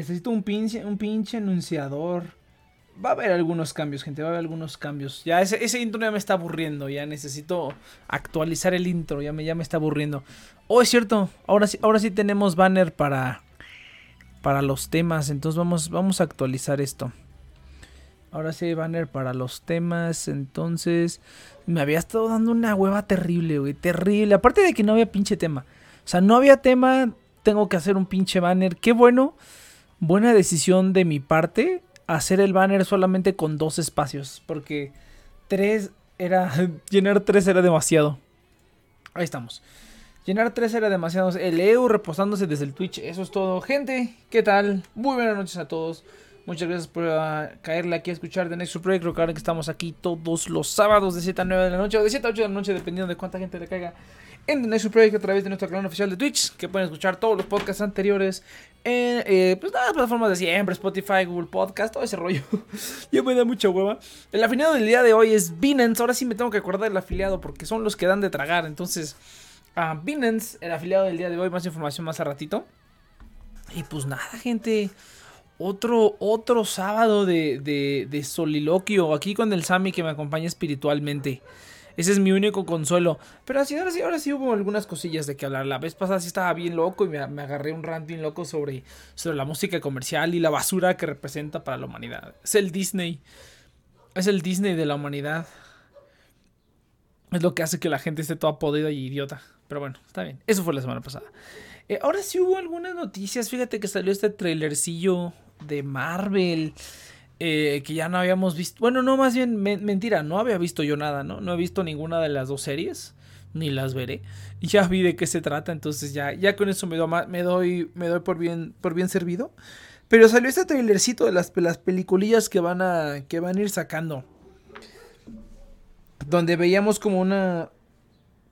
Necesito un pinche, un pinche anunciador. Va a haber algunos cambios, gente. Va a haber algunos cambios. Ya ese, ese intro ya me está aburriendo. Ya necesito actualizar el intro. Ya me, ya me está aburriendo. Oh, es cierto. Ahora sí, ahora sí tenemos banner para, para los temas. Entonces vamos, vamos a actualizar esto. Ahora sí hay banner para los temas. Entonces. Me había estado dando una hueva terrible, güey. Terrible. Aparte de que no había pinche tema. O sea, no había tema. Tengo que hacer un pinche banner. Qué bueno buena decisión de mi parte hacer el banner solamente con dos espacios. Porque tres era. Llenar tres era demasiado. Ahí estamos. Llenar tres era demasiado. El EU reposándose desde el Twitch. Eso es todo. Gente, ¿qué tal? Muy buenas noches a todos. Muchas gracias por uh, caerle aquí a escuchar The Next Project. Recuerden que estamos aquí todos los sábados de 7 a 9 de la noche o de 7 a 8 de la noche, dependiendo de cuánta gente le caiga en The Next Project a través de nuestro canal oficial de Twitch, que pueden escuchar todos los podcasts anteriores en eh, pues, las plataformas de siempre, Spotify, Google Podcast, todo ese rollo. ya me da mucha hueva. El afiliado del día de hoy es Binance. Ahora sí me tengo que acordar del afiliado porque son los que dan de tragar. Entonces, Binance, el afiliado del día de hoy, más información más a ratito. Y pues nada, gente. Otro, otro sábado de, de, de soliloquio aquí con el Sami que me acompaña espiritualmente. Ese es mi único consuelo. Pero así, ahora sí, ahora sí hubo algunas cosillas de que hablar. La vez pasada sí estaba bien loco y me, agarré un ranting loco sobre, sobre la música comercial y la basura que representa para la humanidad. Es el Disney. Es el Disney de la humanidad. Es lo que hace que la gente esté toda podrida y idiota. Pero bueno, está bien. Eso fue la semana pasada. Eh, ahora sí hubo algunas noticias. Fíjate que salió este trailercillo de Marvel. Eh, que ya no habíamos visto. Bueno, no, más bien mentira, no había visto yo nada, ¿no? No he visto ninguna de las dos series, ni las veré. Ya vi de qué se trata, entonces ya, ya con eso me, me, doy, me doy por bien, por bien servido. Pero salió este trailercito de las, las peliculillas que van a, que van a ir sacando. Donde veíamos como una,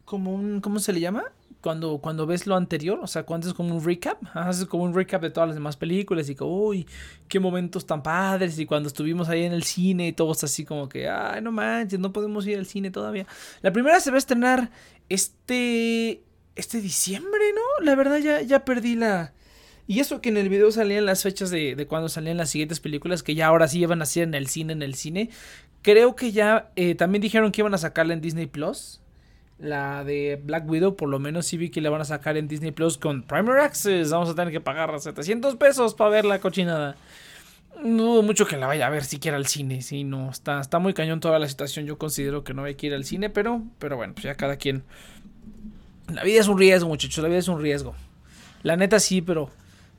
como un, ¿cómo se le llama? Cuando, cuando ves lo anterior, o sea, cuando es como un recap, haces como un recap de todas las demás películas y como, uy, qué momentos tan padres y cuando estuvimos ahí en el cine y todos así como que, ay, no manches, no podemos ir al cine todavía. La primera se va a estrenar este, este diciembre, ¿no? La verdad ya, ya perdí la... Y eso que en el video salían las fechas de, de cuando salían las siguientes películas, que ya ahora sí iban a ser en el cine, en el cine. Creo que ya eh, también dijeron que iban a sacarla en Disney Plus. La de Black Widow, por lo menos sí vi que la van a sacar en Disney Plus con Primary Access. Vamos a tener que pagar 700 pesos para ver la cochinada. No dudo mucho que la vaya a ver siquiera al cine. Sí, no, está, está muy cañón toda la situación. Yo considero que no hay que ir al cine, pero, pero bueno, pues ya cada quien. La vida es un riesgo, muchachos. La vida es un riesgo. La neta sí, pero,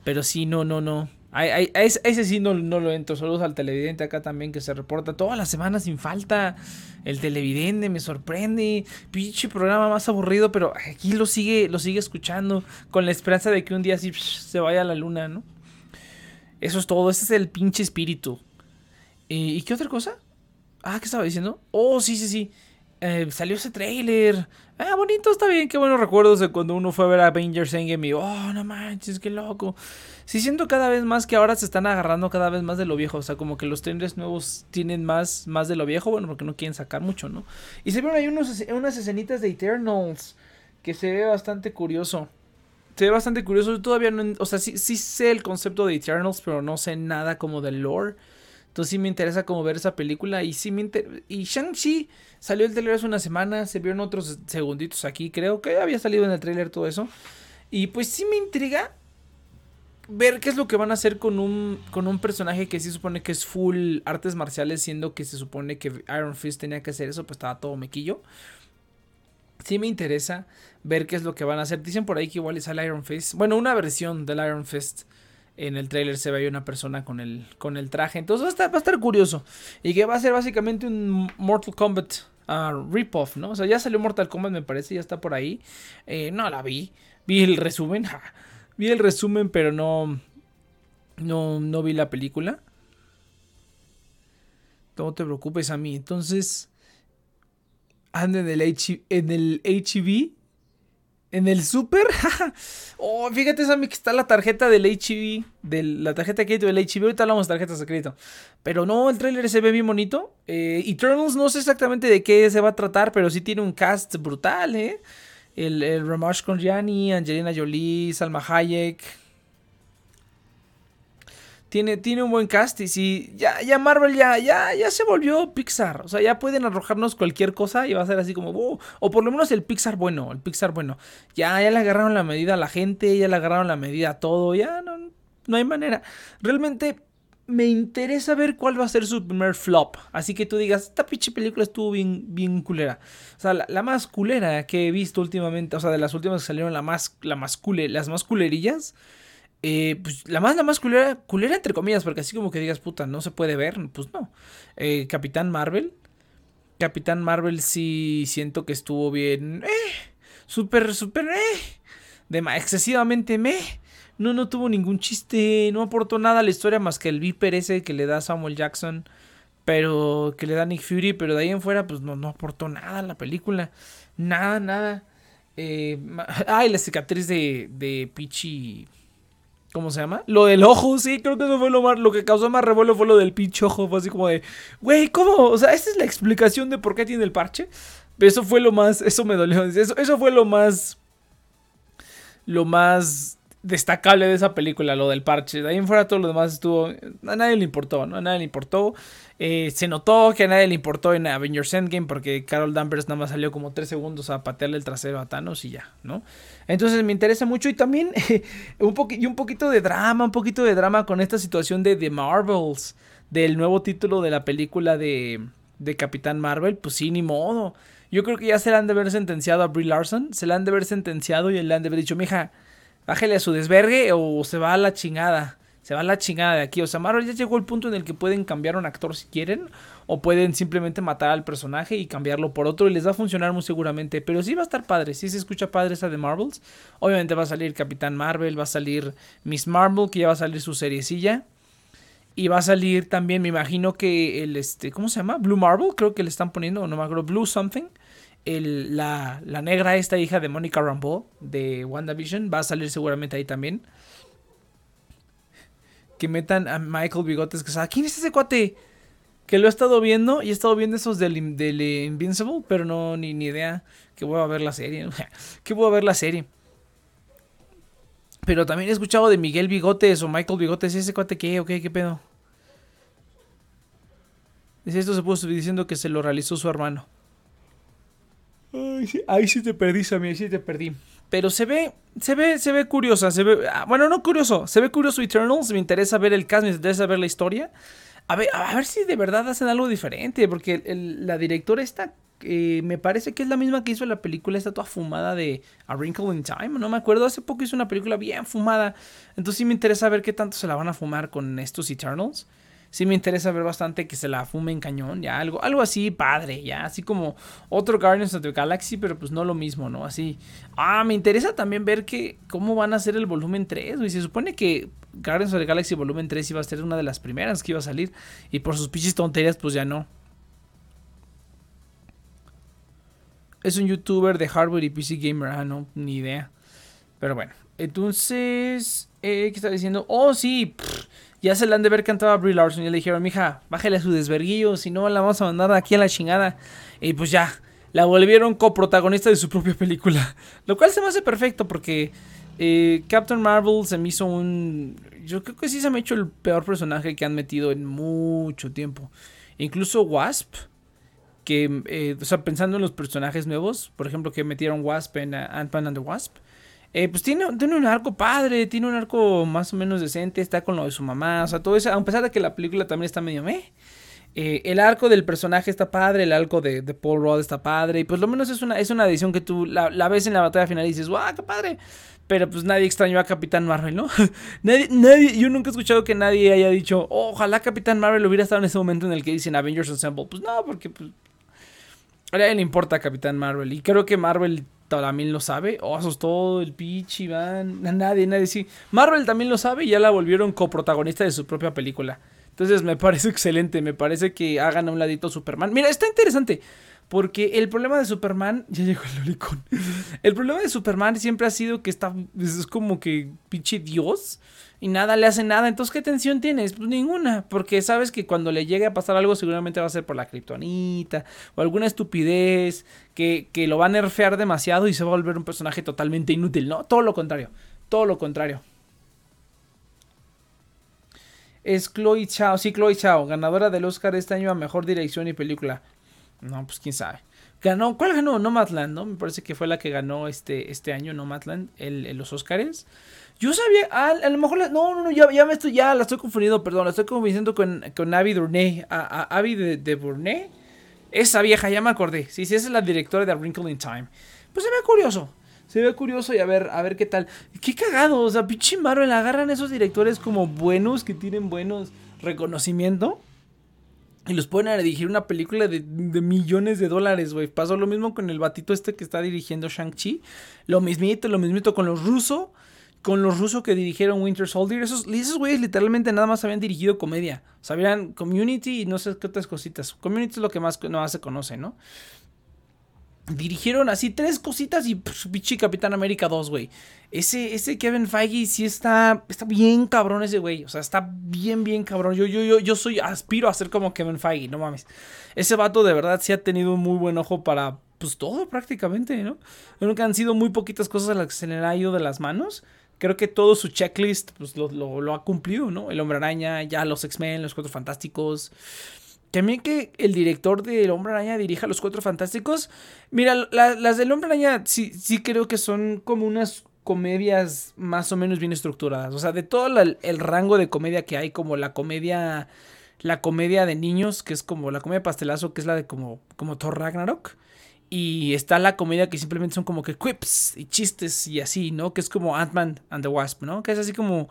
pero sí, no, no, no. A, ese, sí no, lo entro. Saludos al televidente acá también que se reporta todas las semanas sin falta. El televidente me sorprende. Pinche programa más aburrido, pero aquí lo sigue, lo sigue escuchando con la esperanza de que un día así se vaya a la luna, ¿no? Eso es todo. Ese es el pinche espíritu. Eh, ¿Y qué otra cosa? Ah, ¿qué estaba diciendo? Oh, sí, sí, sí. Eh, salió ese trailer. Ah, bonito, está bien. Qué buenos recuerdos de cuando uno fue a ver Avengers Endgame y, oh, no manches, qué loco. Sí, siento cada vez más que ahora se están agarrando cada vez más de lo viejo. O sea, como que los trailers nuevos tienen más, más de lo viejo. Bueno, porque no quieren sacar mucho, ¿no? Y se vieron ahí unos, unas escenitas de Eternals que se ve bastante curioso. Se ve bastante curioso. Yo todavía no. O sea, sí, sí sé el concepto de Eternals, pero no sé nada como del lore. Entonces sí me interesa como ver esa película. Y sí me interesa. Y Shang-Chi salió el trailer hace una semana. Se vieron otros segunditos aquí. Creo que había salido en el trailer todo eso. Y pues sí me intriga ver qué es lo que van a hacer con un, con un personaje que sí supone que es full artes marciales. Siendo que se supone que Iron Fist tenía que hacer eso. Pues estaba todo mequillo. Sí me interesa ver qué es lo que van a hacer. Dicen por ahí que igual sale Iron Fist. Bueno, una versión del Iron Fist en el trailer se ve una persona con el, con el traje. Entonces va a, estar, va a estar curioso. Y que va a ser básicamente un Mortal Kombat uh, rip-off, ¿no? O sea, ya salió Mortal Kombat, me parece, ya está por ahí. Eh, no la vi. Vi el resumen. vi el resumen, pero no, no, no vi la película. No te preocupes a mí. Entonces, anda en el, H en el en el super. oh, fíjate, Sammy, que está la tarjeta del HB. De la tarjeta de crédito del HB. Ahorita hablamos de tarjetas de crédito. Pero no, el trailer se ve bien bonito. Eh, Eternals no sé exactamente de qué se va a tratar. Pero sí tiene un cast brutal, ¿eh? El, el Ramash con Gianni, Angelina Jolie, Salma Hayek. Tiene, tiene un buen cast y si ya, ya Marvel ya, ya, ya se volvió Pixar. O sea, ya pueden arrojarnos cualquier cosa y va a ser así como, oh", o por lo menos el Pixar bueno, el Pixar bueno. Ya, ya le agarraron la medida a la gente, ya le agarraron la medida a todo, ya no, no hay manera. Realmente me interesa ver cuál va a ser su primer flop. Así que tú digas, esta pinche película estuvo bien, bien culera. O sea, la, más culera que he visto últimamente, o sea, de las últimas que salieron, la más, la más las más culerillas. Eh, pues la más, la más culera, culera entre comillas, porque así como que digas, puta, no se puede ver, pues no. Eh, Capitán Marvel. Capitán Marvel sí siento que estuvo bien. Eh, súper, súper, eh. De, excesivamente me no, no tuvo ningún chiste, no aportó nada a la historia más que el viper ese que le da Samuel Jackson, pero que le da Nick Fury, pero de ahí en fuera pues no, no aportó nada a la película, nada, nada. Eh, ay, la cicatriz de, de Pichi. ¿Cómo se llama? Lo del ojo, sí, creo que eso fue lo más. Lo que causó más revuelo fue lo del pinche ojo. Fue así como de. Güey, ¿cómo? O sea, esta es la explicación de por qué tiene el parche. Eso fue lo más. Eso me dolió. Eso, eso fue lo más. Lo más destacable de esa película, lo del parche. Ahí en fuera todo lo demás estuvo... A nadie le importó, ¿no? A nadie le importó. Eh, se notó que a nadie le importó en Avengers Endgame porque Carol Danvers nada más salió como 3 segundos a patearle el trasero a Thanos y ya, ¿no? Entonces me interesa mucho y también un, un poquito de drama, un poquito de drama con esta situación de The Marvels, del nuevo título de la película de, de Capitán Marvel. Pues sí, ni modo. Yo creo que ya se le han de haber sentenciado a Brie Larson, se le han de haber sentenciado y le han de haber dicho, mija, bájale a su desvergue o se va a la chingada. Se va a la chingada de aquí. O sea, Marvel ya llegó al punto en el que pueden cambiar un actor si quieren. O pueden simplemente matar al personaje y cambiarlo por otro. Y les va a funcionar muy seguramente. Pero sí va a estar padre. Sí se escucha padre esa de Marvels. Obviamente va a salir Capitán Marvel. Va a salir Miss Marvel. Que ya va a salir su seriecilla. Y va a salir también, me imagino que el este. ¿Cómo se llama? Blue Marvel. Creo que le están poniendo. No me acuerdo. Blue Something la, negra, esta hija de Monica Rambeau de WandaVision, va a salir seguramente ahí también. Que metan a Michael Bigotes, que ¿quién es ese cuate? Que lo he estado viendo y he estado viendo esos del, Invincible, pero no, ni, ni idea que voy a ver la serie. que voy a ver la serie. Pero también he escuchado de Miguel Bigotes o Michael Bigotes. ¿Ese cuate qué? ¿O qué? ¿Qué pedo? Dice, esto se puso diciendo que se lo realizó su hermano. Ay, ahí sí te perdí, Sammy, ahí sí te perdí. Pero se ve, se ve, se ve curiosa, se ve, ah, bueno, no curioso, se ve curioso Eternals, me interesa ver el cast, me interesa ver la historia. A ver, a ver si de verdad hacen algo diferente, porque la directora esta, eh, me parece que es la misma que hizo la película esta toda fumada de A Wrinkle in Time, no me acuerdo, hace poco hizo una película bien fumada, entonces sí me interesa ver qué tanto se la van a fumar con estos Eternals sí me interesa ver bastante que se la fume en cañón, ya algo, algo así padre, ya así como otro Guardians of the Galaxy, pero pues no lo mismo, ¿no? Así. Ah, me interesa también ver que cómo van a hacer el volumen 3, güey. Se supone que Guardians of the Galaxy volumen 3 iba a ser una de las primeras que iba a salir y por sus pinches tonterías pues ya no. Es un youtuber de hardware y PC gamer, ah, no, ni idea. Pero bueno, entonces, eh, ¿qué está diciendo? Oh, sí, ya se le han de ver cantado a Brie Larson. Y le dijeron, mija, bájale a su desverguillo, si no la vamos a mandar aquí a la chingada. Y pues ya, la volvieron coprotagonista de su propia película. Lo cual se me hace perfecto porque eh, Captain Marvel se me hizo un... Yo creo que sí se me ha hecho el peor personaje que han metido en mucho tiempo. Incluso Wasp, que, eh, o sea, pensando en los personajes nuevos, por ejemplo, que metieron Wasp en Ant-Man and the Wasp. Eh, pues tiene, tiene un arco padre, tiene un arco más o menos decente, está con lo de su mamá, o sea, todo eso, a pesar de que la película también está medio meh. Eh, el arco del personaje está padre, el arco de, Paul Rudd está padre, y pues lo menos es una, es una edición que tú la, ves en la batalla final y dices, ¡guau, qué padre! Pero pues nadie extrañó a Capitán Marvel, ¿no? nadie, nadie, yo nunca he escuchado que nadie haya dicho, ojalá Capitán Marvel hubiera estado en ese momento en el que dicen Avengers Assemble. Pues no, porque pues, a nadie le importa Capitán Marvel. Y creo que Marvel también lo sabe. Osos, oh, todo el pitch, Iván. Nadie, nadie. Marvel también lo sabe y ya la volvieron coprotagonista de su propia película. Entonces me parece excelente. Me parece que hagan a un ladito Superman. Mira, está interesante. Porque el problema de Superman. Ya llegó el lolicón. El problema de Superman siempre ha sido que está. Es como que pinche Dios y nada le hace nada. Entonces, ¿qué tensión tienes? Pues ninguna, porque sabes que cuando le llegue a pasar algo seguramente va a ser por la kriptonita o alguna estupidez que, que lo va a nerfear demasiado y se va a volver un personaje totalmente inútil, ¿no? Todo lo contrario, todo lo contrario. Es Chloe Chao, sí, Chloe Chao, ganadora del Oscar este año a Mejor Dirección y Película. No, pues quién sabe. Ganó, ¿cuál ganó? Nomadland, ¿no? Me parece que fue la que ganó este, este año Nomadland, el, los Oscars. Yo sabía, ah, a lo mejor, no, no, no, ya, ya me estoy, ya la estoy confundiendo, perdón, la estoy confundiendo con, con Abby Durnay, a, Abby de, de Esa vieja, ya me acordé. Sí, sí, esa es la directora de A Wrinkle in Time. Pues se ve curioso. Se ve curioso y a ver, a ver qué tal. Qué cagado, o sea, pinche Marvel agarran esos directores como buenos, que tienen buenos reconocimiento. Y los ponen a dirigir una película de, millones de dólares, güey. Pasó lo mismo con el batito este que está dirigiendo Shang-Chi. Lo mismito, lo mismito con los rusos. Con los rusos que dirigieron Winter Soldier. Esos, esos güeyes literalmente nada más habían dirigido comedia. Sabían Community y no sé qué otras cositas. Community es lo que más, no más se conoce, ¿no? Dirigieron así tres cositas y pichi Capitán América 2, güey. Ese, ese Kevin Feige sí está, está bien cabrón ese güey. O sea, está bien, bien cabrón. Yo, yo, yo, yo soy, aspiro a ser como Kevin Feige, no mames. Ese vato de verdad sí ha tenido un muy buen ojo para, pues todo prácticamente, ¿no? Que han sido muy poquitas cosas a las que se le ha ido de las manos. Creo que todo su checklist pues, lo, lo ha cumplido, ¿no? El Hombre Araña, ya los X-Men, los Cuatro Fantásticos. También que el director del Hombre Araña dirija Los Cuatro Fantásticos. Mira, las del Hombre Araña sí, sí creo que son como unas comedias más o menos bien estructuradas. O sea, de todo el rango de comedia que hay, como la comedia. La comedia de niños, que es como la comedia pastelazo, que es la de como, como Thor Ragnarok. Y está la comedia que simplemente son como que quips y chistes y así, ¿no? Que es como Ant-Man and the Wasp, ¿no? Que es así como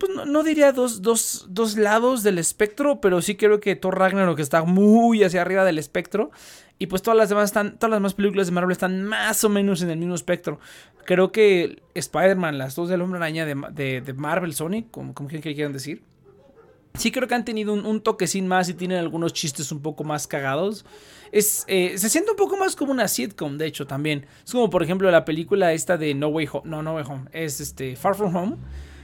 pues no, diría dos, dos, dos, lados del espectro, pero sí creo que Thor Ragnarok está muy hacia arriba del espectro. Y pues todas las demás están, todas las demás películas de Marvel están más o menos en el mismo espectro. Creo que Spider-Man, las dos del Hombre Araña de, de, Marvel, Sonic, como, como quieran decir. Sí creo que han tenido un, un, toquecín más y tienen algunos chistes un poco más cagados. Es, eh, se siente un poco más como una sitcom, de hecho, también. Es como, por ejemplo, la película esta de No Way Home. No, No Way Home. Es este, Far From Home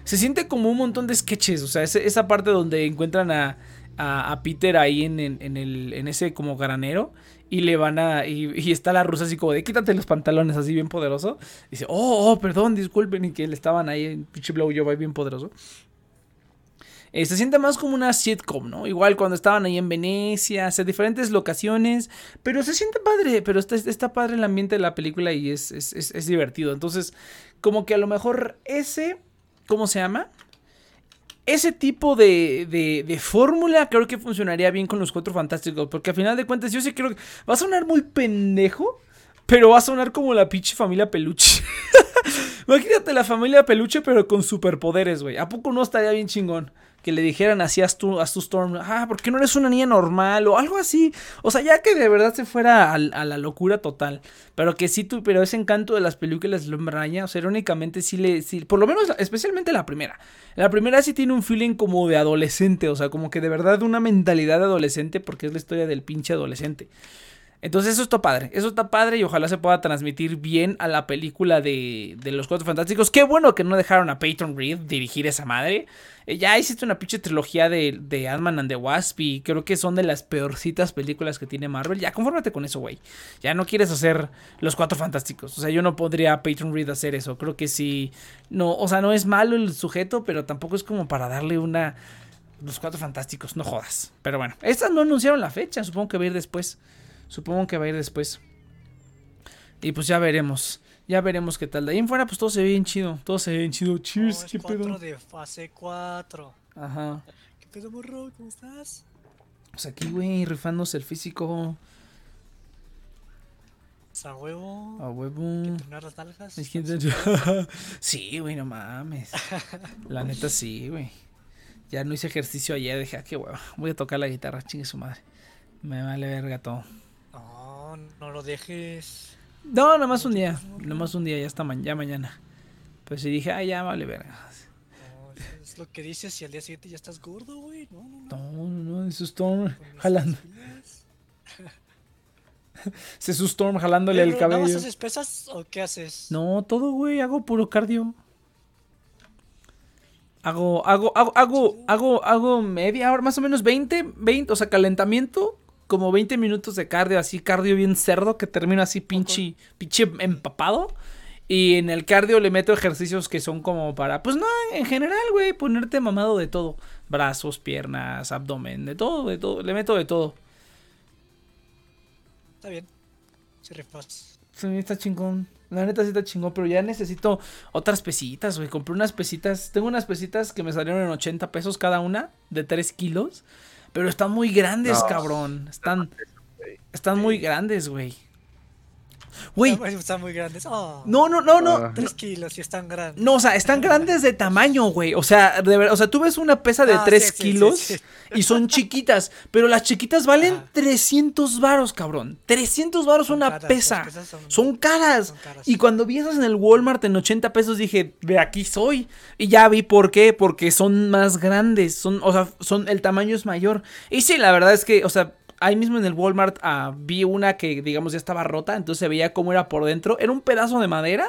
se siente como un montón de sketches. O sea, esa parte donde encuentran a, a, Peter ahí en, en, el, en ese como granero. Y le van a. Y, está la rusa así como de quítate los pantalones, así bien poderoso. dice, oh, oh, perdón, disculpen. Y que le estaban ahí en pinche blowjob ahí bien poderoso. Eh, se siente más como una sitcom, ¿no? Igual cuando estaban ahí en Venecia, o diferentes locaciones, pero se siente padre, pero está, está padre el ambiente de la película y es, es, es divertido. Entonces, como que a lo mejor ese ¿Cómo se llama? Ese tipo de, de, fórmula creo que funcionaría bien con los cuatro fantásticos. Porque al final de cuentas, yo sí creo que va a sonar muy pendejo. Pero va a sonar como la pinche familia peluche. Imagínate la familia peluche, pero con superpoderes, güey. ¿A poco no estaría bien chingón? Que le dijeran así a tu, a Storm, ah, ¿por qué no eres una niña normal? O algo así. O sea, ya que de verdad se fuera a, la locura total. Pero que sí, tú, pero ese encanto de las películas Hombre o sea, irónicamente sí le, sí, por lo menos, especialmente la primera. La primera sí tiene un feeling como de adolescente, o sea, como que de verdad una mentalidad adolescente, porque es la historia del pinche adolescente. Entonces eso está padre, eso está padre y ojalá se pueda transmitir bien a la película de, de Los Cuatro Fantásticos. Qué bueno que no dejaron a Peyton Reed dirigir esa madre. Eh, ya hiciste una pinche trilogía de, de Ant-Man and the Wasp y creo que son de las peorcitas películas que tiene Marvel. Ya, confórmate con eso, güey. Ya no quieres hacer Los Cuatro Fantásticos. O sea, yo no podría a Peyton Reed hacer eso. Creo que sí. No, o sea, no es malo el sujeto, pero tampoco es como para darle una... Los Cuatro Fantásticos, no jodas. Pero bueno, estas no anunciaron la fecha, supongo que va a ir después. Supongo que va a ir después. Y pues ya veremos. Ya veremos qué tal. De ahí en fuera, pues todo se ve bien chido. Todo se ve bien chido. Cheers, qué pedo. de fase 4. Ajá. ¿Qué pedo, burro? ¿Cómo estás? Pues aquí, güey, rifándose el físico. A huevo. A huevo. ¿Que las nalgas? sí, güey, no mames. La neta sí, güey. Ya no hice ejercicio ayer, dije, ah, qué huevo. Voy a tocar la guitarra, chingue su madre. Me vale verga todo. No, no lo dejes. No, nada más un día. Nada más un día, ya está ya mañana. Pues sí dije, ah, ya vale verga. es lo que dices si al día siguiente ya estás gordo, güey. No, no, no. No, es Storm jalando. es su Storm jalándole el cabello. ¿No haces pesas o qué haces? No, todo, güey. Hago puro cardio. Hago, hago, hago, hago, hago, hago media hora, más o menos 20, 20, o sea, calentamiento como 20 minutos de cardio, así cardio bien cerdo, que termino así pinche, pinche empapado. Y en el cardio le meto ejercicios que son como para, pues no, en general, güey, ponerte mamado de todo. Brazos, piernas, abdomen, de todo, de todo. Le meto de todo. Está bien. Se rifas. Sí, está chingón. La neta sí está chingón, pero ya necesito otras pesitas, güey. Compré unas pesitas. Tengo unas pesitas que me salieron en 80 pesos cada una, de 3 kilos. Pero están muy grandes, No. cabrón. Están, están muy grandes, güey. Güey, Están, muy grandes. Oh, no, no, no, no. Ah. Tres kilos y están grandes. No, o sea, están grandes de tamaño, güey. O sea, de ver- o sea, tú ves una pesa de Ah, 3 sí, sí, sí, kilos sí. y son chiquitas, pero las chiquitas valen Ajá. 300 varos, cabrón. 300 varos Son una caras, pesa. son- Son caras. son caras. Y cuando vi esas en el Walmart en 80 pesos dije, de aquí soy. Y ya vi por qué, porque son más grandes, son, o sea, son, el tamaño es mayor. Y sí, la verdad es que, o sea, ahí mismo en el Walmart ah, vi una que, digamos, ya estaba rota, entonces se veía cómo era por dentro. Era un pedazo de madera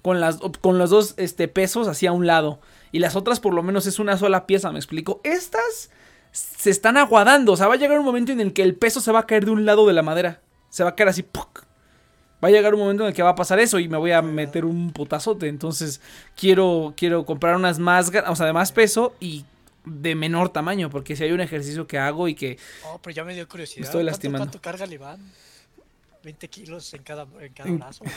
con, las, con los dos este, pesos hacia un lado. Y las otras por lo menos es una sola pieza, me explico. Estas se están aguadando, o sea, va a llegar un momento en el que el peso se va a caer de un lado de la madera. Se va a caer así, ¡puc! Va a llegar un momento en el que va a pasar eso y me voy a meter un putazote. Entonces, quiero, quiero comprar unas más, o sea, de más peso y de menor tamaño. Porque si hay un ejercicio que hago y que. Oh, pero ya me dio curiosidad. Me estoy ¿Cuánto- lastimando. ¿Cuánto carga le van? 20 kilos en cada, en cada En- brazo.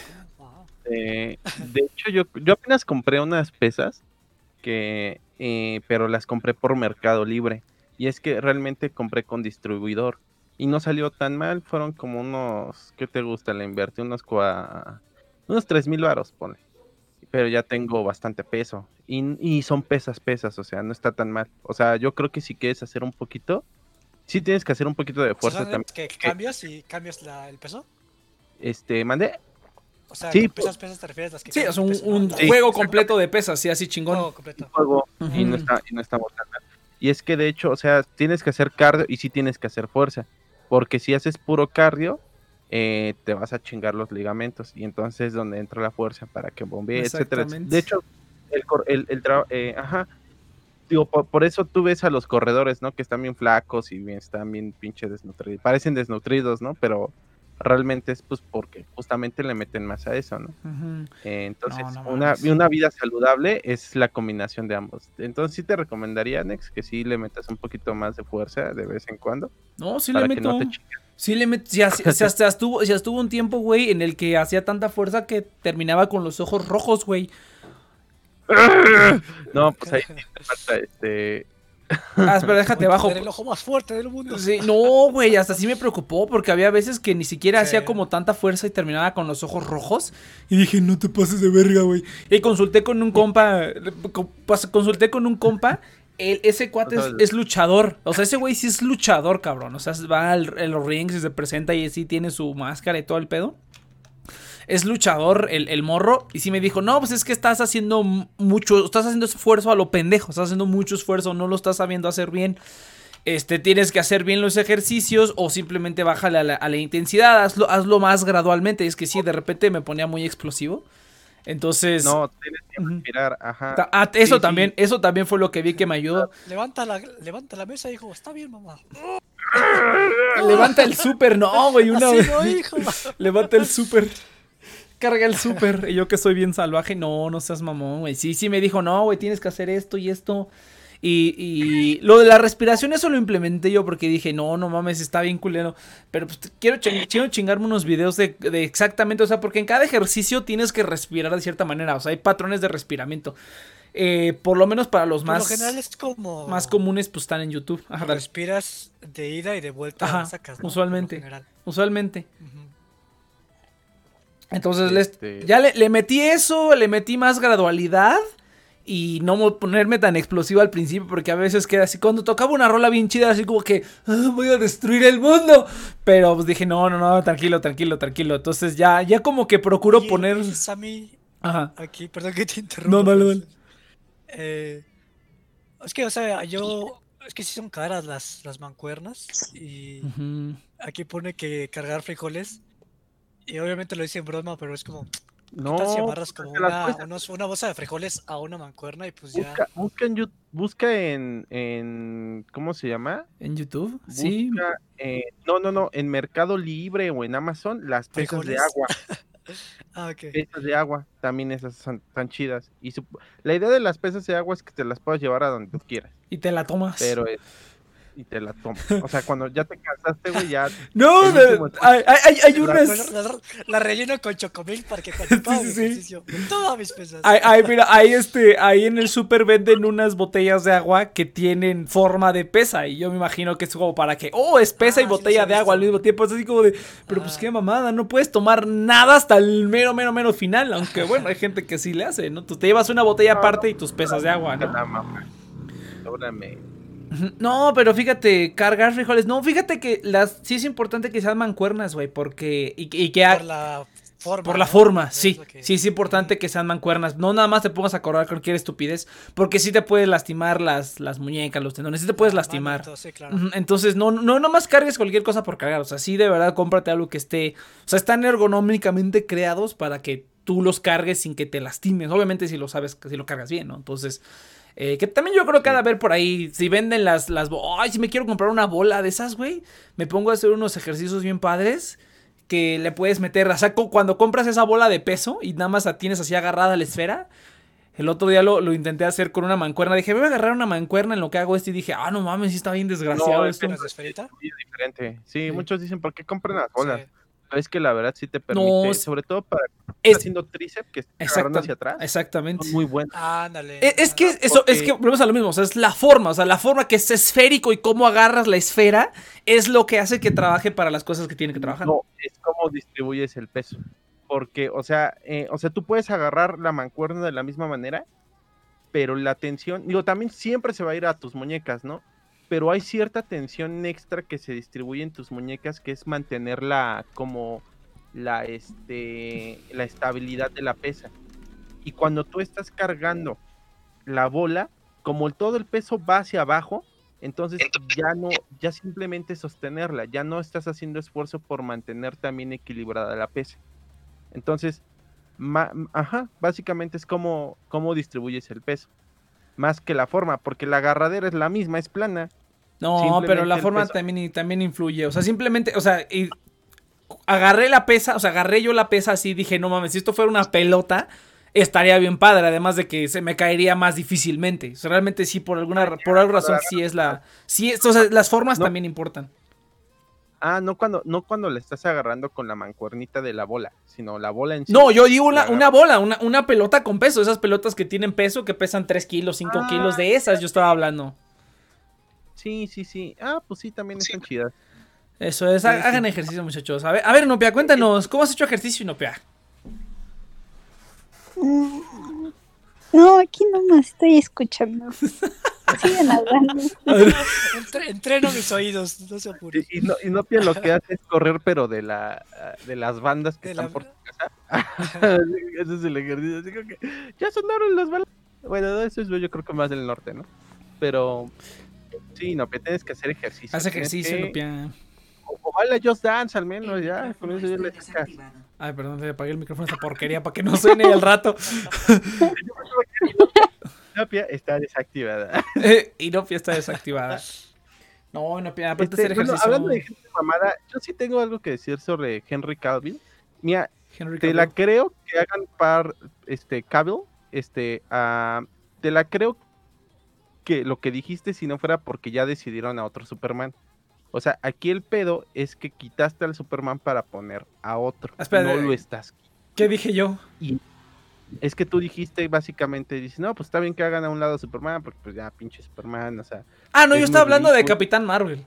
Eh, de hecho, yo, yo apenas compré unas pesas que, eh, pero las compré por Mercado Libre. Y es que realmente compré con distribuidor. Y no salió tan mal. Fueron como unos, ¿qué te gusta? Le invertí unos, cua- unos 3 mil varos, pone. Pero ya tengo bastante peso. Y, y son pesas, pesas. O sea, no está tan mal. O sea, yo creo que si quieres hacer un poquito, sí tienes que hacer un poquito de O sea, fuerza también. que cambias y cambias la- el peso. Este, mandé. O sea, Sí, pesas, pesas te refieres a las que Sí, es un, de peso, un ¿no? Sí, juego completo de pesas, sí, así chingón. Todo completo. juego y no está y no mal. Y es que de hecho, o sea, tienes que hacer cardio y sí tienes que hacer fuerza, porque si haces puro cardio eh, te vas a chingar los ligamentos y entonces es donde entra la fuerza para que bombee, etcétera. De hecho, el cor- el, el eh, ajá, digo, por, por eso tú ves a los corredores, ¿no? Que están bien flacos y bien, están bien pinche desnutridos, parecen desnutridos, ¿no? Pero realmente es pues porque justamente le meten más a eso. Eh, entonces, no una, una vida saludable es la combinación de ambos. Entonces, sí te recomendaría, Nex, que sí le metas un poquito más de fuerza de vez en cuando. No, sí para le que meto. no te. Sí le meto. Ya, ya- estuvo, ya estuvo un tiempo, güey, en el que hacía tanta fuerza que terminaba con los ojos rojos, güey. No, pues ahí falta este. Ah, espera, déjate bajo. El ojo más fuerte del mundo. Sí, no, güey, hasta sí me preocupó porque había veces que ni siquiera Sí. hacía como tanta fuerza y terminaba con los ojos rojos. Y dije, no te pases de verga, güey. Y consulté con un compa, consulté con un compa. El- ese cuate es, es luchador. O sea, ese güey sí es luchador, cabrón. O sea, va al- en los rings y se presenta y sí tiene su máscara y todo el pedo. Es luchador el, el morro. Y sí me dijo, no, pues es que estás haciendo mucho, estás haciendo esfuerzo a lo pendejo. Estás haciendo mucho esfuerzo, no lo estás sabiendo hacer bien. Este, tienes que hacer bien los ejercicios o simplemente bájale a la, a la intensidad, hazlo, hazlo más gradualmente. Es que sí, de repente me ponía muy explosivo. Entonces, No, tienes que respirar, ajá. ah, eso sí, sí. también, eso también fue lo que vi que me ayudó. Levanta la, levanta la mesa, hijo. Está bien, mamá. Levanta el súper, no, güey, una Así vez. no, hijo. Levanta el súper. Carga el súper. Y yo que soy bien salvaje, no, no seas mamón, güey. Sí, sí me dijo, no, güey, tienes que hacer esto y esto. Y, y lo de la respiración, eso lo implementé yo porque dije, no, no mames, está bien culero. Pero pues quiero, ching- quiero chingarme unos videos de, de exactamente, o sea, porque en cada ejercicio tienes que respirar de cierta manera. O sea, hay patrones de respiramiento. Eh, por lo menos para los Por lo más, general es como. más comunes, pues están en YouTube. Ajá, dale. Respiras de ida y de vuelta Ajá, sacas. ¿no? Usualmente. Usualmente. Entonces les- Este- ya le, le metí eso, le metí más gradualidad y no ponerme tan explosivo al principio porque a veces queda así, cuando tocaba una rola bien chida, así como que "Ah, voy a destruir el mundo. Pero pues dije, no, no, no, tranquilo, tranquilo, tranquilo. Entonces ya, ya como que procuro Oye, poner... Sammy, Ajá. aquí, perdón que te interrumpa. No, dale, pues, dale. eh, es que, o sea, yo. Es que sí son caras las, las mancuernas. Y aquí pone que cargar frijoles. Y obviamente lo hice en broma, pero es como. No, ¿Qué tal si amarras como te las una, unos- una bolsa de frijoles a una mancuerna y pues ya. busca, busca en, busca en, en, ¿cómo se llama? ¿En YouTube? Sí. Busca, eh, no, no, no, en Mercado Libre o en Amazon las pesas de agua. Ah, ok. pesas de agua, también esas son tan chidas. Y su- la idea de las pesas de agua es que te las puedas llevar a donde tú quieras, Y te la tomas. pero es- y te la tomas. O sea, cuando ya te cansaste, güey, ya no, espacio. hay, hay- hay unas. la- la relleno con chocomil para que cuando Sí, sí, ejercicio, todas mis pesas. Ay, ay, mira, ahí este, ahí en el super venden unas botellas de agua que tienen forma de pesa. Y yo me imagino que es como para que, oh, es pesa y Ah, botella de agua al mismo tiempo. Es así como de, pero pues Ah. qué mamada, no puedes tomar nada hasta el mero, mero, mero final. Aunque bueno, hay gente que sí le hace, ¿no? Tú te llevas una botella aparte y tus pesas de agua, ¿no? Ujú. No, pero fíjate, cargar frijoles. No, fíjate que las sí es importante que sean mancuernas, güey, porque. Y, y que. ha- Por la forma. Por la ¿no? forma, sí. que- Sí, es importante que sean mancuernas. No nada más te pongas a correr cualquier estupidez. Porque sí te puedes lastimar las, las muñecas, los tendones. Sí te puedes La lastimar. sí, claro. Entonces, no, no nomás cargues cualquier cosa por cargar. O sea, sí de verdad cómprate algo que esté. O sea, están ergonómicamente creados para que tú los cargues sin que te lastimes. Obviamente, si lo sabes, si lo cargas bien, ¿no? Entonces. Eh, que también yo creo que ha de haber por ahí. Si venden las. las bo- Ay, si me quiero comprar una bola de esas, güey. Me pongo a hacer unos ejercicios bien padres que le puedes meter. O sea, cu- cuando compras esa bola de peso y nada más la tienes así agarrada a la esfera. El otro día lo, lo intenté hacer con una mancuerna. Dije, voy a agarrar una mancuerna en lo que hago esto. Y dije, ah, no mames, sí está bien desgraciado No, esto. Muy diferente. Sí, Sí. muchos dicen, ¿por qué compran las bolas? Sí. Es que la verdad sí te permite, No, es- sobre todo para Es, haciendo tríceps, que exacta- agarrando hacia atrás. exactamente. Son muy buenos. Ándale. Es, es que eso, es que volvemos a lo mismo, o sea, es la forma, o sea, la forma que es esférico y cómo agarras la esfera es lo que hace que trabaje para las cosas que tiene que trabajar. No, es cómo distribuyes el peso. Porque, o sea, eh, o sea, tú puedes agarrar la mancuerna de la misma manera, pero la tensión, digo, también siempre se va a ir a tus muñecas, ¿no? Pero hay cierta tensión extra que se distribuye en tus muñecas, que es mantenerla como la, este, la estabilidad de la pesa. Y cuando tú estás cargando la bola, como todo el peso va hacia abajo, entonces ya no, ya simplemente sostenerla, ya no estás haciendo esfuerzo por mantener también equilibrada la pesa. Entonces, ma- ajá, básicamente es como, cómo distribuyes el peso. Más que la forma, porque la agarradera es la misma, es plana. No, pero la forma peso. también, también influye. O sea, simplemente, o sea, y agarré la pesa, o sea, agarré yo la pesa así, dije, no mames, si esto fuera una pelota, estaría bien padre, además de que se me caería más difícilmente. O sea, realmente sí, por alguna, ra- por alguna razón, sí es la, sí, es- o sea, las formas No. también importan. Ah, no cuando, no cuando le estás agarrando con la mancuernita de la bola, sino la bola en sí. No, yo digo una, una bola, una, una pelota con peso, esas pelotas que tienen peso, que pesan 3 kilos, 5 Ah, kilos, de esas yo estaba hablando. Sí, sí, sí. Ah, pues sí, también están chidas. Eso es, ha- hagan ejercicio, muchachos. A ver, a ver, Nopia, cuéntanos, ¿cómo has hecho ejercicio, Nopia? Mm, No, aquí nomás estoy escuchando. Sigan hablando. Entre- entreno mis oídos, no se apure. Y, y no, y no Pia, lo que hace es correr, pero de la de las bandas que están la- por tu casa. Ese es el ejercicio. Así que ya sonaron las balas. Bueno, eso es yo creo que más del norte, ¿no? Pero sí, no, pero tienes que hacer ejercicio. Haz ejercicio, que- Nopia. O, o baila Just Dance al menos, ya. Con eso ya le. Ay, perdón, le apagué el micrófono a esta porquería para que no suene al rato. Nopia está desactivada. Eh, y Nopia está desactivada. No, Nopia, aparte de Este, hacer bueno, hablando de gente mamada, yo sí tengo algo que decir sobre Henry Cavill. Mira, Henry te la creo que hagan par este Cavill, este ah, te la creo que lo que dijiste si no fuera porque ya decidieron a otro Superman. O sea, aquí el pedo es que quitaste al Superman para poner a otro. Espera, no eh, lo estás. ¿Qué dije yo? Es que tú dijiste básicamente, dices, no, pues está bien que hagan a un lado a Superman, porque pues ya pinche Superman, o sea. Ah, no, yo estaba hablando de. Capitán Marvel.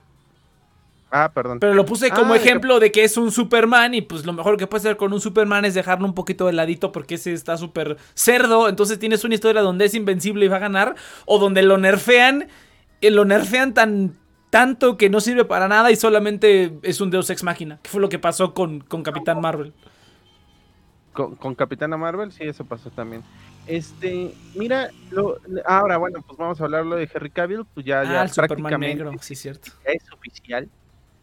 Ah, perdón. Pero lo puse como Ah, ejemplo de que es un Superman y pues lo mejor que puedes hacer con un Superman es dejarlo un poquito de ladito porque ese está súper cerdo. Entonces tienes una historia donde es invencible y va a ganar o donde lo nerfean, y lo nerfean tan tanto que no sirve para nada y solamente es un Deus Ex Máquina. Que fue lo que pasó con, con Capitán Marvel. Con, con Capitana Marvel, sí, eso pasó también. Este, mira, lo, ahora bueno, pues vamos a hablarlo de Henry Cavill, pues ya, ya Ah, el Superman prácticamente negro, sí, cierto. ya es oficial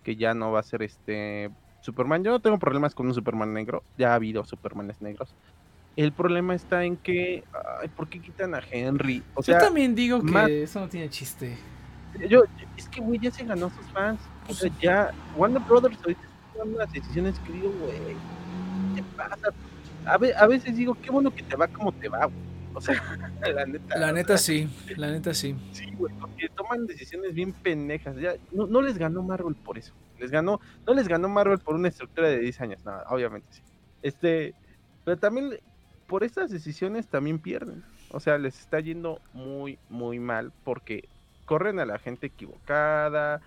que ya no va a ser este Superman. Yo no tengo problemas con un Superman negro, ya ha habido Supermanes negros. El problema está en que, ay, ¿por qué quitan a Henry? O sea, yo también digo que eso no tiene chiste. Yo, es que güey ya se ganó sus fans. O sea, ya Warner Brothers ahorita está tomando unas decisiones que digo, güey, ya pasa? A, ve- a veces digo, qué bueno que te va como te va, güey. O sea, la neta. La o neta sea, sí, la neta sí. Sí, güey, porque toman decisiones bien pendejas. Ya, no, no les ganó Marvel por eso. Les ganó, no les ganó Marvel por una estructura de 10 años, no, obviamente sí. Este, pero también por estas decisiones también pierden. O sea, les está yendo muy, muy mal porque corren a la gente equivocada.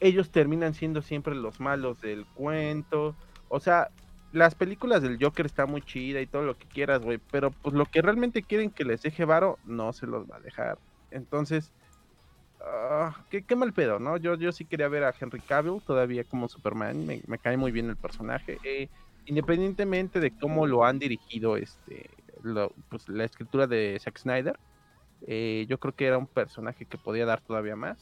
Ellos terminan siendo siempre los malos del cuento. O sea, las películas del Joker está muy chida y todo lo que quieras, güey. Pero pues lo que realmente quieren que les deje varo, no se los va a dejar. Entonces, ah, qué, mal pedo, ¿no? Yo, yo sí quería ver a Henry Cavill todavía como Superman. Me, me cae muy bien el personaje. Eh, independientemente de cómo lo han dirigido este pues, la escritura de Zack Snyder, eh, yo creo que era un personaje que podía dar todavía más.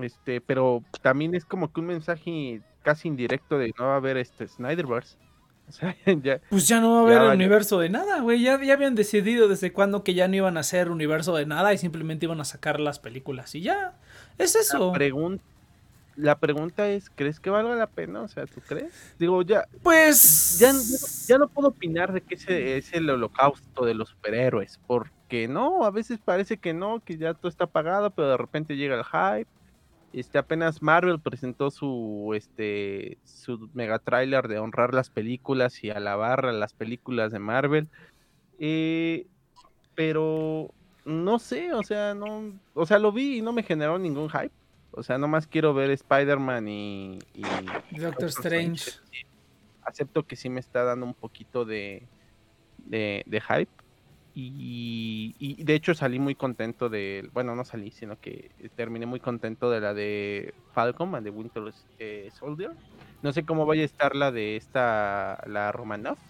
Este, pero también es como que un mensaje casi indirecto de no va a haber este Snyderverse. O sea, ya, Pues ya no va a haber Ya, universo de nada, güey. Ya, ya habían decidido desde cuándo que ya no iban a hacer universo de nada y simplemente iban a sacar las películas. Y ya, es eso. la, pregun- la pregunta es, ¿crees que valga la pena? O sea, ¿tú crees? Digo, ya, Pues. ya, ya- ya no puedo opinar de que ese es el holocausto de los superhéroes, porque no, a veces parece que no, que ya todo está apagado, pero de repente llega el hype. Este, apenas Marvel presentó su este su mega trailer de honrar las películas y alabar a las películas de Marvel. Eh, pero no sé, o sea, no, o sea, lo vi y no me generó ningún hype. O sea, nomás quiero ver Spider-Man y, y Doctor Strange. acepto que sí me está dando un poquito de, de, de hype. Y, de hecho salí muy contento de, bueno, no salí, sino que terminé muy contento de la de Falcon, la de Winter eh, Soldier. No sé cómo vaya a estar la de esta, la Romanoff,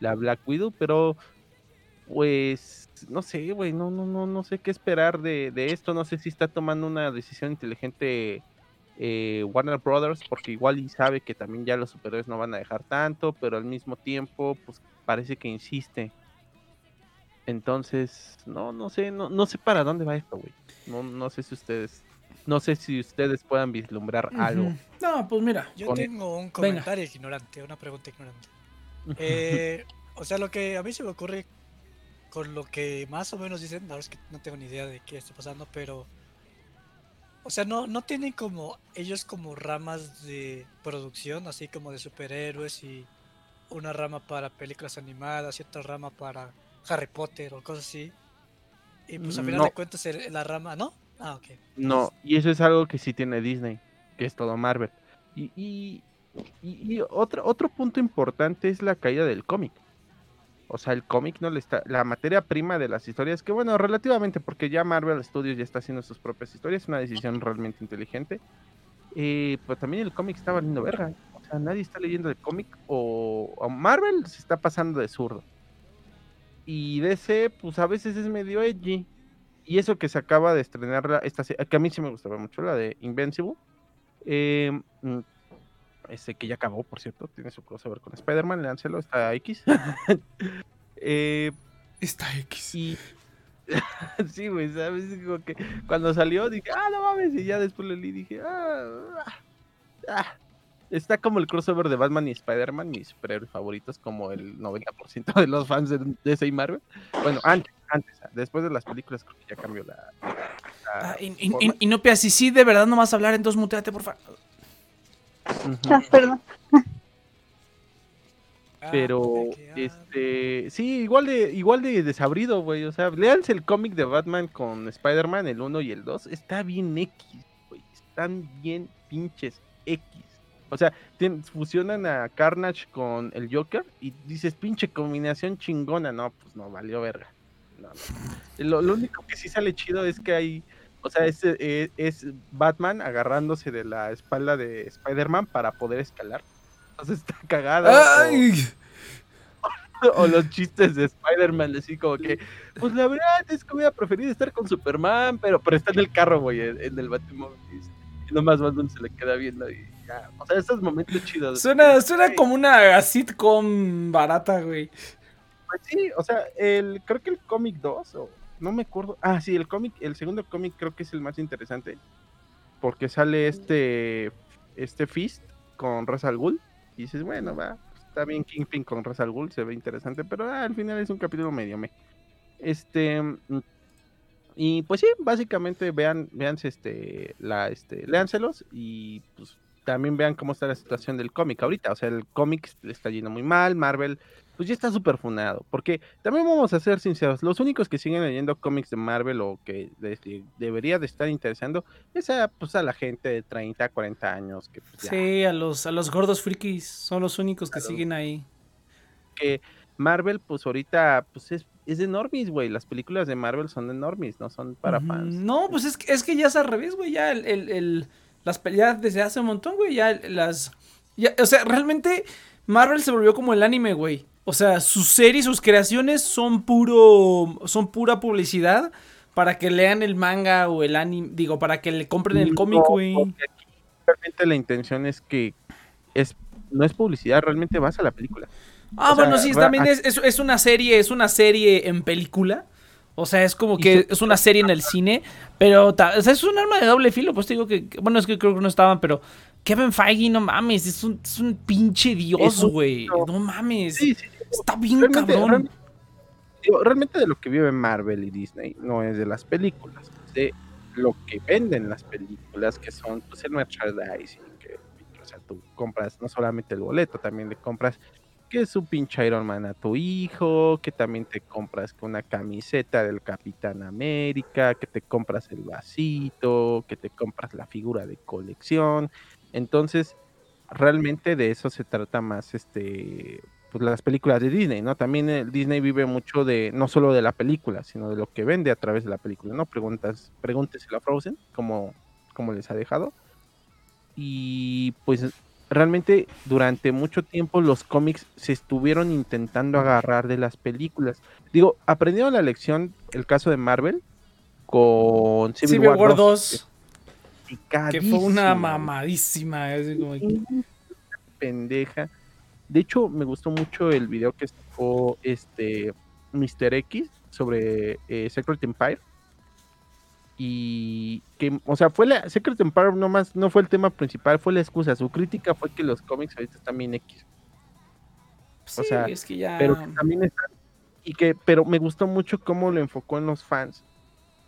la Black Widow, pero pues no sé, güey, no, no, no, no sé qué esperar de, de esto. No sé si está tomando una decisión inteligente eh, Warner Brothers, porque igual y sabe que también ya los superhéroes no van a dejar tanto, pero al mismo tiempo, pues parece que insiste. Entonces, no, no sé, no, no sé para dónde va esto, güey. No, no sé si ustedes, no sé si ustedes puedan vislumbrar algo. No, pues mira. Yo Con- tengo un comentario ignorante, una pregunta ignorante. Eh, o sea, lo que a mí se me ocurre con lo que más o menos dicen, la verdad es que no tengo ni idea de qué está pasando, pero... O sea, no, no tienen como ellos como ramas de producción, así como de superhéroes y una rama para películas animadas y otra rama para Harry Potter o cosas así. Y pues al final No. de cuentas la rama, ¿no? Ah, ok. No, y eso es algo que sí tiene Disney, que es todo Marvel. Y, y, y- y otro, otro punto importante es la caída del cómic. O sea, el cómic no le está. La materia prima de las historias, que bueno, relativamente, porque ya Marvel Studios ya está haciendo sus propias historias, es una decisión realmente inteligente. Eh, pues también el cómic está valiendo verga. O sea, nadie está leyendo el cómic o, o Marvel se está pasando de zurdo. Y DC, pues a veces es medio edgy. Y eso que se acaba de estrenar, la- esta, que a mí sí me gustaba mucho, la de Invincible. eh, ese que ya acabó, por cierto, tiene su crossover con Spider-Man, léanselo, está X. Eh, Está X. y sí, güey, ¿sabes? Como que cuando salió dije, ah, no mames, y ya después y dije, ah, ah, ah. Está como el crossover de Batman y Spider-Man, mis superhéroes favoritos, como el 90% de los fans de DC y Marvel. Bueno, antes, antes, después de las películas creo que ya cambió la... la Ah, y, y, y- y no, Pia, si sí, de verdad no vas a hablar, entonces muteate, por favor. Ah, perdón. Pero, Ah, ¿de qué hablas? este, sí, igual de, igual de desabrido, güey. O sea, léanse el cómic de Batman con Spider-Man, el 1 y el 2. Está bien X, güey. Están bien pinches X. O sea, fusionan a Carnage con el Joker y dices, pinche combinación chingona. No, pues no, valió verga. No, no. Lo, lo único que sí sale chido es que hay, o sea, es, eh, es Batman agarrándose de la espalda de Spider-Man para poder escalar. Entonces está cagado. o- ¡Ay! o los chistes de Spider-Man, así como que, pues la verdad es que hubiera preferido estar con Superman, pero, pero está en el carro, güey, en, en el Batimóvil. Y nomás Batman se le queda viendo y O sea, esos momentos chidos. Suena, suena como una sitcom barata, güey. Pues sí, o sea, el, creo que el cómic 2, o no me acuerdo. Ah, sí, el cómic, el segundo cómic creo que es el más interesante. Porque sale este, este Fist con Ra's al Ghul. Y dices, bueno, va, está bien Kingpin con Ra's al Ghul, se ve interesante, pero ah, al final es un capítulo medio me. Este y pues sí, básicamente vean, vean este, la, este, léanselos y pues también vean cómo está la situación del cómic ahorita. O sea, el cómic le está yendo muy mal, Marvel pues ya está súper funado. Porque también vamos a ser sinceros, los únicos que siguen leyendo cómics de Marvel o que debería de estar interesando es a, pues, a la gente de 30, 40 años. Que, pues, Sí, a los, a los gordos frikis son los únicos que siguen ahí. Que Marvel, pues ahorita, pues es, es de normis, güey. Las películas de Marvel son de normis, no son para fans. No, pues es que, es que ya es al revés, güey. Ya el, el, el las peleas desde hace un montón, güey. Ya las. Ya, o sea, realmente Marvel se volvió como el anime, güey. O sea, sus series, sus creaciones son puro. son pura publicidad para que lean el manga o el anime. Digo, para que le compren el cómic, güey. realmente la intención es que es, no es publicidad, realmente vas a la película. Ah, bueno, sí, también es, es, una serie, es una serie en película. O sea, es como que es una serie en el cine, pero o sea, es un arma de doble filo. Pues te digo que, bueno, es que creo que no estaban, pero Kevin Feige, no mames, es un, es un pinche dios, güey. No mames. Sí, sí, Está bien cabrón. Realmente, de lo que vive Marvel y Disney no es de las películas, es de lo que venden las películas, que son pues, el merchandising, que o sea, tú compras no solamente el boleto, también le compras que es un pinche Iron Man a tu hijo, que también te compras una camiseta del Capitán América, que te compras el vasito, que te compras la figura de colección. Entonces, realmente de eso se trata más este pues las películas de Disney, ¿no? También el Disney vive mucho de no solo de la película, sino de lo que vende a través de la película, ¿no? Preguntas, pregúnteselo a Frozen, como, como les ha dejado. Y pues realmente durante mucho tiempo los cómics se estuvieron intentando agarrar de las películas. Digo, aprendieron la lección, el caso de Marvel, con Civil, War, 2. Que fue una mamadísima. Pendeja. De hecho, me gustó mucho el video que sacó este Mr. X sobre eh, Secret Empire y que, o sea, fue la Secret Empire no más, no fue el tema principal, fue la excusa. Su crítica fue que los cómics ahorita están bien X. o sea, es que ya. Pero también están, y que, pero me gustó mucho cómo lo enfocó en los fans.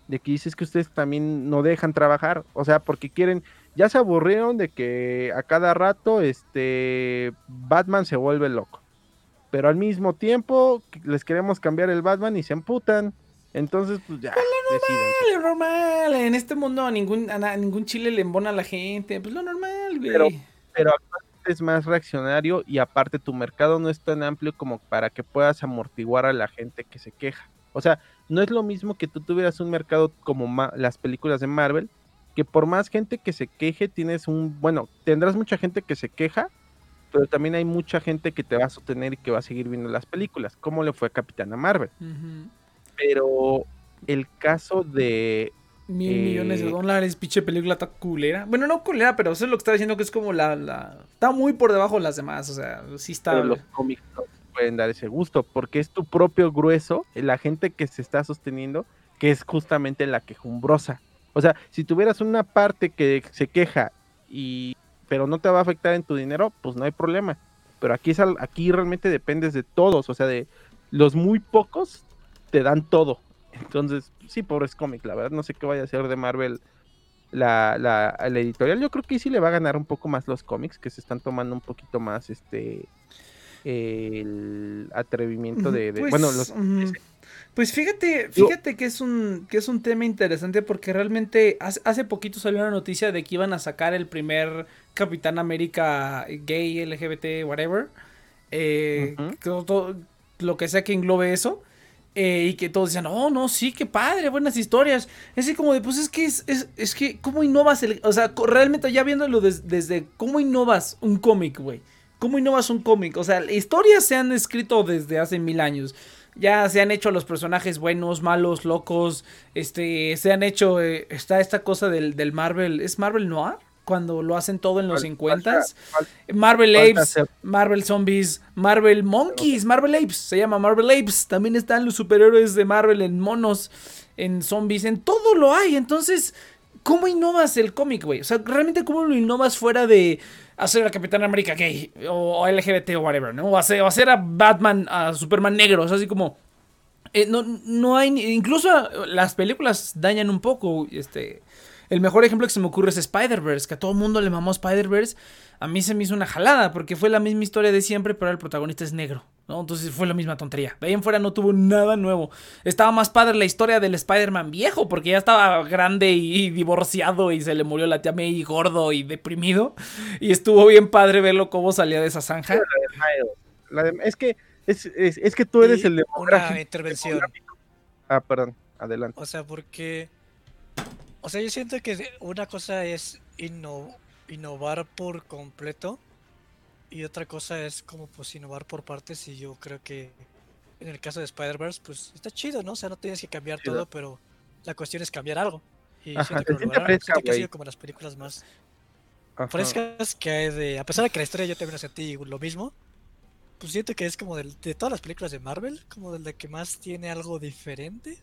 De que dices que ustedes también no dejan trabajar, o sea, porque quieren, ya se aburrieron de que a cada rato este Batman se vuelve loco. Pero al mismo tiempo les queremos cambiar el Batman y se emputan. Entonces, pues ya. Pues lo normal, lo normal. En este mundo a ningún, a ningún chile le embona a la gente. Pues lo normal, güey. Pero, pero es más reaccionario y aparte tu mercado no es tan amplio como para que puedas amortiguar a la gente que se queja. O sea, no es lo mismo que tú tuvieras un mercado como las películas de Marvel, que por más gente que se queje, tienes un, bueno, tendrás mucha gente que se queja, pero también hay mucha gente que te va a sostener y que va a seguir viendo las películas, como le fue a Capitana Marvel. Pero el caso de. Mil millones de eh, dólares, pinche película está culera. Bueno, no culera, pero eso es lo que está diciendo que es como la, la. Está muy por debajo de las demás, o sea, sí está. Pero los cómics no pueden dar ese gusto, porque es tu propio grueso, la gente que se está sosteniendo, que es justamente la quejumbrosa. O sea, si tuvieras una parte que se queja y pero no te va a afectar en tu dinero, pues no hay problema. Pero aquí es aquí realmente dependes de todos, o sea, de los muy pocos te dan todo. Entonces, sí, pobres cómics, la verdad, no sé qué vaya a hacer de Marvel la, la, editorial. Yo creo que sí le va a ganar un poco más los cómics, que se están tomando un poquito más este el atrevimiento de, pues, bueno los pues fíjate fíjate que es un que es un tema interesante porque realmente hace, poquito salió una noticia de que iban a sacar el primer Capitán América gay LGBT whatever. Eh, lo que sea que englobe eso eh, y que todos decían, oh, no, sí, qué padre, buenas historias. Es así como de, pues es que, es, es, que, ¿cómo innovas? El, o sea, realmente ya viéndolo desde, ¿cómo innovas un cómic, güey? ¿Cómo innovas un cómic? O sea, historias se han escrito desde hace mil años. Ya se han hecho los personajes buenos, malos, locos. Este, se han hecho, eh, está esta cosa del, del Marvel, ¿es Marvel Noir? Cuando lo hacen todo en los 50 Marvel Apes, Marvel Zombies, Marvel Monkeys, Marvel Apes, se llama Marvel Apes. También están los superhéroes de Marvel en monos, en zombies, en todo lo hay. Entonces, ¿cómo innovas el cómic, güey? O sea, realmente, ¿cómo lo innovas fuera de hacer a Capitán América gay o, LGBT o whatever, ¿no? O hacer, o hacer a Batman, a Superman negro, o sea, así como... eh, no, no hay... Incluso las películas dañan un poco, este... El mejor ejemplo que se me ocurre es Spider-Verse, que a todo el mundo le mamó Spider-Verse. A mí se me hizo una jalada, porque fue la misma historia de siempre, pero ahora el protagonista es negro, ¿no? Entonces fue la misma tontería. De ahí en fuera no tuvo nada nuevo. Estaba más padre la historia del Spider-Man viejo, porque ya estaba grande y, y divorciado y se le murió la tía May gordo y deprimido. Y estuvo bien padre verlo cómo salía de esa zanja. La de- es que es, es, es que tú eres Y el de Una intervención. Ah, perdón, adelante. O sea, porque. O sea, yo siento que de- una cosa es inno- innovar por completo. Y otra cosa es como pues innovar por partes. Y yo creo que en el caso de Spider-Verse, pues está chido, ¿no? O sea, no tienes que cambiar Chido. todo, pero la cuestión es cambiar algo. Y Ajá, siento que siente fresca, Siento que ha sido como las películas más Ajá. frescas que hay de. A pesar de que la historia yo también la sentí lo mismo. Pues siento que es como del- de todas las películas de Marvel, como de la que más tiene algo diferente.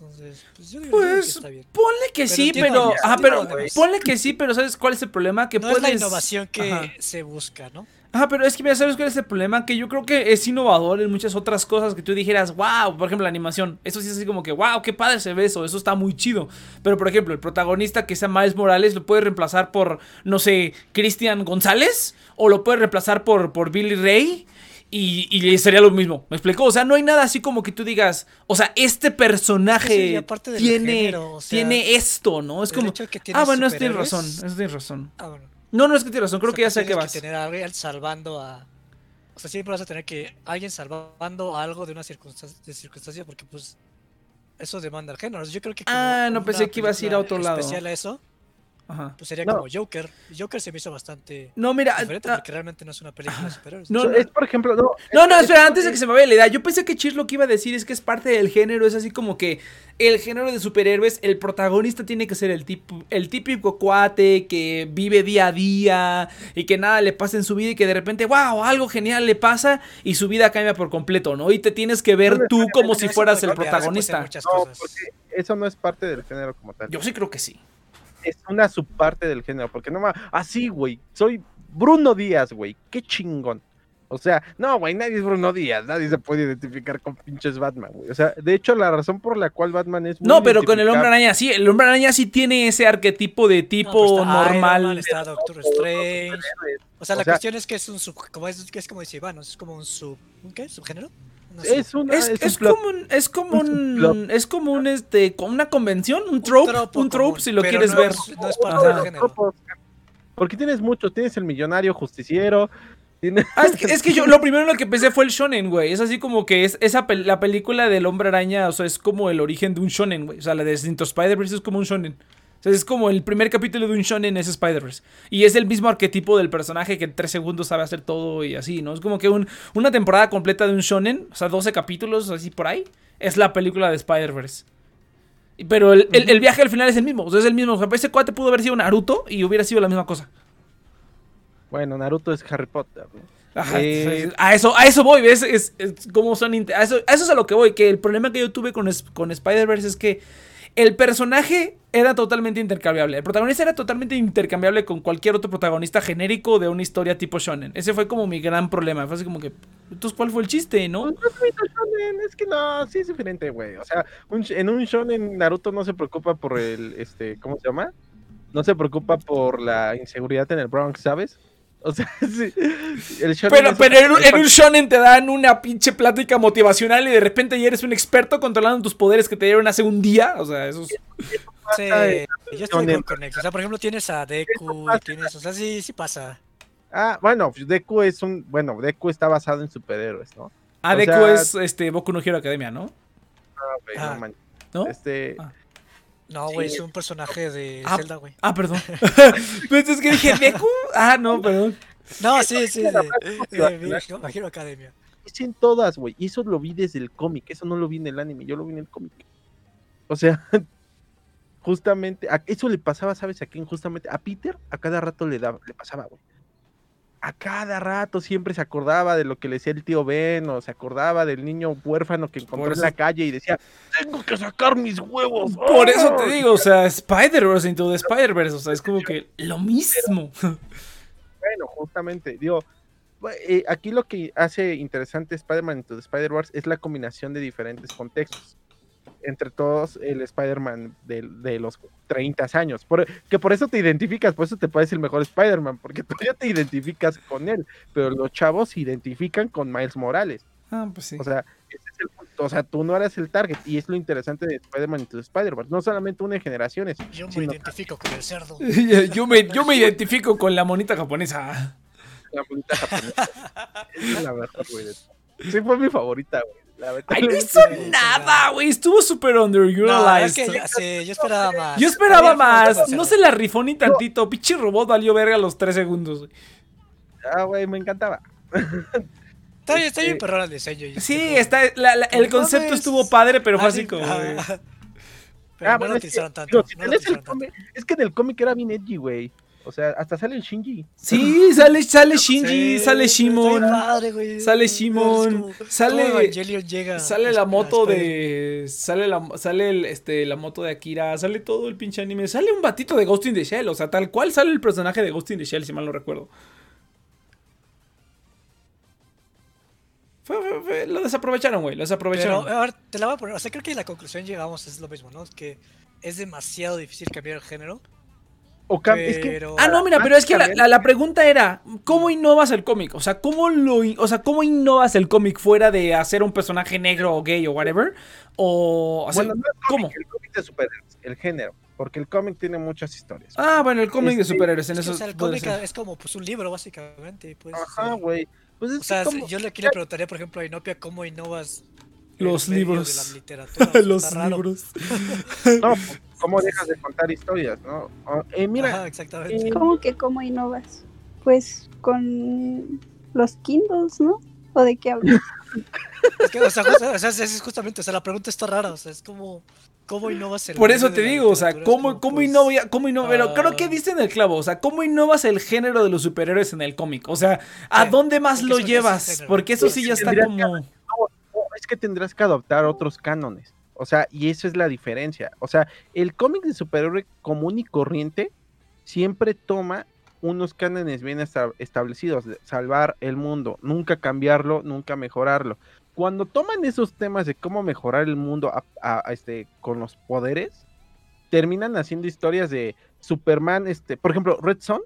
Entonces, pues yo yo digo que Pues está bien. ponle que Pero sí, pero. Ajá, pero. Ponle que sí, pero ¿sabes cuál es el problema? Que No puedes. es la innovación que Ajá. se busca, ¿no? Ajá, pero es que ya sabes cuál es el problema, que yo creo que es innovador en muchas otras cosas que tú dijeras, wow, por ejemplo la animación, eso sí es así como que, wow, qué padre se ve eso, eso está muy chido. Pero por ejemplo, el protagonista que sea Miles Morales lo puede reemplazar por, no sé, Cristian González, o lo puede reemplazar por, por Billy Ray. Y, y sería lo mismo, ¿me explico? O sea, no hay nada así como que tú digas, o sea, este personaje Sí, tiene, género, o sea, tiene esto, ¿no? Es como, que ah, bueno, eso tienes razón, eso tienes razón. Ah, bueno. No, no es que tienes razón, creo O sea, que ya sé a qué tienes vas. que tener a alguien salvando a. O sea, siempre vas a tener que alguien salvando algo de una circunstancia, de circunstancia porque pues eso demanda el género. Yo creo que como Ah, no pensé que ibas a ir a otro lado. Especial a eso, Ajá. pues sería No. como Joker. Joker se me hizo bastante No, mira, diferente porque realmente no es una película de superhéroes. no, es por ejemplo, no. No, es- no, es- espera, antes de que se me vaya la idea, yo pensé que Chis lo que iba a decir es que es parte del género, es así como que el género de superhéroes, el protagonista tiene que ser el, tipo, el típico cuate que vive día a día y que nada le pasa en su vida y que de repente, wow, algo genial le pasa y su vida cambia por completo, ¿no? Y te tienes que ver No tú como si fueras el protagonista. No, porque eso no es parte del género como tal. Yo sí creo que sí. Es una subparte del género, porque no más. Así, güey. Soy Bruno Díaz, güey. Qué chingón. O sea, no, güey, nadie es Bruno Díaz, nadie se puede identificar con pinches Batman, güey. O sea, de hecho, la razón por la cual Batman es muy No, pero con el hombre araña sí, el hombre araña sí tiene ese arquetipo de tipo pero está Iron normal. Man, está Doctor Strange. O sea, O la sea- cuestión es que es un sub, como es, que es como dice Iván, es como un sub, ¿un qué? ¿Subgénero? Es una. Es, es es un como un, es como un un, es como un, este, como una convención, un trope, un trope común, si lo pero quieres no ver. es- no es del género. Porque tienes muchos, tienes el millonario justiciero. Ah, es, que, es que yo lo primero en lo que pensé fue el shonen, güey. Es así como que es esa pel- la película del hombre araña, o sea, es como el origen de un shonen, güey. O sea, la de Into Spider-Verse es como un shonen. O sea, es como el primer capítulo de un shonen es Spider-Verse. Y es el mismo arquetipo del personaje que en tres segundos sabe hacer todo y así, ¿no? Es como que un- una temporada completa de un shonen, o sea, 12 capítulos así por ahí, es la película de Spider-Verse. Pero el, el- el viaje al final es el mismo, o sea, es el mismo. O sea, ese cuate pudo haber sido Naruto y hubiera sido la misma cosa. Bueno, Naruto es Harry Potter, ¿no? Ajá, Eh, a eso, a eso voy, ¿ves? Es, es como son a eso, a eso es a lo que voy, que el problema que yo tuve con, con Spider-Verse es que el personaje era totalmente intercambiable. El protagonista era totalmente intercambiable con cualquier otro protagonista genérico de una historia tipo shonen. Ese fue como mi gran problema. Fue así como que, entonces, ¿cuál fue el chiste, no? Pues es que no, sí es diferente, güey. O sea, en un shonen Naruto no se preocupa por el, este, ¿cómo se llama? No se preocupa por la inseguridad en el Bronx, ¿sabes? O sea, sí, el shonen Pero, pero en, un- es en un shonen te dan una pinche plática motivacional y de repente ya eres un experto controlando tus poderes que te dieron hace un día. O sea, eso es... Sí, yo estoy con Conex. O sea, por ejemplo, tienes a Deku y tienes, o sea, sí, sí pasa. Ah, bueno, pues Deku es un, bueno, Deku está basado en superhéroes, ¿no? Ah, O Deku sea- es este, Boku no Hero Academia, ¿no? Ah, no Ah. man- ¿No? Este, Ah. No, güey, es un personaje de Ah. Zelda, güey. Ah, perdón. pues es que dije, ¿Deku? Ah, no, perdón. No, sí, sí, Hero- My Hero Academia. es en todas, güey. Y eso lo vi desde el cómic, eso no lo vi en el anime, yo lo vi en el cómic. O sea, justamente, a- eso le pasaba, ¿sabes a quién? Justamente a Peter, a cada rato le daba, le pasaba, güey. A cada rato siempre se acordaba de lo que le decía el tío Ben o se acordaba del niño huérfano que encontró en la calle y decía, tengo que sacar mis huevos. Por eso te ¡Ah! digo, o sea, Spider-Verse into the Spider-Verse, o sea, es como que lo mismo. Bueno, justamente, digo, eh, aquí lo que hace interesante Spider-Man Into the Spider-Verse es la combinación de diferentes contextos. Entre todos, el Spider-Man de, de los 30 años. Por- que por eso te identificas, por eso te parece el mejor Spider-Man, porque tú ya te identificas con él, pero los chavos se identifican con Miles Morales. Ah, pues sí. O sea, ese es el punto. O sea, tú no eras el target, y es lo interesante de Spider-Man Into the Spider-Verse. No solamente une generaciones, Yo me sino identifico con el cerdo. yo, me, yo me identifico con la monita japonesa. la bonita japonesa. es la güey. Sí, fue mi favorita, güey. Ay, no hizo nada, güey. Estuvo súper No, underutilized. es que ya- sí, yo esperaba más. Yo esperaba más. No se la rifó ni tantito. Pinche robot valió verga a los 3 segundos. güey. Ah, güey, me encantaba. Está bien, está bien Este- perrón el diseño. Sí, está, la- la- el No concepto estuvo padre, pero fue así sí, como. Pero Ah, no bueno, lo es que, tanto. no lo el cómic- es que en el cómic era bien edgy, güey. O sea, hasta sale el Shinji. Sí, sale, sale Shinji, Sí, sale Shimon. sale Shimon, como- sale- llega Sale la moto de. Sale la, sale el, este, la moto de Akira. Sale todo el pinche anime. Sale un batito de Ghost in the Shell. O sea, tal cual sale el personaje de Ghost in the Shell, si mal no recuerdo. Fue- fue- fue- lo desaprovecharon, güey. Lo desaprovecharon. Pero, a ver, te la voy a poner. O sea, creo que la conclusión llegamos es lo mismo, ¿no? Es que es demasiado difícil cambiar el género. O cam- es que Pero. Ah, no, mira, pero es que la, la- la pregunta era, ¿cómo innovas el cómic? O sea, ¿cómo lo, in- o sea, ¿cómo innovas el cómic fuera de hacer un personaje negro o gay o whatever? O, o sea, bueno, no el ¿cómo? cómic, el cómic de superhéroes, el género. Porque el cómic tiene muchas historias. Ah, bueno, el cómic de superhéroes en Es que, eso o sea, el cómic ser. es como pues, un libro, básicamente. Pues, Ajá, güey. Pues es O sea, como- yo le, aquí le preguntaría, por ejemplo, a Inopia cómo innovas Los libros. de la literatura. Los libros. No, ¿cómo dejas de contar historias, no? Eh, mira, Ajá, exactamente. eh, ¿Cómo que cómo innovas? Pues con los Kindles, ¿no? ¿O de qué hablas? Es que, o sea, justo- o sea, es, justamente, o sea, la pregunta está rara, o sea, es como, ¿cómo innovas el Por eso te digo, o sea, ¿cómo, como, cómo pues, innovas? ¿Cómo inno- Pero creo que ah. diste en el clavo, o sea, ¿cómo innovas el género de los superhéroes en el cómic? O sea, ¿a Sí, dónde más lo llevas? Porque eso sí ya está como... no, es que tendrás que adoptar otros cánones. O sea, y eso es la diferencia. O sea, el cómic de superhéroe común y corriente siempre toma unos cánones bien esta- establecidos, de salvar el mundo, nunca cambiarlo, nunca mejorarlo. Cuando toman esos temas de cómo mejorar el mundo a- a- a este, con los poderes, terminan haciendo historias de Superman, este, por ejemplo, Red Son,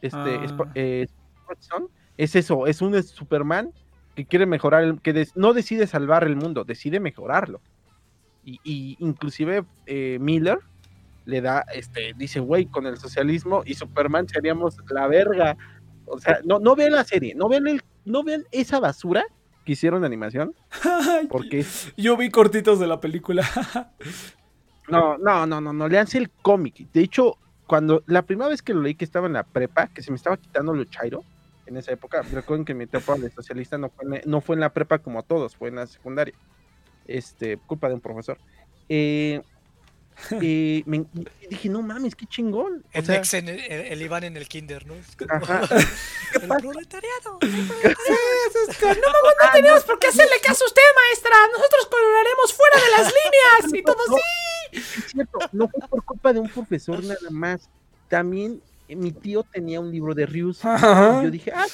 este, Ah. Sp- eh, Red Son, es eso, es un Superman que quiere mejorar, el- que des- no decide salvar el mundo, decide mejorarlo. Y, y inclusive eh, Miller le da, este, dice, güey, con el socialismo y Superman seríamos la verga. O sea, no, no vean la serie, no vean el, no vean esa basura que hicieron de animación, porque Yo vi cortitos de la película. no, no, no, no, no, leanse el cómic. De hecho, cuando la primera vez que lo leí que estaba en la prepa, que se me estaba quitando lo chairo en esa época, recuerden que mi etapa de socialista no fue, en la- no fue en la prepa como todos, fue en la secundaria. Este, culpa de un profesor. Eh, eh, me- dije, no mames, qué chingón. O El, sea, Nex en el, el- el Iván en el kinder, ¿no? Es como, Ajá. el proletariado. el No tenemos por qué hacerle caso a usted, maestra. Nosotros coloraremos fuera de las líneas y todo No, así. es cierto, no fue por culpa de un profesor nada más. También eh, mi tío tenía un libro de Rius. Y yo dije, ah,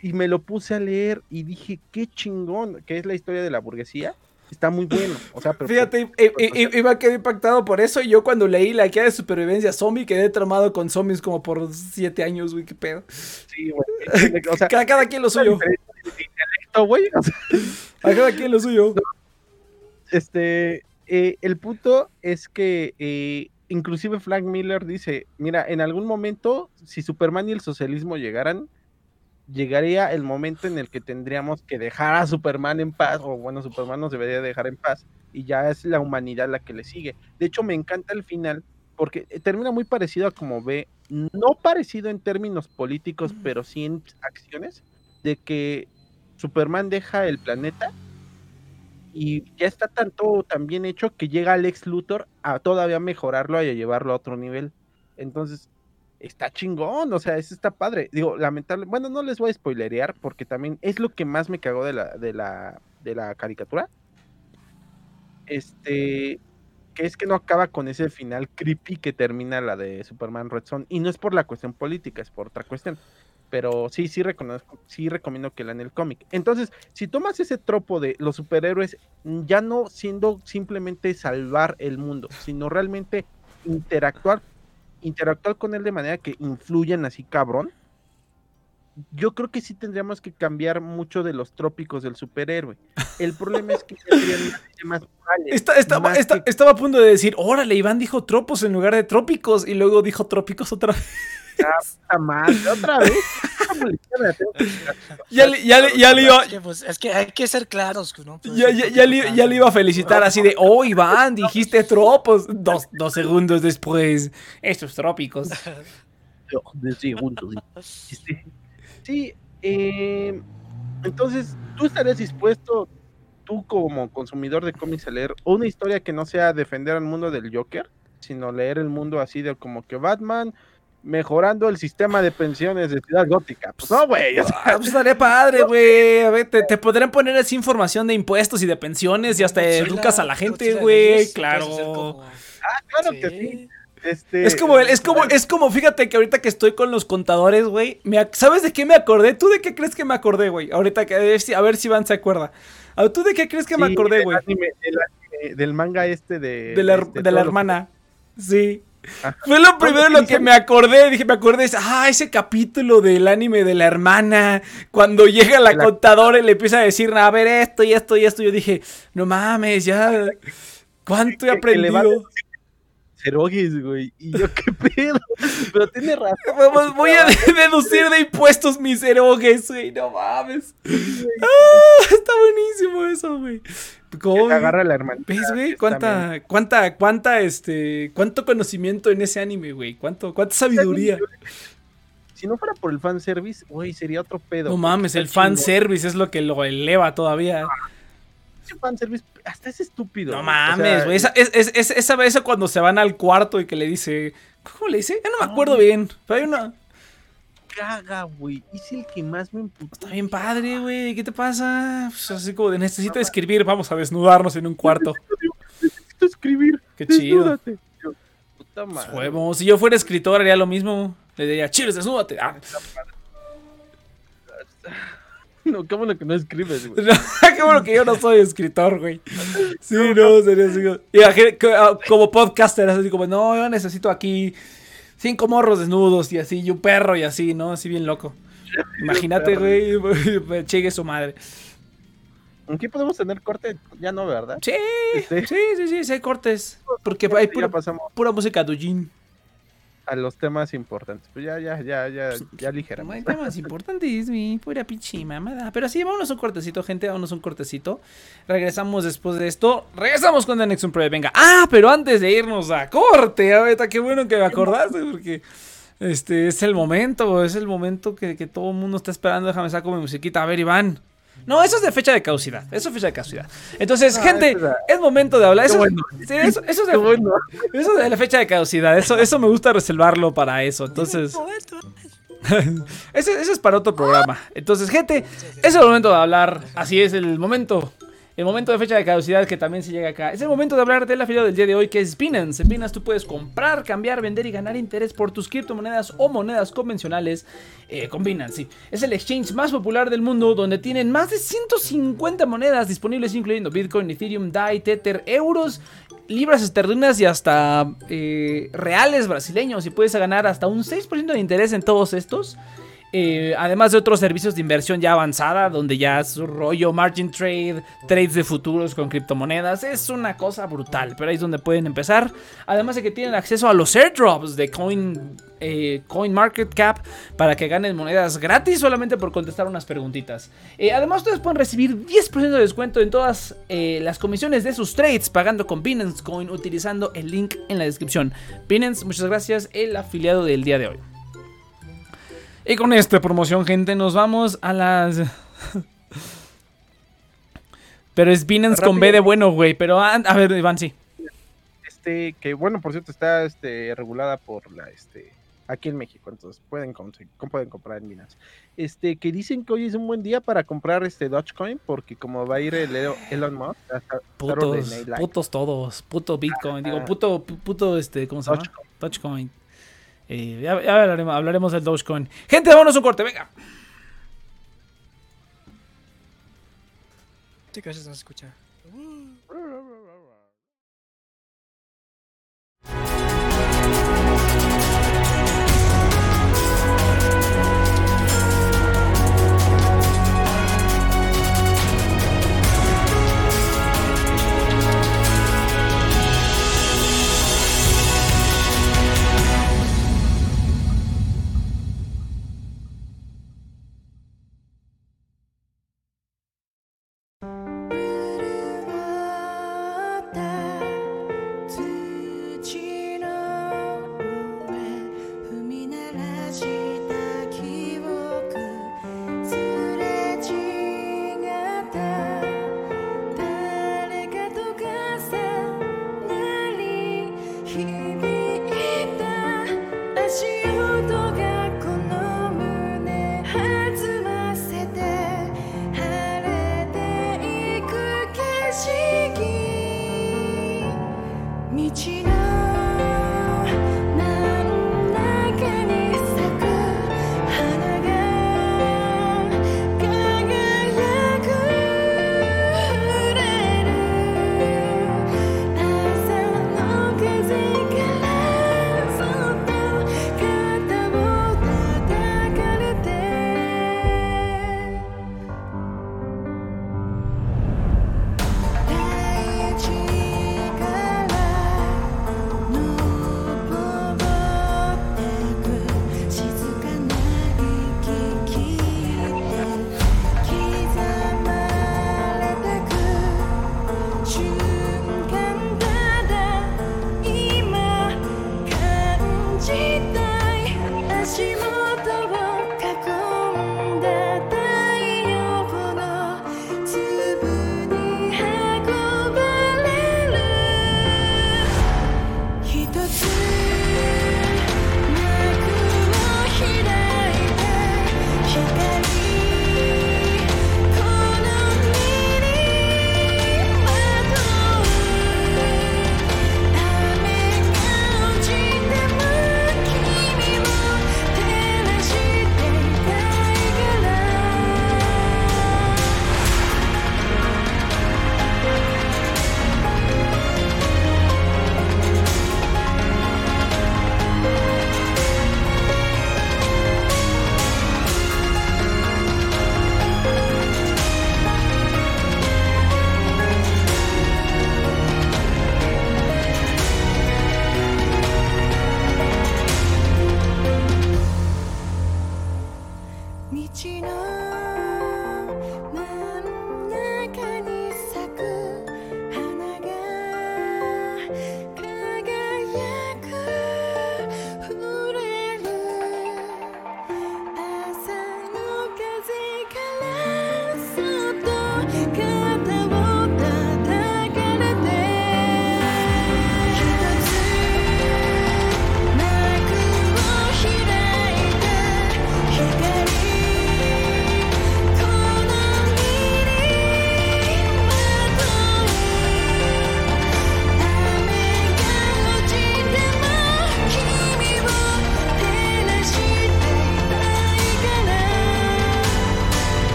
y me lo puse a leer y dije, qué chingón, que es la historia de la burguesía. Está muy bueno. O sea, pero Fíjate, i- i- i- iba a quedar impactado por eso. Y yo cuando leí la guía de supervivencia zombie quedé tramado con zombies como por siete años, güey, qué pedo. sí, güey. O sea, Cada, cada quien lo suyo. intelecto, güey. O sea, A cada quien lo suyo. este, eh, el punto es que eh, inclusive Frank Miller dice, mira, en algún momento, si Superman y el socialismo llegaran, llegaría el momento en el que tendríamos que dejar a Superman en paz, o bueno, Superman nos debería dejar en paz, y ya es la humanidad la que le sigue. De hecho, me encanta el final, porque eh, termina muy parecido a como ve, no parecido en términos políticos, pero sí en acciones, de que Superman deja el planeta y ya está tanto tan bien hecho que llega Alex Luthor a todavía mejorarlo y a llevarlo a otro nivel. Entonces, está chingón, o sea, eso está padre. Digo, lamentable, bueno, no les voy a spoilerear porque también es lo que más me cagó de la, de la, de la caricatura. Este, que es que no acaba con ese final creepy que termina la de Superman Red Son. Y no es por la cuestión política, es por otra cuestión. Pero sí, sí reconozco, sí recomiendo que lean el cómic. Entonces, si tomas ese tropo de los superhéroes, ya no siendo simplemente salvar el mundo, sino realmente interactuar interactuar con él de manera que influyan así cabrón, yo creo que sí tendríamos que cambiar mucho de los trópicos del superhéroe. El problema es que más estaba, estaba a punto de decir, órale, Iván dijo tropos en lugar de trópicos y luego dijo trópicos otra vez. Otra vez. ya, le, ya, ya le iba. Pues, es que, hay que ser claros, ¿no? Pues, ya, ya, le, ya, le, iba a felicitar así de, oh, Iván, dijiste tropos. Dos, dos segundos después, estos trópicos. Sí, eh, entonces, ¿tú estarías dispuesto, tú como consumidor de cómics, a leer una historia que no sea defender al mundo del Joker, sino leer el mundo así de como que Batman mejorando el sistema de pensiones de Ciudad Gótica. Pues no, güey. Ah, pues estaría padre, güey. A ver, te, podrían poner así información de impuestos y de pensiones y hasta educas a la gente, güey. Claro. Ah, claro que sí. Este, es como, es como, es como, fíjate que ahorita que estoy con los contadores, güey, ¿sabes de qué me acordé? ¿Tú de qué crees que me acordé, güey? Ahorita que, a ver si Van se acuerda. ¿Tú de qué crees que me acordé, güey? Del, manga este de... De la, este, de la hermana. Sí. Fue lo primero lo que me acordé. Dije, me acordé, ah, ese capítulo del anime de la hermana. Cuando llega la, contadora y le empieza a decir, a ver esto y esto y esto. Yo dije, no mames, ya. ¿Cuánto he aprendido? Cerogues, güey. Y yo, ¿qué pedo? Pero tiene razón. voy a deducir de impuestos mis cerogues, güey. No mames. Ah, está buenísimo eso, güey. ¿Cómo? Agarra la hermana. ¿Ves, güey? ¿Cuánta, cuánta, cuánta, este, cuánto conocimiento en ese anime, güey? ¿Cuánto, cuánta sabiduría? Si no fuera por el fanservice, güey, sería otro pedo. No mames, el fanservice es lo que lo eleva todavía. Ese fanservice hasta es estúpido. No mames, güey. esa, es, es, esa vez cuando se van al cuarto y que le dice. ¿Cómo le dice? Ya no me acuerdo bien. Pero hay una caga, güey. Es el que más me imputó. Está bien padre, güey. ¿Qué te pasa? Pues así como de necesito escribir, vamos a desnudarnos en un cuarto. Necesito escribir. Qué chido. Puta madre. si yo fuera escritor haría lo mismo. Le diría, chiles, desnúdate. Ah. No, qué bueno que no escribes, güey. qué bueno que yo no soy escritor, güey. Sí, no, sería así. Y ah, como podcaster, así como, no, yo necesito aquí cinco morros desnudos y así, y un perro y así, ¿no? Así bien loco. Imagínate, güey, chegue su madre. Aquí podemos tener corte, ya no, ¿verdad? Sí, este. sí, sí, sí, sí, hay cortes. Porque hay pura, pura música Dujin a los temas importantes. Pues ya, ya, ya, ya, pues, ya ligeramente. Hay temas importantes, mi pura pinche mamada. Pero sí, vámonos un cortecito, gente, vámonos un cortecito. Regresamos después de esto. Regresamos con The Next Project, venga. Ah, pero antes de irnos a corte, ahorita qué bueno que me acordaste, porque este es el momento, es el momento que, que todo el mundo está esperando. Déjame sacar mi musiquita. A ver, Iván. No, eso es de fecha de caducidad. Eso es fecha de caducidad. Entonces, ah, gente, es, momento de hablar. Eso, eso, es de, bueno. eso de la fecha de caducidad. Eso, eso me gusta reservarlo para eso. Entonces. eso, eso es para otro programa. Entonces, gente, es el momento de hablar. Así es el momento el momento de fecha de caducidad que también se llega acá. Es el momento de hablar de la fila del día de hoy que es Binance. En Binance tú puedes comprar, cambiar, vender y ganar interés por tus criptomonedas o monedas convencionales eh, con Binance. Sí. Es el exchange más popular del mundo donde tienen más de 150 monedas disponibles incluyendo Bitcoin, Ethereum, DAI, Tether, euros, libras esterlinas y hasta eh, reales brasileños y puedes ganar hasta un 6% de interés en todos estos. Eh, además de otros servicios de inversión ya avanzada, donde ya su rollo margin trade, trades de futuros con criptomonedas, es una cosa brutal, pero ahí es donde pueden empezar. Además de que tienen acceso a los airdrops de Coin, eh, Coin Market Cap para que ganen monedas gratis solamente por contestar unas preguntitas. Eh, además, ustedes pueden recibir 10% de descuento en todas las comisiones de sus trades pagando con Binance Coin utilizando el link en la descripción. Binance, muchas gracias, el afiliado del día de hoy. Y con esta promoción, gente, nos vamos a las. pero es Binance con B de bueno, güey. Pero a, ver, Iván, sí. Este, que bueno, por cierto, está este, regulada por la, este, aquí en México, entonces pueden, conseguir, pueden comprar en Binance. Este, que dicen que hoy es un buen día para comprar este Dogecoin, porque como va a ir el Elon Musk, putos, putos todos, puto Bitcoin, digo, puto, puto, este, ¿cómo se llama? Dogecoin. Eh, ya, hablaremos, hablaremos del Dogecoin. Gente, vámonos un corte, venga. Sí, que se escucha.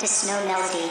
To Snow Melody.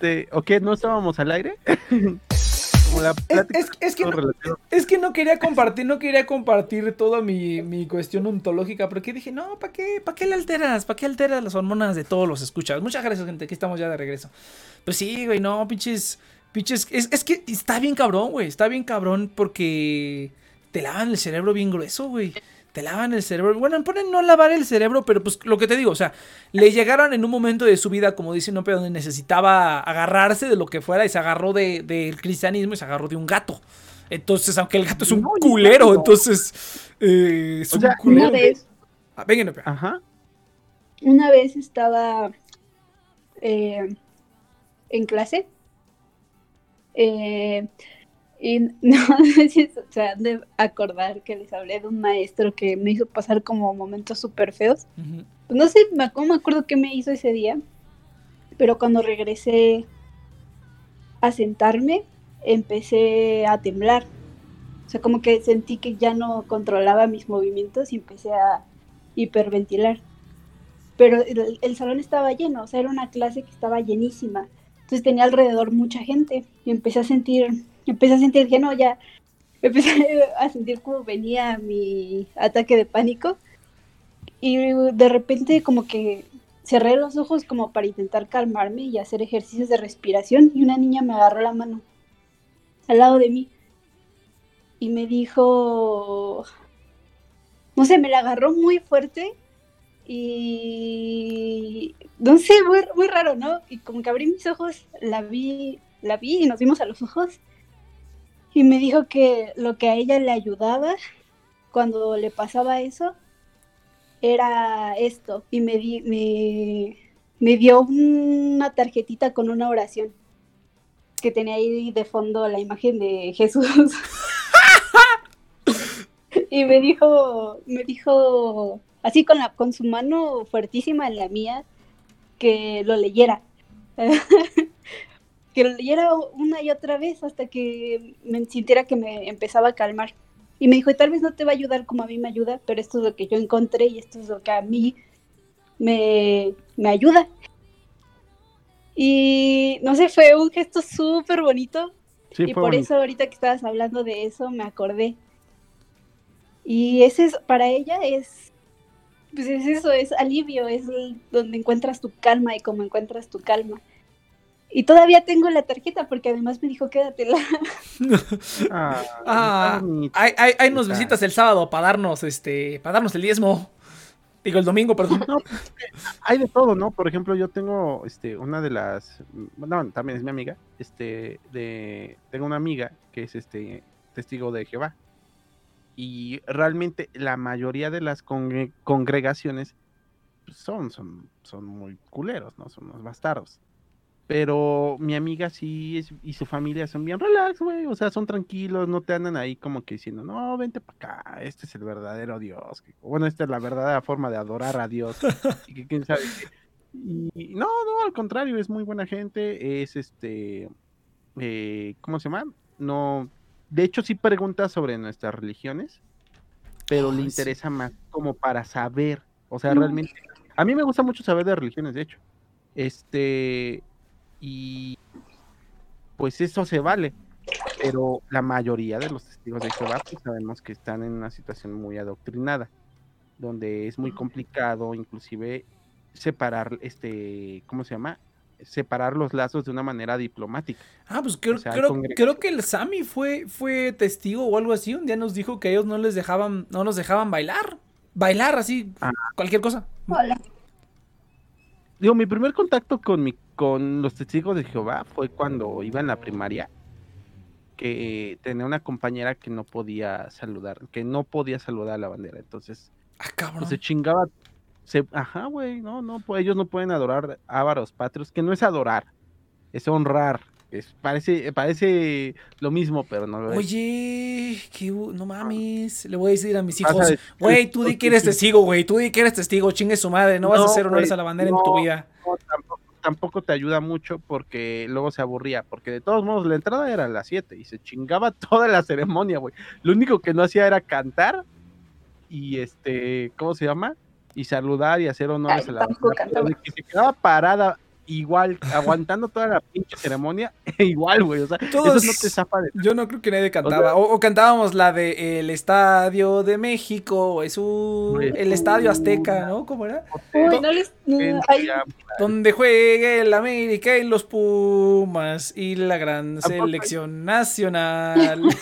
Este, ¿o qué? ¿No estábamos al aire? Como la plática es- es que no, relativo. es que no quería compartir, no quería compartir toda mi, mi cuestión ontológica, porque dije, no, ¿para qué? ¿Para qué le alteras? ¿Para qué alteras las hormonas de todos los escuchas? Muchas gracias, gente, aquí estamos ya de regreso. Pues sí, güey, no, pinches, pinches, es, es que está bien cabrón, güey, está bien cabrón porque te lavan el cerebro bien grueso, güey. Te lavan el cerebro. Bueno, ponen no lavar el cerebro, pero pues lo que te digo, o sea, le llegaron en un momento de su vida, como dice Nope, donde necesitaba agarrarse de lo que fuera y se agarró de- del cristianismo y se agarró de un gato. Entonces, aunque el gato es un No, culero, entonces eh, es O un sea, culero. Una vez, Ah, venga, Nope. Ajá. una vez estaba eh, en clase eh, y no sé si se han de acordar que les hablé de un maestro que me hizo pasar como momentos súper feos. Pues no sé, no me acuerdo qué me hizo ese día, pero cuando regresé a sentarme, empecé a temblar. O sea, como que sentí que ya no controlaba mis movimientos y empecé a hiperventilar. Pero el, el salón estaba lleno, o sea, era una clase que estaba llenísima. Entonces tenía alrededor mucha gente y empecé a sentir, empecé a sentir que no, ya, empecé a sentir como venía mi ataque de pánico y de repente como que cerré los ojos como para intentar calmarme y hacer ejercicios de respiración y una niña me agarró la mano al lado de mí y me dijo, no sé, me la agarró muy fuerte y no sé, muy, muy raro, ¿no? Y como que abrí mis ojos, la vi, la vi y nos vimos a los ojos y me dijo que lo que a ella le ayudaba cuando le pasaba eso era esto y me, di, me, me dio una tarjetita con una oración que tenía ahí de fondo la imagen de Jesús. y me dijo, me dijo así con la con su mano fuertísima en la mía que lo leyera. que lo leyera una y otra vez hasta que me sintiera que me empezaba a calmar. Y me dijo, tal vez no te va a ayudar como a mí me ayuda, pero esto es lo que yo encontré y esto es lo que a mí me, me ayuda. Y no sé, fue un gesto súper bonito. Sí, y por bonito. eso ahorita que estabas hablando de eso me acordé. Y ese es, para ella es, pues es eso, es alivio, es donde encuentras tu calma y como encuentras tu calma. Y todavía tengo la tarjeta porque además me dijo quédatela. Ah, Ah. Ahí, ahí- ahí nos visitas el sábado para darnos, este, para darnos el diezmo. Digo, el domingo, perdón. No, pues, hay de todo, ¿no? Por ejemplo, yo tengo este una de las no, también es mi amiga, este de tengo una amiga que es este testigo de Jehová. Y realmente la mayoría de las congre- congregaciones pues, son son son muy culeros, ¿no? Son unos bastardos. Pero mi amiga sí es, y su familia son bien relax, güey. O sea, son tranquilos, no te andan ahí como que diciendo, no, vente para acá, este es el verdadero Dios. Bueno, esta es la verdadera forma de adorar a Dios. y que quién sabe. Y no, no, al contrario, es muy buena gente. Es este, eh, ¿cómo se llama? No, de hecho sí pregunta sobre nuestras religiones, pero le sí. interesa más como para saber. O sea, Mm. realmente, a mí me gusta mucho saber de religiones, de hecho. Este, y pues eso se vale. Pero la mayoría de los testigos de Jehová, pues sabemos que están en una situación muy adoctrinada, donde es muy complicado, inclusive separar, este, ¿cómo se llama? Separar los lazos de una manera diplomática. Ah, pues creo, O sea, hay creo, creo que el Sammy fue, fue testigo o algo así. Un día nos dijo que ellos no les dejaban, no nos dejaban bailar. Bailar así, Ah. cualquier cosa. Hola. Digo, mi primer contacto con mi, con los testigos de Jehová fue cuando iba en la primaria, que tenía una compañera que no podía saludar, que no podía saludar a la bandera, entonces Ah, pues, se chingaba, se, ajá, güey, no, no, pues ellos no pueden adorar ávaros patrios, que no es adorar, es honrar, es, parece, parece lo mismo, pero no lo es. Oye, no mames. Le voy a decir a mis hijos, güey, tú di que eres testigo, güey. Tú di que eres testigo, chingue su madre. No, vas a hacer honores güey, a la bandera en tu vida. No, tampoco, tampoco te ayuda mucho porque luego se aburría, porque de todos modos la entrada era a las 7 y se chingaba toda la ceremonia, güey. Lo único que no hacía era cantar y este, ¿cómo se llama? Y saludar y hacer honores Ay, a la bandera, que se quedaba parada igual, aguantando toda la pinche ceremonia, igual, güey. O sea, Todos- eso no te zafa de. Yo no creo que nadie cantaba. O, o cantábamos la de El Estadio de México, es un, Es el Estadio Azteca, ¿no? ¿Cómo era? Uy, no les. ay, Donde juegue el América y los Pumas y la gran selección nacional.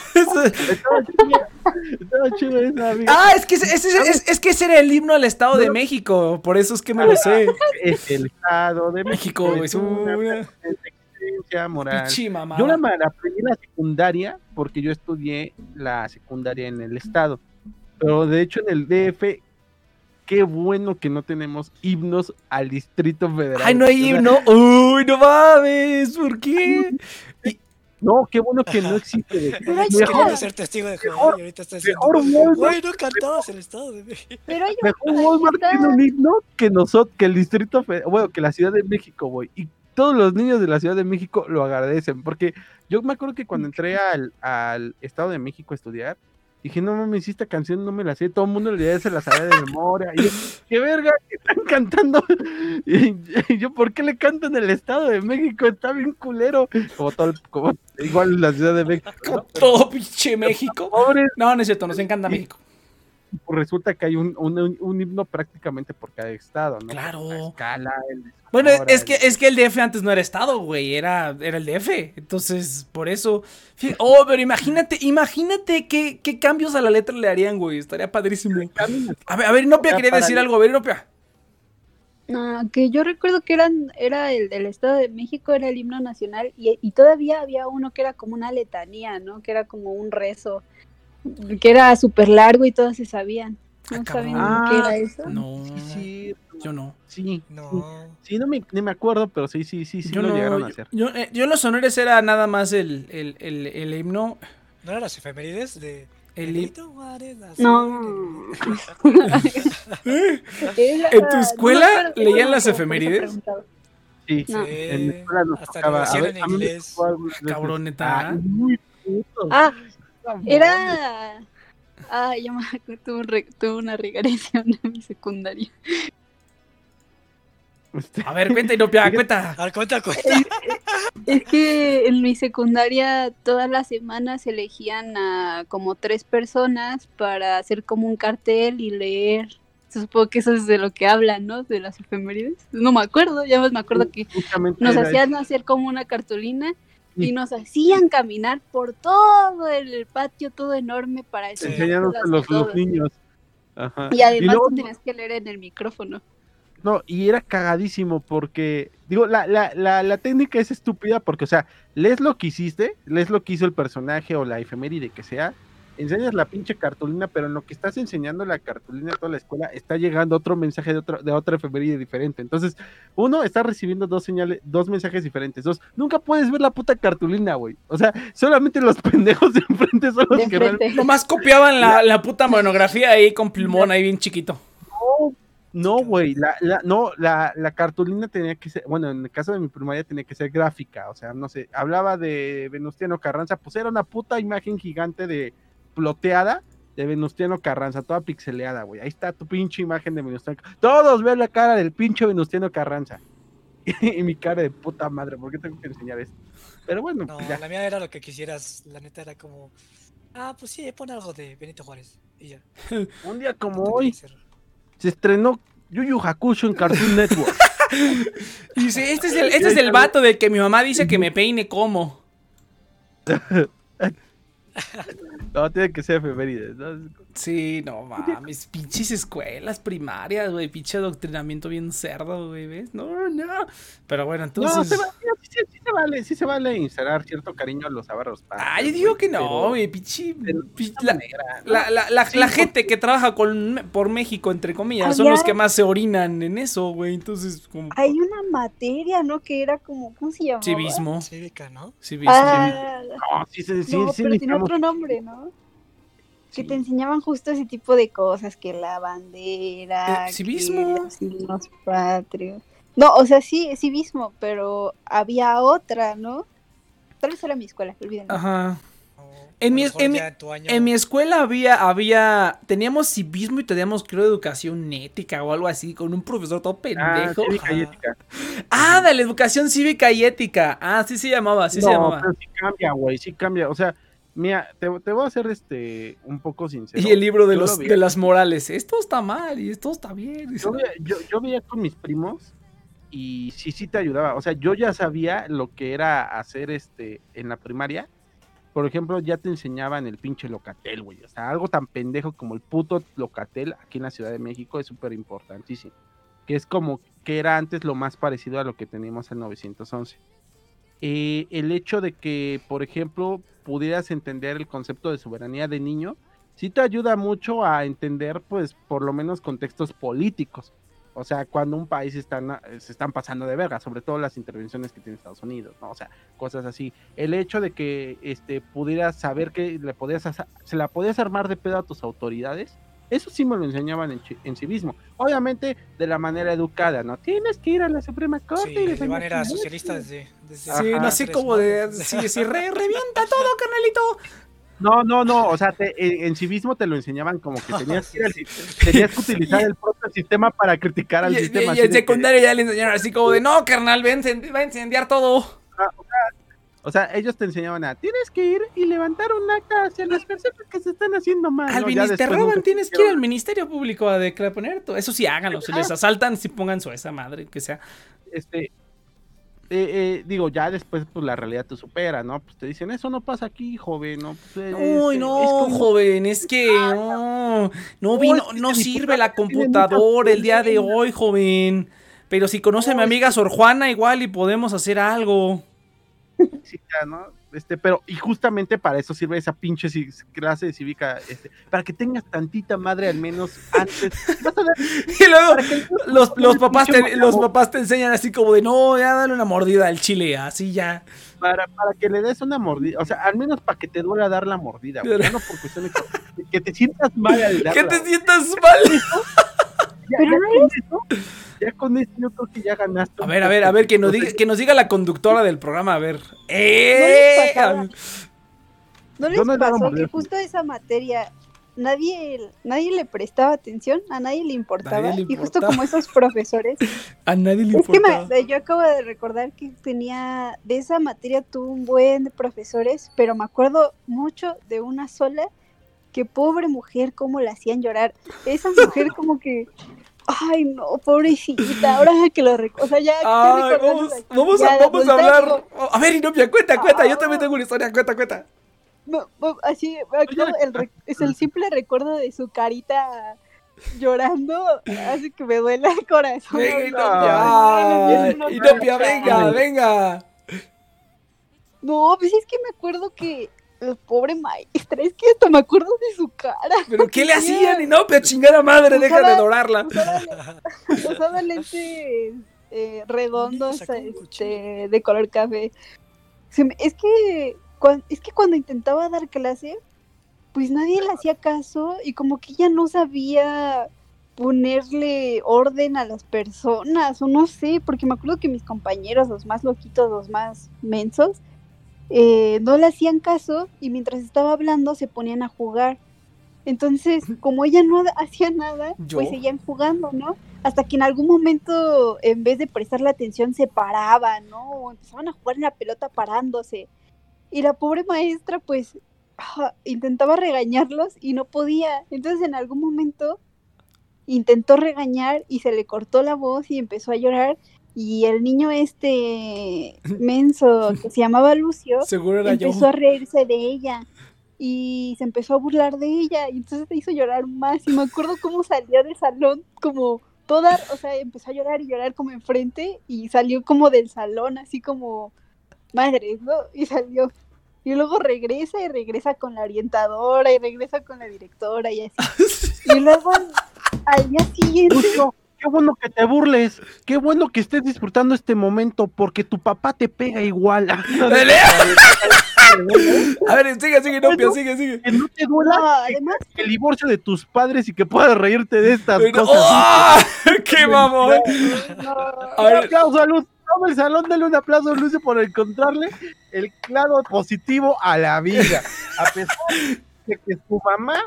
Estaba chido, esa, ah, es que ese, ese- es, es que ese era el himno al Estado de México, por eso es que me lo sé. Es el Estado de México Es una existencia moral. Yo la, la aprendí en la secundaria porque yo estudié la secundaria en el estado. Pero de hecho en el DF, qué bueno que no tenemos himnos al Distrito Federal. Ay, no hay himno. Uy, no mames, ¿por qué? No, qué bueno que no existe. de- Pero hay mejor, ser testigo de Jehová y ahorita está diciendo, mejor Walmart, güey, no cantabas el Estado de México. pero hay mejor Walmart está. tiene un himno que nosotros, que el Distrito Federal, bueno, que la Ciudad de México, güey. Y todos los niños de la Ciudad de México lo agradecen. Porque yo me acuerdo que cuando entré al, al Estado de México a estudiar, dije, no mames, esta canción no me la sé, todo el mundo ya se la sabía de memoria. Y yo, qué verga, que están cantando. Y, yo, ¿por qué le cantan el Estado de México? Está bien culero. Como todo, como, igual la Ciudad de México. Como todo pinche México. Pobres, No, no es cierto, nos encanta México. Pues resulta que hay un, un, un himno prácticamente por cada estado, ¿no? Claro. La escala, el Bueno, es que, el- es que el DF antes no era estado, güey, era, era el DF. Entonces, por eso. Oh, pero imagínate, imagínate qué, qué cambios a la letra le harían, güey. Estaría padrísimo. A ver, a ver, Inopia quería decir de- algo, a ver, Inopia. Ah, que yo recuerdo que eran, era el del Estado de México, era el himno nacional, y, y todavía había uno que era como una letanía, ¿no? Que era como un rezo, que era súper largo y todos se sabían. Ah, ¿No saben Ah, qué era eso? No, Sí, sí, yo no. sí. No. Sí, no me, ni me acuerdo, pero sí, sí, sí, sí yo lo no. llegaron a hacer. Yo, eh, yo en los honores era nada más el, el, el, el himno. ¿No eran las efemérides de El No. ¿En tu no escuela acuerdo, leían no, las efemérides? Sí, No. en la escuela nos hasta tocaba. lo A hacían ver, en inglés. tocó algunas veces. Cabrón, neta. Ay, muy puto. Ah, Cabrón. Era... Ah, yo me acuerdo, tuve, un re- tuve una regresión en mi secundaria. A ver, cuenta, Inopia, cuenta. A ver, cuenta, cuenta. Es que en mi secundaria todas las semanas elegían a como tres personas para hacer como un cartel y leer. Supongo que eso es de lo que hablan, ¿no? De las efemérides. No me acuerdo, ya más me acuerdo que justamente nos hacían hacer como una cartulina y nos hacían caminar por todo el patio, todo enorme para eso, Sí. enseñándonos a los, niños. Ajá. Y además luego- tú tenías que leer en el micrófono. No, y era cagadísimo porque, digo, la, la, la, la técnica es estúpida porque, o sea, lees lo que hiciste, lees lo que hizo el personaje o la efeméride que sea, enseñas la pinche cartulina, pero en lo que estás enseñando la cartulina a toda la escuela está llegando otro mensaje de, otro, de otra efeméride diferente. Entonces, uno está recibiendo dos señales, dos mensajes diferentes. Dos, nunca puedes ver la puta cartulina, güey. O sea, solamente los pendejos de enfrente son los De que realmente. Nomás copiaban la, la puta monografía ahí con plumón ahí bien chiquito. No, güey, la, la, no, la, la cartulina tenía que ser, bueno, en el caso de mi primaria tenía que ser gráfica, o sea, no sé, hablaba de Venustiano Carranza, pues era una puta imagen gigante de ploteada de Venustiano Carranza, toda pixeleada, güey, ahí está tu pinche imagen de Venustiano Carranza. Todos ven la cara del pinche Venustiano Carranza. y mi cara de puta madre, ¿por qué tengo que enseñar esto? Pero bueno, No, pues ya. la mía era lo que quisieras. La neta era como. Ah, pues sí, pon algo de Benito Juárez. Y ya. Un día como hoy se estrenó Yu Yu Hakusho en Cartoon Network. Y dice, este es el, este es el vato del que mi mamá dice que me peine como. No, tiene que ser efemérides, ¿no? Sí, no mames, pinches escuelas primarias, güey, pinche adoctrinamiento bien cerdo, güey, ¿ves? No, no. Pero bueno, No, entonces... se va- sí, sí, sí se vale, sí se vale instalar cierto cariño a los avárronos. Ah, yo digo que no, güey, pinche... La, ¿no? la, la, la, Sí, la porque- gente que trabaja con, por México, entre comillas, son los que más se orinan en eso, güey, entonces como... Hay una materia, ¿no? Que era como, ¿cómo se llamaba? Civismo, Cívica, ¿no? civismo. Ah, No, sí, sí, sí, no, sí pero tiene otro nombre, ¿no? Que sí. te enseñaban justo ese tipo de cosas, que la bandera, Eh, civismo. que los patrios. No, o sea, sí, civismo, pero había otra, ¿no? Tal vez era mi escuela, olvídenlo. Ajá. En mi, en mi- en tu año- en mi escuela había, había, teníamos civismo y teníamos, creo, educación ética o algo así, con un profesor todo Ah, pendejo. cívica y ética. Ah, de la educación cívica y ética. Ah, sí se llamaba, así se llamaba. pero sí cambia, güey, sí cambia. O sea, mira, te, te voy a hacer este un poco sincero. Y el libro de, Yo los, de las morales. Esto está mal y esto está bien. Yo, veía- yo, yo veía con mis primos y sí, sí te ayudaba. O sea, yo ya sabía lo que era hacer este en la primaria. Por ejemplo, ya te enseñaban el pinche locatel, güey. O sea, algo tan pendejo como el puto locatel aquí en la Ciudad de México es súper importantísimo. Que es como que era antes lo más parecido a lo que teníamos en 911. Eh, el hecho de que, por ejemplo, pudieras entender el concepto de soberanía de niño, sí te ayuda mucho a entender, pues, por lo menos contextos políticos. O sea, cuando un país están, se están pasando de verga, sobre todo las intervenciones que tiene Estados Unidos, ¿no? O sea, cosas así. El hecho de que este, pudieras saber que le podías, se la podías armar de pedo a tus autoridades, eso sí me lo enseñaban en, chi- en civismo. Obviamente, de la manera educada, ¿no? Tienes que ir a la Suprema Corte Sí, y el defender Iván era tus socialista desde, desde Sí, no así como ¿no? de. Sí, sí, re- revienta todo, carnalito. No, no, no, o sea, te- en, en civismo te lo enseñaban como que tenías que, tenías que utilizar el propio sistema para criticar al Y, y- sistema. y así en de que- secundaria ya le enseñaron así como de: No, carnal, ven, va a incendiar todo. O sea, ellos te enseñaban a, tienes que ir y levantar un acta hacia las personas que se están haciendo mal. te después roban, tienes que ir al Ministerio Público a declarar todo. Eso sí, háganlo. Si les asaltan, si pongan su esa madre, que sea. Este, eh, eh, digo, ya después, pues la realidad te supera, ¿no? Pues te dicen, eso no pasa aquí, joven, ¿no? Pues, Uy, este, no, es como- joven, es que no, no vino, no sirve la computadora el día de hoy, joven. Pero si conoce a mi amiga Sor Juana, igual y podemos hacer algo. Sí, ya, ¿no? Este, pero, y justamente para eso sirve esa pinche clase de cívica, este, para que tengas tantita madre al menos antes. Vas a dar- Y luego que los, los papás te, los papás te enseñan así como de no, ya dale una mordida al chile, así ya. para, para que le des una mordida, o sea, al menos para que te duela dar la mordida, güey, ya no por cuestiones que te sientas mal al darla, Que te sientas mal. ya, Pero ya no con eso, ya con eso yo creo que ya ganaste. A ver, a ver, a ver, que nos diga, que nos diga la conductora del programa, a ver. ¡Eh! ¿No les no pasó que justo esa materia nadie, nadie le prestaba atención, a nadie le importaba? Nadie le Y justo importaba. como esos profesores. A nadie le es que importa. me- yo acabo de recordar que tenía, de esa materia tuve un buen de profesores, pero me acuerdo mucho de una sola, que pobre mujer, cómo la hacían llorar. Esa mujer como que... Ay, no, pobrecita, ahora que lo recuerdo, o sea, ya Ay, vamos, aquí, vamos, ya a, de vamos a hablar. digo, A ver, Inopia, cuenta, cuenta. Yo también tengo una historia, cuenta, cuenta. Así, el es el simple recuerdo de su carita llorando, hace que me duela el corazón. Venga, No, Inopia. Inopia, no, venga, venga. No, pues es que me acuerdo que el pobre maestra, es que hasta me acuerdo de su cara. ¿Pero qué le hacían, Inopia? Chingada madre, deja de adorarla. Usaba, lentes eh, redondos este, de color café. Se me- es que cuan- es que cuando intentaba dar clase, pues nadie le hacía caso y como que ella no sabía ponerle orden a las personas, o no sé, porque me acuerdo que mis compañeros, los más loquitos, los más mensos, eh, no le hacían caso y mientras estaba hablando se ponían a jugar. Entonces, como ella no hacía nada, ¿Yo? pues seguían jugando, ¿no? Hasta que en algún momento, en vez de prestarle atención, se paraban, ¿no? O empezaban a jugar en la pelota parándose. Y la pobre maestra, pues, ah, intentaba regañarlos y no podía. Entonces, en algún momento, intentó regañar y se le cortó la voz y empezó a llorar. Y el niño este menso que se llamaba Lucio Seguro era yo. empezó a reírse de ella y se empezó a burlar de ella y entonces te hizo llorar más y me acuerdo cómo salió del salón como toda, o sea, empezó a llorar y llorar como enfrente y salió como del salón así como madres, ¿no? Y salió y luego regresa y regresa con la orientadora y regresa con la directora y así. Y luego al día siguiente Lucio, qué bueno que te burles, qué bueno que estés disfrutando este momento, porque tu papá te pega igual. A ver, sigue, sigue, Inopia, sigue, sigue. que no te duela no, además el divorcio de tus padres y que puedas reírte de estas cosas. ¡Oh! ¡Qué mamón! no, A ver, Aplauso a Lucio. todo el salón, dale un aplauso a Lucio por encontrarle el claro positivo a la vida. A pesar de que su mamá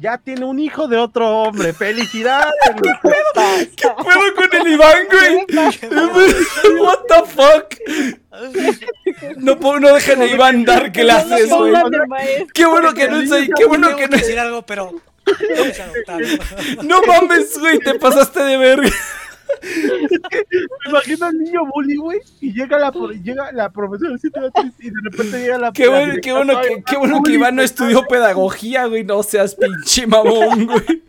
ya tiene un hijo de otro hombre. ¡Felicidades! Lucio! ¿Qué pedo con el Iván, güey? What the fuck? No, puedo- no dejan a Iván dar clases, güey. Qué bueno que no soy, qué bueno que no. decir algo, pero. No mames, güey, te pasaste de verga. Me imagino al niño bully, güey, y llega la, llega la profesora y de repente llega la Qué bueno, qué bueno que, qué bueno que Iván no estudió pedagogía, güey. No seas pinche mamón, güey.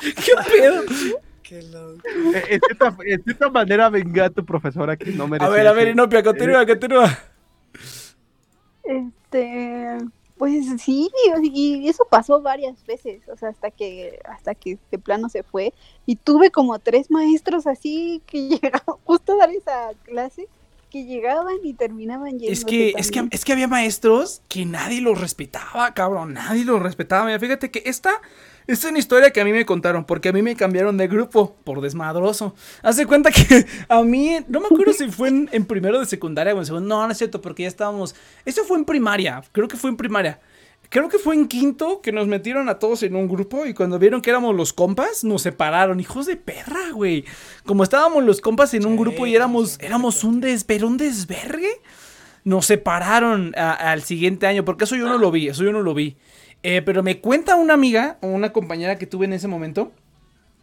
¿Qué pedo? Qué loco. Eh, En cierta, en cierta manera venga a tu profesora que no merece. A ver, a ver. Inopia, continúa, continúa. Este, pues sí, y eso pasó varias veces, o sea, hasta que, hasta que de plano se fue. Y tuve como tres maestros así que llegaban justo a dar esa clase, que llegaban y terminaban yendo. Es que, es que, es que había maestros que nadie los respetaba, cabrón. Nadie los respetaba. Mira, fíjate que esta, esta es una historia que a mí me contaron, porque a mí me cambiaron de grupo por desmadroso. Hace cuenta que a mí, no me acuerdo si fue en, en primero de secundaria o en segundo. No, no es cierto, porque ya estábamos. Eso fue en primaria, creo que fue en primaria. Creo que fue en quinto que nos metieron a todos en un grupo y cuando vieron que éramos los compas, nos separaron. Hijos de perra, güey. Como estábamos los compas en un grupo y éramos, éramos un des, pero un desvergue nos separaron al siguiente año, porque eso yo no lo vi, eso yo no lo vi. Eh, pero me cuenta una amiga o una compañera que tuve en ese momento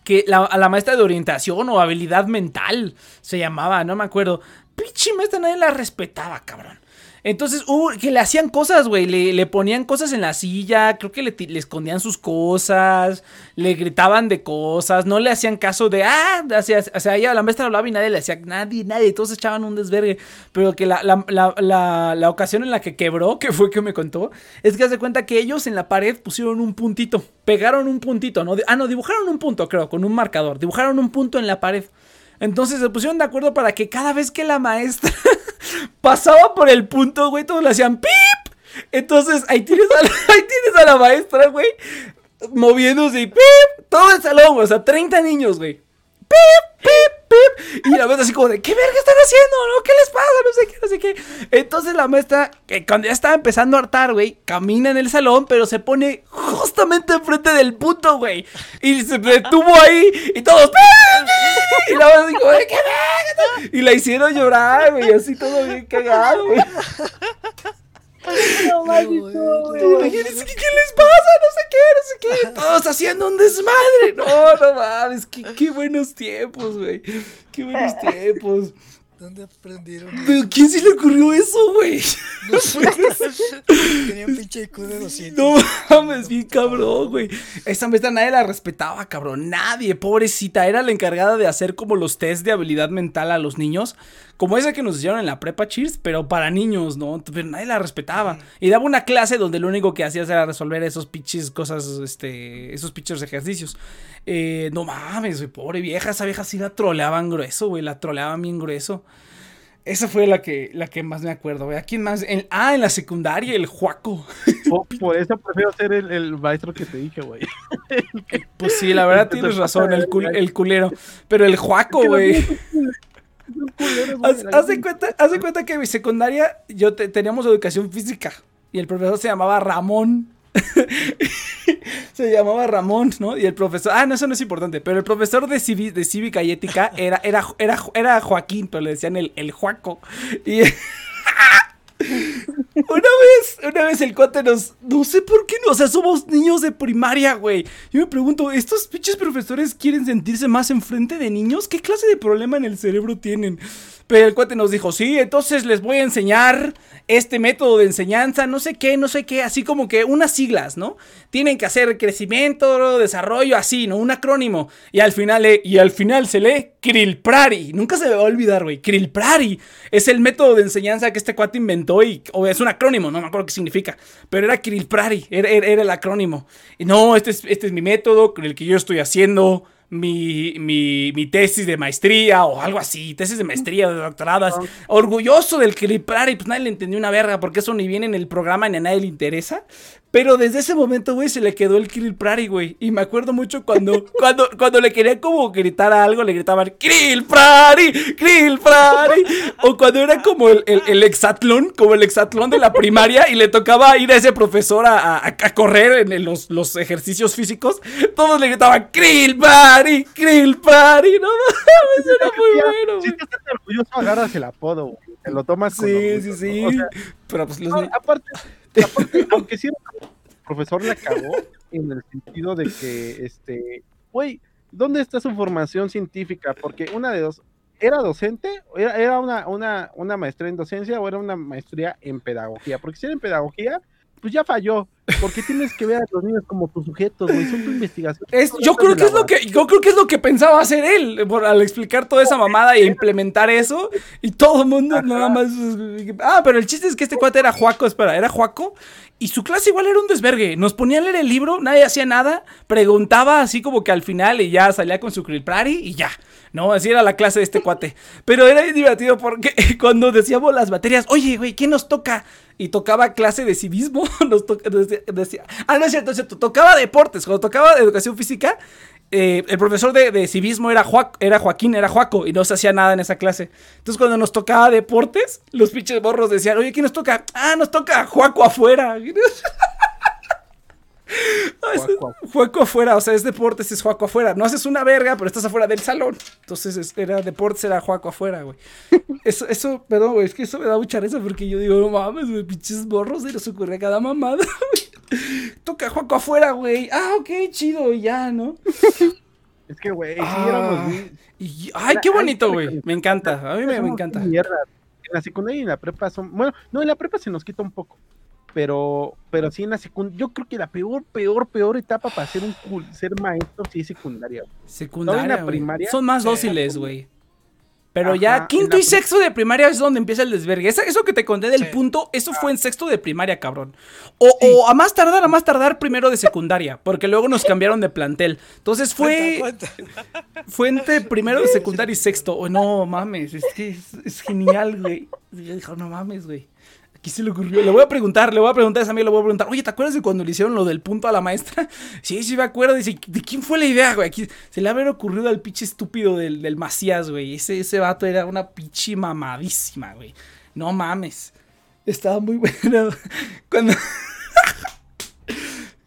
que la, a la maestra de orientación o habilidad mental se llamaba, no me acuerdo. Pinche maestra nadie la respetaba, cabrón. Entonces, hubo que le hacían cosas, güey. Le, le ponían cosas en la silla. Creo que le, escondían sus cosas. Le gritaban de cosas. No le hacían caso de. Ah, hacia, sea, ella, la maestra hablaba y nadie le hacía. Nadie, nadie. Todos echaban un desvergue. Pero que la, la, la, la, la ocasión en la que quebró, que fue que me contó, es que hace cuenta que ellos en la pared pusieron un puntito. Pegaron un puntito, ¿no? Ah, no, dibujaron un punto, creo, con un marcador. Dibujaron un punto en la pared. Entonces se pusieron de acuerdo para que cada vez que la maestra pasaba por el punto, güey, todos le hacían pip. Entonces ahí tienes a la, ahí a la maestra, güey, moviéndose y pip. Todo el salón, güey, o sea, 30 niños, güey. Pip, pip. Y la maestra así como de, ¿qué verga están haciendo? ¿No? ¿Qué les pasa? No sé qué, no sé qué. Entonces la maestra, que cuando ya estaba empezando a hartar, güey, camina en el salón, pero se pone justamente enfrente del punto, güey. Y se detuvo ahí y todos, "Pip, pip". Y la maestra así como de, ¿qué verga? Y la hicieron llorar, güey, así todo bien cagado, güey. No imagínense que, ¿qué les pasa? No sé qué, no sé qué. Todos haciendo un desmadre. No, no mames. Qué, qué buenos tiempos, güey. Qué buenos tiempos. ¿Dónde aprendieron? ¿Pero quién se le ocurrió eso, güey? No sé. Tenía un pinche IQ de 200. No mames, bien cabrón, güey. Esa maestra nadie la respetaba, cabrón. Nadie, pobrecita. Era la encargada de hacer como los test de habilidad mental a los niños. Como ese que nos hicieron en la prepa Cheers, pero para niños, ¿no? Pero nadie la respetaba. Y daba una clase donde lo único que hacías era resolver esos pinches cosas, este, esos pinches ejercicios. Eh, no mames, güey, pobre vieja. Esa vieja sí la troleaban grueso, güey. La troleaban bien grueso. Esa fue la que, la que más me acuerdo, güey. ¿A quién más? En- ah, en la secundaria, el Juaco. Por, por eso prefiero ser el, el maestro que te dije, güey. Pues sí, la verdad tienes razón, el, cul- el culero. Pero el Juaco, güey. Haz, haz de cuenta, haz de cuenta que en mi secundaria yo te- teníamos educación física y el profesor se llamaba Ramón. se llamaba Ramón, ¿no? Y el profesor, ah, no, eso no es importante, pero el profesor de, civi- de cívica y ética era, era, era, era Joaquín, pero le decían el, el Juaco. Y una vez, una vez el cuate nos, no sé por qué, no, o sea, somos niños de primaria, güey. Yo me pregunto, ¿estos pinches profesores quieren sentirse más enfrente de niños? ¿Qué clase de problema en el cerebro tienen? Pero el cuate nos dijo, sí, entonces les voy a enseñar este método de enseñanza, no sé qué, no sé qué, así como que unas siglas, ¿no? Tienen que hacer crecimiento, desarrollo, así, ¿no? Un acrónimo. Y al final, eh, y al final se lee Krilprari. Nunca se me va a olvidar, güey. Krilprari es el método de enseñanza que este cuate inventó y o es un acrónimo, no me acuerdo qué significa. Pero era Krilprari, era, era- el acrónimo. Y no, este es, este es mi método el que yo estoy haciendo mi, mi, mi tesis de maestría o algo así, tesis de maestría o de doctorado. así. Orgulloso del Krilprari, pues nadie le entendió una verga porque eso ni viene en el programa ni a nadie le interesa. Pero desde ese momento, güey, se le quedó el Krill Prari, güey. Y me acuerdo mucho cuando, cuando, cuando le quería como gritar a algo, le gritaban Krill Prari, Krill Prari. O cuando era como el, el, el, exatlón, como el exatlón de la primaria y le tocaba ir a ese profesor a, a, a correr en los, los, ejercicios físicos, todos le gritaban Krill Prari, Krill Prari. No mames, era muy bueno. Si orgulloso, agarras el apodo, güey. Te lo tomas Sí, sí, sí. O sea, Pero pues los... aparte Aunque sí, el profesor la cagó en el sentido de que, este, güey, ¿dónde está su formación científica? Porque una de dos, ¿era docente? ¿Era, era una, una, una maestría en docencia o era una maestría en pedagogía? Porque si era en pedagogía, pues ya falló. Porque tienes que ver a los niños como tus sujetos, güey. Son tu investigación. Es, yo creo que es lo que, yo creo que es lo que pensaba hacer él, por, al explicar toda esa mamada y implementar eso. Y todo el mundo Ajá. nada más. Ah, pero el chiste es que este cuate era Juaco, espera, era Juaco. Y su clase igual era un desvergue. Nos ponía a leer el libro, nadie hacía nada. Preguntaba así como que al final y ya salía con su Krill Prari y ya. No, así era la clase de este cuate. Pero era divertido porque cuando decíamos las materias, oye, güey, ¿quién nos toca? Y tocaba clase de civismo. Nos decía, ah, no es cierto, es. Tocaba deportes. Cuando tocaba educación física, eh, el profesor de, de civismo era, era Joaquín, era Joaco, y no se hacía nada en esa clase. Entonces, cuando nos tocaba deportes, los pinches borros decían, oye, ¿quién nos toca? Ah, nos toca Joaco afuera. Juaco. Juaco afuera, o sea, es deportes, es Juaco afuera. No haces una verga, pero estás afuera del salón. Entonces, es, era deportes, era Juaco afuera, güey. Eso, eso, perdón, güey, es que eso me da mucha risa porque yo digo, no mames, güey, pinches borros, se les ocurre cada mamada, güey. Toca Juaco afuera, güey. Ah, ok, chido, ya, ¿no? Es que, güey, sí ah, éramos bien. Y, ay, qué bonito, güey. Me encanta, a mí me, me encanta. Mierda. En la secundaria y en la prepa son. Bueno, no, en la prepa se nos quita un poco pero pero sí en la secundaria, yo creo que la peor, peor, peor etapa para ser un ser maestro sí es secundaria. Secundaria, en la primaria. Son más dóciles, güey. Pero Ajá, ya quinto y sexto de primaria es donde empieza el desvergue. Eso, eso que te conté del sí. punto, eso fue en sexto de primaria, cabrón. O, sí. o, a más tardar, a más tardar primero de secundaria, porque luego nos cambiaron de plantel. Entonces fue cuenta, cuenta. fue entre primero de secundaria y sexto. Oh, no mames, es que es, es genial, güey. Dijo, no mames, güey. Aquí se le ocurrió. Le voy a preguntar, le voy a preguntar a esa amiga, le voy a preguntar, oye, ¿te acuerdas de cuando le hicieron lo del punto a la maestra? Sí, sí me acuerdo. Dice, ¿de quién fue la idea, güey? Aquí se le había ocurrido al pinche estúpido del, del Macías, güey. Ese, ese vato era una pinche mamadísima, güey. No mames. Estaba muy bueno. Cuando.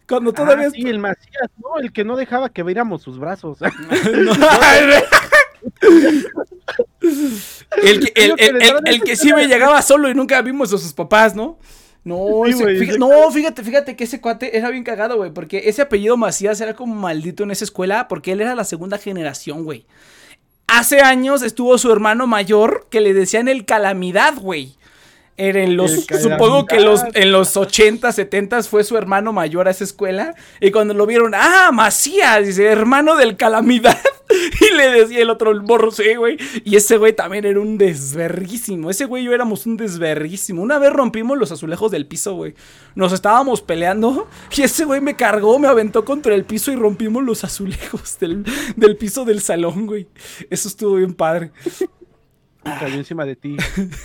Cuando todavía. Ah, sí, el Macías, ¿no? El que no dejaba que viéramos sus brazos. no, el, que, el, el, el, que sí me llegaba solo y nunca vimos a sus papás, ¿no? No, sí, ese, wey, fíjate, no, fíjate, fíjate que ese cuate era bien cagado, güey, porque ese apellido Macías era como maldito en esa escuela, porque él era la segunda generación, güey. Hace años estuvo su hermano mayor que le decían el calamidad, güey. En los, supongo que los, en los 80, 70 fue su hermano mayor a esa escuela. Y cuando lo vieron, ah, Macías, dice, hermano del Calamidad. Y le decía el otro, el morro, sí, güey. Y ese güey también era un desverguísimo. Ese güey y yo éramos un desverguísimo. Una vez rompimos los azulejos del piso, güey. Nos estábamos peleando. Y ese güey me cargó, me aventó contra el piso y rompimos los azulejos del, del piso del salón, güey. Eso estuvo bien padre cayó encima de ti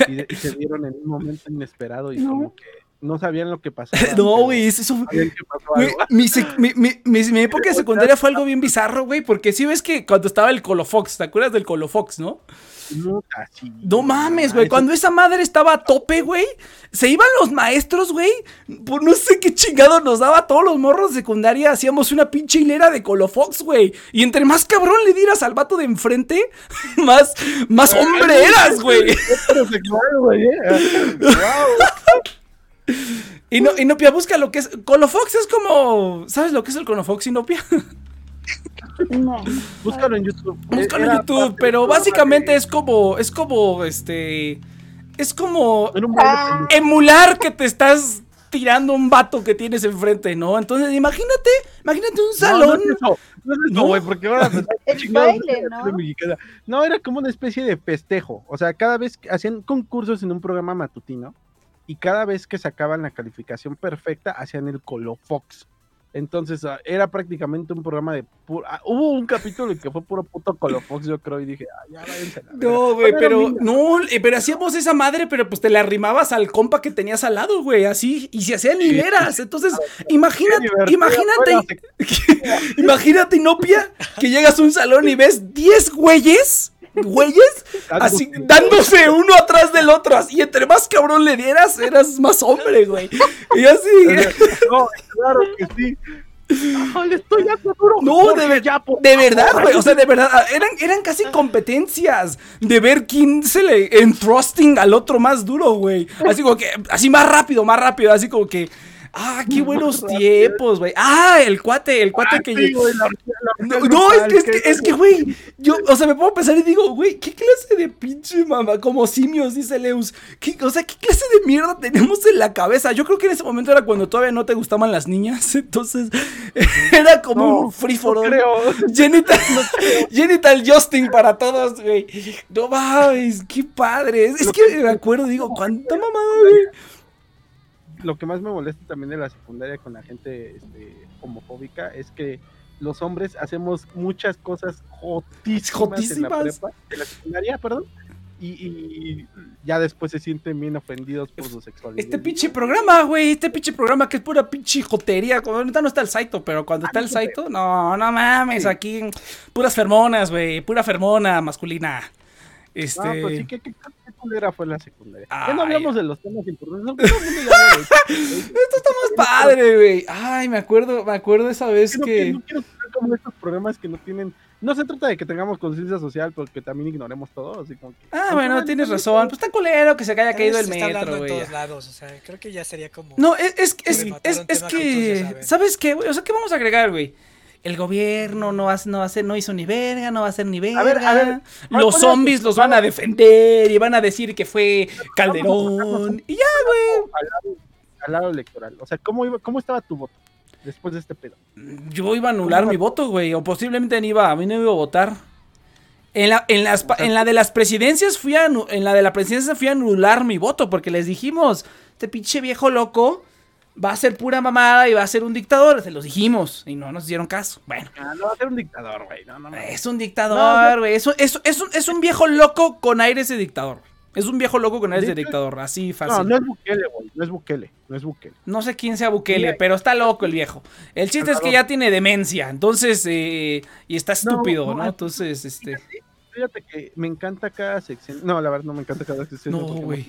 y, de, y, se dieron en un momento inesperado y no. como que no sabían lo que pasaba. No, güey, eso fue. Wey, mi, mi, mi, mi, época de secundaria fue algo bien bizarro, güey, porque si sí ves que cuando estaba el Colofox, ¿te acuerdas del Colofox, no? No, mames, güey. Cuando esa madre estaba a tope, güey, se iban los maestros, güey. Por no sé qué chingado nos daba a todos los morros de secundaria. Hacíamos una pinche hilera de Colofox, güey. Y entre más cabrón le dieras al vato de enfrente, más, más hombre eras, güey. Y no, Inopia, busca lo que es. Colofox es como. ¿Sabes lo que es el Colofox, Inopia? No. Búscalo en YouTube. Búscalo en YouTube, pero básicamente es como. Es como este. Es como. Ah. Emular que te estás tirando un vato que tienes enfrente, ¿no? Entonces, imagínate, imagínate un salón. No, no güey, no, porque ahora ¿no? No, era como una especie de festejo. O sea, cada vez hacían concursos en un programa matutino y cada vez que sacaban la calificación perfecta hacían el Colofox. Entonces ah, era prácticamente un programa de puro... ah, hubo un capítulo en que fue puro puto Colofox, yo creo, y dije, ah, ya váyanse la verga". No, güey, pero no, eh, pero hacíamos esa madre, pero pues te la arrimabas al compa que tenías al lado, güey, así, y se hacían hileras. Entonces, imagínate, divertido imagínate, fue imagínate, Inopia, que llegas a un salón y ves 10 güeyes, güeyes, así, dándose uno atrás del otro, así, entre más cabrón le dieras, eras más hombre, güey. Y así, No, claro que sí. Ay, le estoy duro. No, de, ver- ya, de verdad, güey. O sea, de verdad. ah, Eran, eran casi competencias de ver quién se le entrusting al otro más duro, güey. Así como que, así más rápido, más rápido. Así como que, ah, qué buenos tiempos, güey. Ah, el cuate, el cuate que. Sí, güey, la- la- No, la- no, es que, es que- que, es que, güey, yo, o sea, me puedo pensar y digo, güey, ¿qué clase de pinche mamá, como simios, dice Leus? ¿Qué, o sea, ¿qué clase de mierda tenemos en la cabeza? Yo creo que en ese momento era cuando todavía no te gustaban las niñas, entonces era como No, un free for no all. creo. Genital, genital Justin para todos, güey. No mames, qué padre. Es, es que- me acuerdo, digo, cuánta mamada, güey. Lo que más me molesta también de la secundaria con la gente este, homofóbica es que los hombres hacemos muchas cosas jotísimas, en Jotísimas. la prepa, en la secundaria, perdón, y, y ya después se sienten bien ofendidos por su sexualidad. Este pinche programa, güey, este pinche programa que es pura pinche jotería. Cuando ahorita no está el Saito, pero cuando está el Saito, no, no mames, aquí puras fermonas, güey, pura fermona masculina. Este. No, pues sí, ¿qué, qué, qué culera fue la secundaria? ya Ay. no hablamos de los temas importantes. ya. Esto está más padre, güey. Ay, me acuerdo, me acuerdo esa vez que que. no quiero ser como estos programas que no tienen. No se trata de que tengamos conciencia social, porque también ignoremos todo. Así como que, Ah, bueno, tienes razón. Pues está culero que se haya caído el se está hablando metro, en güey. todos lados, o sea, creo que ya sería como... No, es, es, es, es, que ya. ¿sabes qué, güey? O sea, ¿qué vamos a agregar, güey? El gobierno no, hace, no, hace, no hizo ni verga, no va a hacer ni verga. ver, a ver, los ¿cuál- zombies los van a defender y van a decir que fue Calderón. Y ya, güey. al lado, al lado electoral. O sea, ¿cómo, iba, ¿cómo estaba tu voto después de este pedo? Yo iba a anular mi voto, güey. O posiblemente ni iba, a mí no iba a votar. En la, en, las, en la de las presidencias fui a, en la de la presidencia fui a anular mi voto porque les dijimos, este pinche viejo loco va a ser pura mamada y va a ser un dictador. Se los dijimos y no nos dieron caso. Bueno. Ah, no va a ser un dictador, güey. No, no, no. Es un dictador, güey. Es, un- es, es un, es un viejo loco con aires de dictador. Es un viejo loco con aires de dictador. Así No, fácil. no es Bukele, güey. No es Bukele. No es Bukele. No sé quién sea Bukele, pero está loco el viejo. El chiste es que ya tiene demencia, entonces, eh, y está estúpido, ¿no? no, Entonces, este... Fíjate que me encanta cada sección. No, la verdad no me encanta cada sección. No, güey.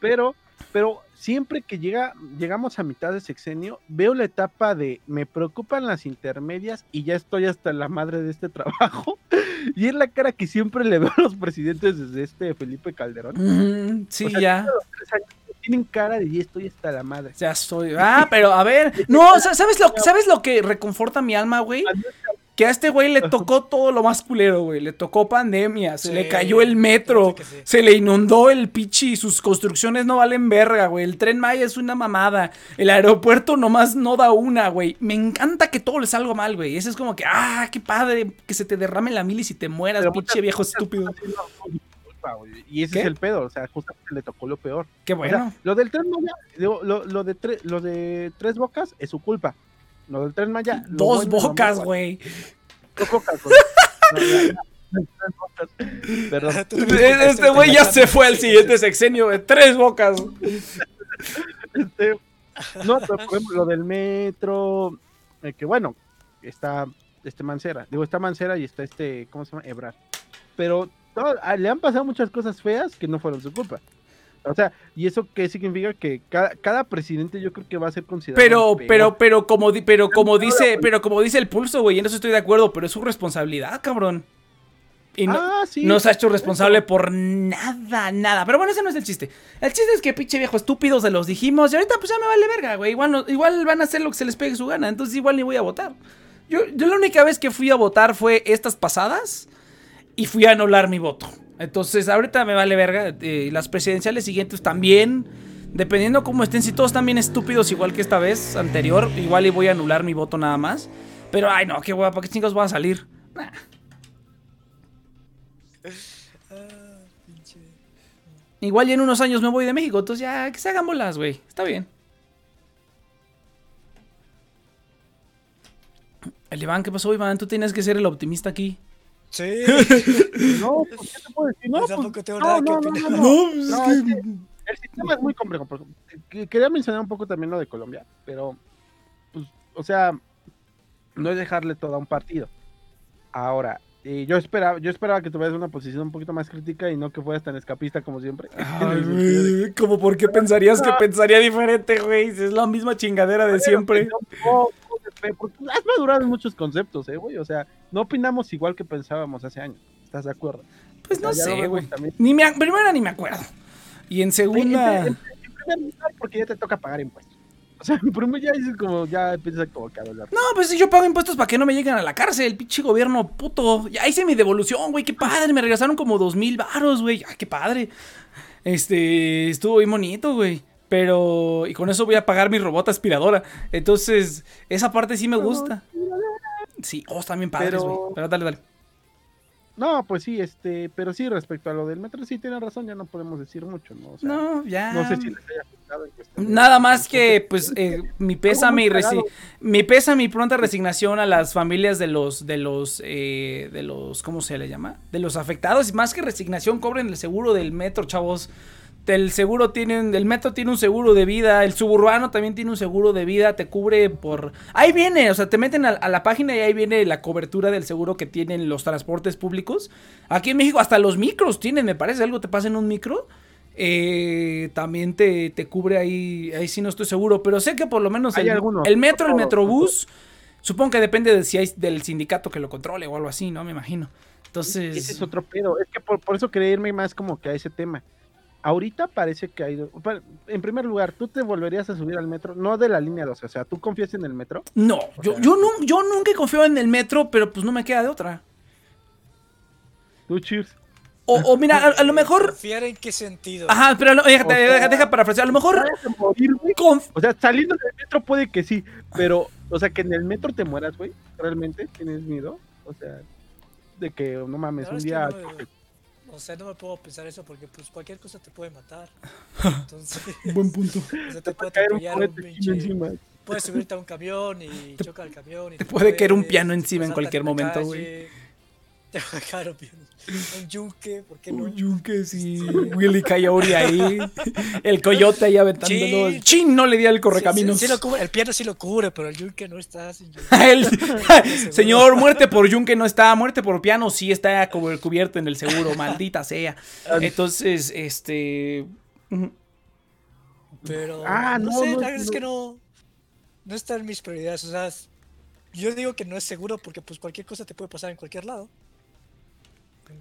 Pero, pero siempre que llega, llegamos a mitad de sexenio, veo la etapa de me preocupan las intermedias y ya estoy hasta la madre de este trabajo. Y es la cara que siempre le veo a los presidentes desde este Felipe Calderón. mm, sí, O sea, ya. Tienen cara de ya estoy hasta la madre. Ya soy. Ah, pero a ver. No, sa- ¿sabes lo, ¿sabes lo que reconforta mi alma, güey? Que a este güey le tocó todo lo más culero, güey. Le tocó pandemia, se Sí, le cayó el metro, sí. se le inundó el pichi, sus construcciones no valen verga, güey. El tren Maya es una mamada. El aeropuerto nomás no da una, güey. Me encanta que todo le salga mal, güey. Ese es como que, ah, qué padre, que se te derrame la milis y te mueras, Pero pinche viejo estúpido. Y ese ¿Qué? es el pedo. O sea, justamente le tocó lo peor. Qué O bueno. sea, lo del tren Maya, lo, lo de tre- lo de tres bocas es su culpa. Lo del tren Maya. Dos bocas, güey. Dos bocas, güey. Perdón. Este güey ya se fue al siguiente sexenio de tres bocas. Este, no, pero por ejemplo, lo del metro, eh, que bueno, está este Mancera, digo, está Mancera y está este, ¿cómo se llama? Ebrard. Pero todo- a- le han pasado muchas cosas feas que no fueron su culpa. O sea, ¿y eso qué significa? Que cada, cada presidente yo creo que va a ser considerado. Pero, pero, pero como, di- pero como dice, pero como dice el pulso, güey, en eso estoy de acuerdo, pero es su responsabilidad, cabrón. Y no, Ah, sí. no se ha hecho responsable por nada, nada. Pero bueno, ese no es el chiste. El chiste es que pinche viejo estúpido se los dijimos y ahorita pues ya me vale verga, güey. Igual, no- igual van a hacer lo que se les pegue su gana, entonces igual ni voy a votar. Yo, yo la única vez que fui a votar fue estas pasadas y fui a anular mi voto. Entonces ahorita me vale verga. eh, las presidenciales siguientes también. Dependiendo cómo estén, si todos están bien estúpidos igual que esta vez anterior, igual y voy a anular mi voto nada más. Pero ay no, qué hueva, ¿para qué chingos voy a salir? Igual y en unos años me voy de México, entonces ya que se hagan bolas, güey. Está bien. El Iván, ¿qué pasó, Iván? Tú tienes que ser el optimista aquí. Sí. No, pues, ¿qué te puedo decir? No, pues, tengo no, nada no, no, opinar. no, no. No, pues, es que- El sistema es muy complejo. Quería mencionar un poco también lo de Colombia, pero, pues, o sea, no es dejarle todo a un partido. Ahora, eh, yo esperaba, yo esperaba que tuvieras una posición un poquito más crítica y no que fueras tan escapista como siempre. Ay, de- güey, ¿Cómo por qué pensarías que pensaría diferente, güey? Es la misma chingadera de siempre. Porque has madurado en muchos conceptos, eh, güey. O sea, no opinamos igual que pensábamos hace años. ¿Estás de acuerdo? Pues no O sea, sé, güey. Ni me, primera ni me acuerdo. Y en segunda. En, en- primer lugar, porque ya te toca pagar impuestos. O sea, en primer ya dices como, ya empiezas como a doler. No, pues si yo pago impuestos para que no me lleguen a la cárcel, pinche gobierno puto. Ya hice mi devolución, güey, qué padre. Me regresaron como dos mil varos, güey. Ay, qué padre. Este, estuvo bien bonito, güey. Pero, y con eso voy a pagar mi robot aspiradora. Entonces, esa parte sí me gusta. Sí, oh, están bien padres, güey. Pero dale, dale. No, pues sí, este, pero sí, respecto a lo del metro, sí tiene razón, ya no podemos decir mucho, ¿no? O sea, no, No, ya. sé si les haya afectado en cuestión de- Nada más que, pues, eh, mi pésame y resi- mi pésame y pronta resignación a las familias de los, de los, eh, de los, ¿cómo se le llama? De los afectados. Y más que resignación, cobren el seguro del metro, chavos. El seguro tiene, el metro tiene un seguro de vida, el suburbano también tiene un seguro de vida, te cubre por... Ahí viene, o sea, te meten a, a la página y ahí viene la cobertura del seguro que tienen los transportes públicos. Aquí en México hasta los micros tienen, me parece, algo te pasa en un micro. eh, también te, te cubre ahí, ahí sí no estoy seguro, pero sé que por lo menos Hay el, el metro, el metrobús, supongo que depende de si hay del sindicato que lo controle o algo así, ¿no? Me imagino. Entonces... Ese es otro pedo, es que por, por eso quería irme más como que a ese tema. Ahorita parece que hay... En primer lugar, ¿tú te volverías a subir al metro? No de la línea 12, o sea, ¿tú confías en el metro? No, O yo, sea- yo, nu- yo nunca he confiado en el metro, pero pues no me queda de otra. Tú, cheers. O, o mira, a, a lo mejor... ¿Confiar en qué sentido? Ajá, pero lo- deja, O sea- deja, deja parafrasear. A lo mejor... Conf- O sea, saliendo del metro puede que sí, pero, o sea, que en el metro te mueras, güey. ¿Realmente tienes miedo? O sea, de que, no mames, un día... no O sea, no me puedo pensar eso porque pues cualquier cosa te puede matar. Entonces, Buen punto. o sea, te puede caer un atropellar un pinche... encima. Puedes subirte a un camión y choca el camión. Y te puede caer un piano te encima en cualquier momento, güey. Te caer un yunque, ¿por qué no? Un yunque, sí. Willy Coyote ahí. El coyote ahí aventándolo. Sí. ¡Chin! No le di al Sí, correcaminos. sí, sí lo cubre, el piano sí lo cubre, pero el yunque no está sin yunque. El- señor, muerte por yunque no está, muerte por piano sí está cuber- cubierto en el seguro, maldita sea. Entonces, este... Pero Ah, no, no, sé, no, la verdad es que no, no está en mis prioridades. O sea, yo digo que no es seguro porque pues cualquier cosa te puede pasar en cualquier lado.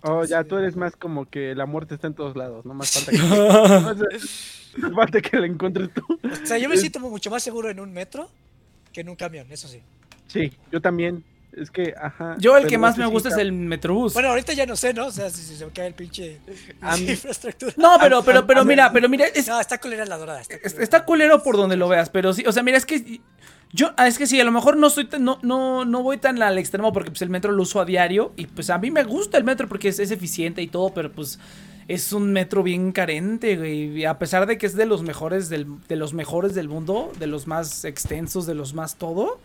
Oh, ya, tú eres más como que la muerte está en todos lados, no más falta que, falta la encuentres tú. O sea, yo me siento mucho más seguro en un metro que en un camión, eso sí. Sí, yo también. Es que, ajá. Yo el que más me gusta es el Metrobús. Bueno, ahorita ya no sé, ¿no? O sea, si, si se me cae el pinche, A mí- pinche infraestructura. No, pero, pero, a- pero a mira, pero mira, es, No, está culera la dorada. Está culero por donde lo veas, pero sí, o sea, mira, es que yo, ah, es que sí, a lo mejor no soy tan- no, no, no voy tan al extremo porque pues el metro lo uso a diario y pues a mí me gusta el metro porque es, es eficiente y todo, pero pues es un metro bien carente, güey, y a pesar de que es de los mejores del, de los mejores del mundo, de los más extensos, de los más todo,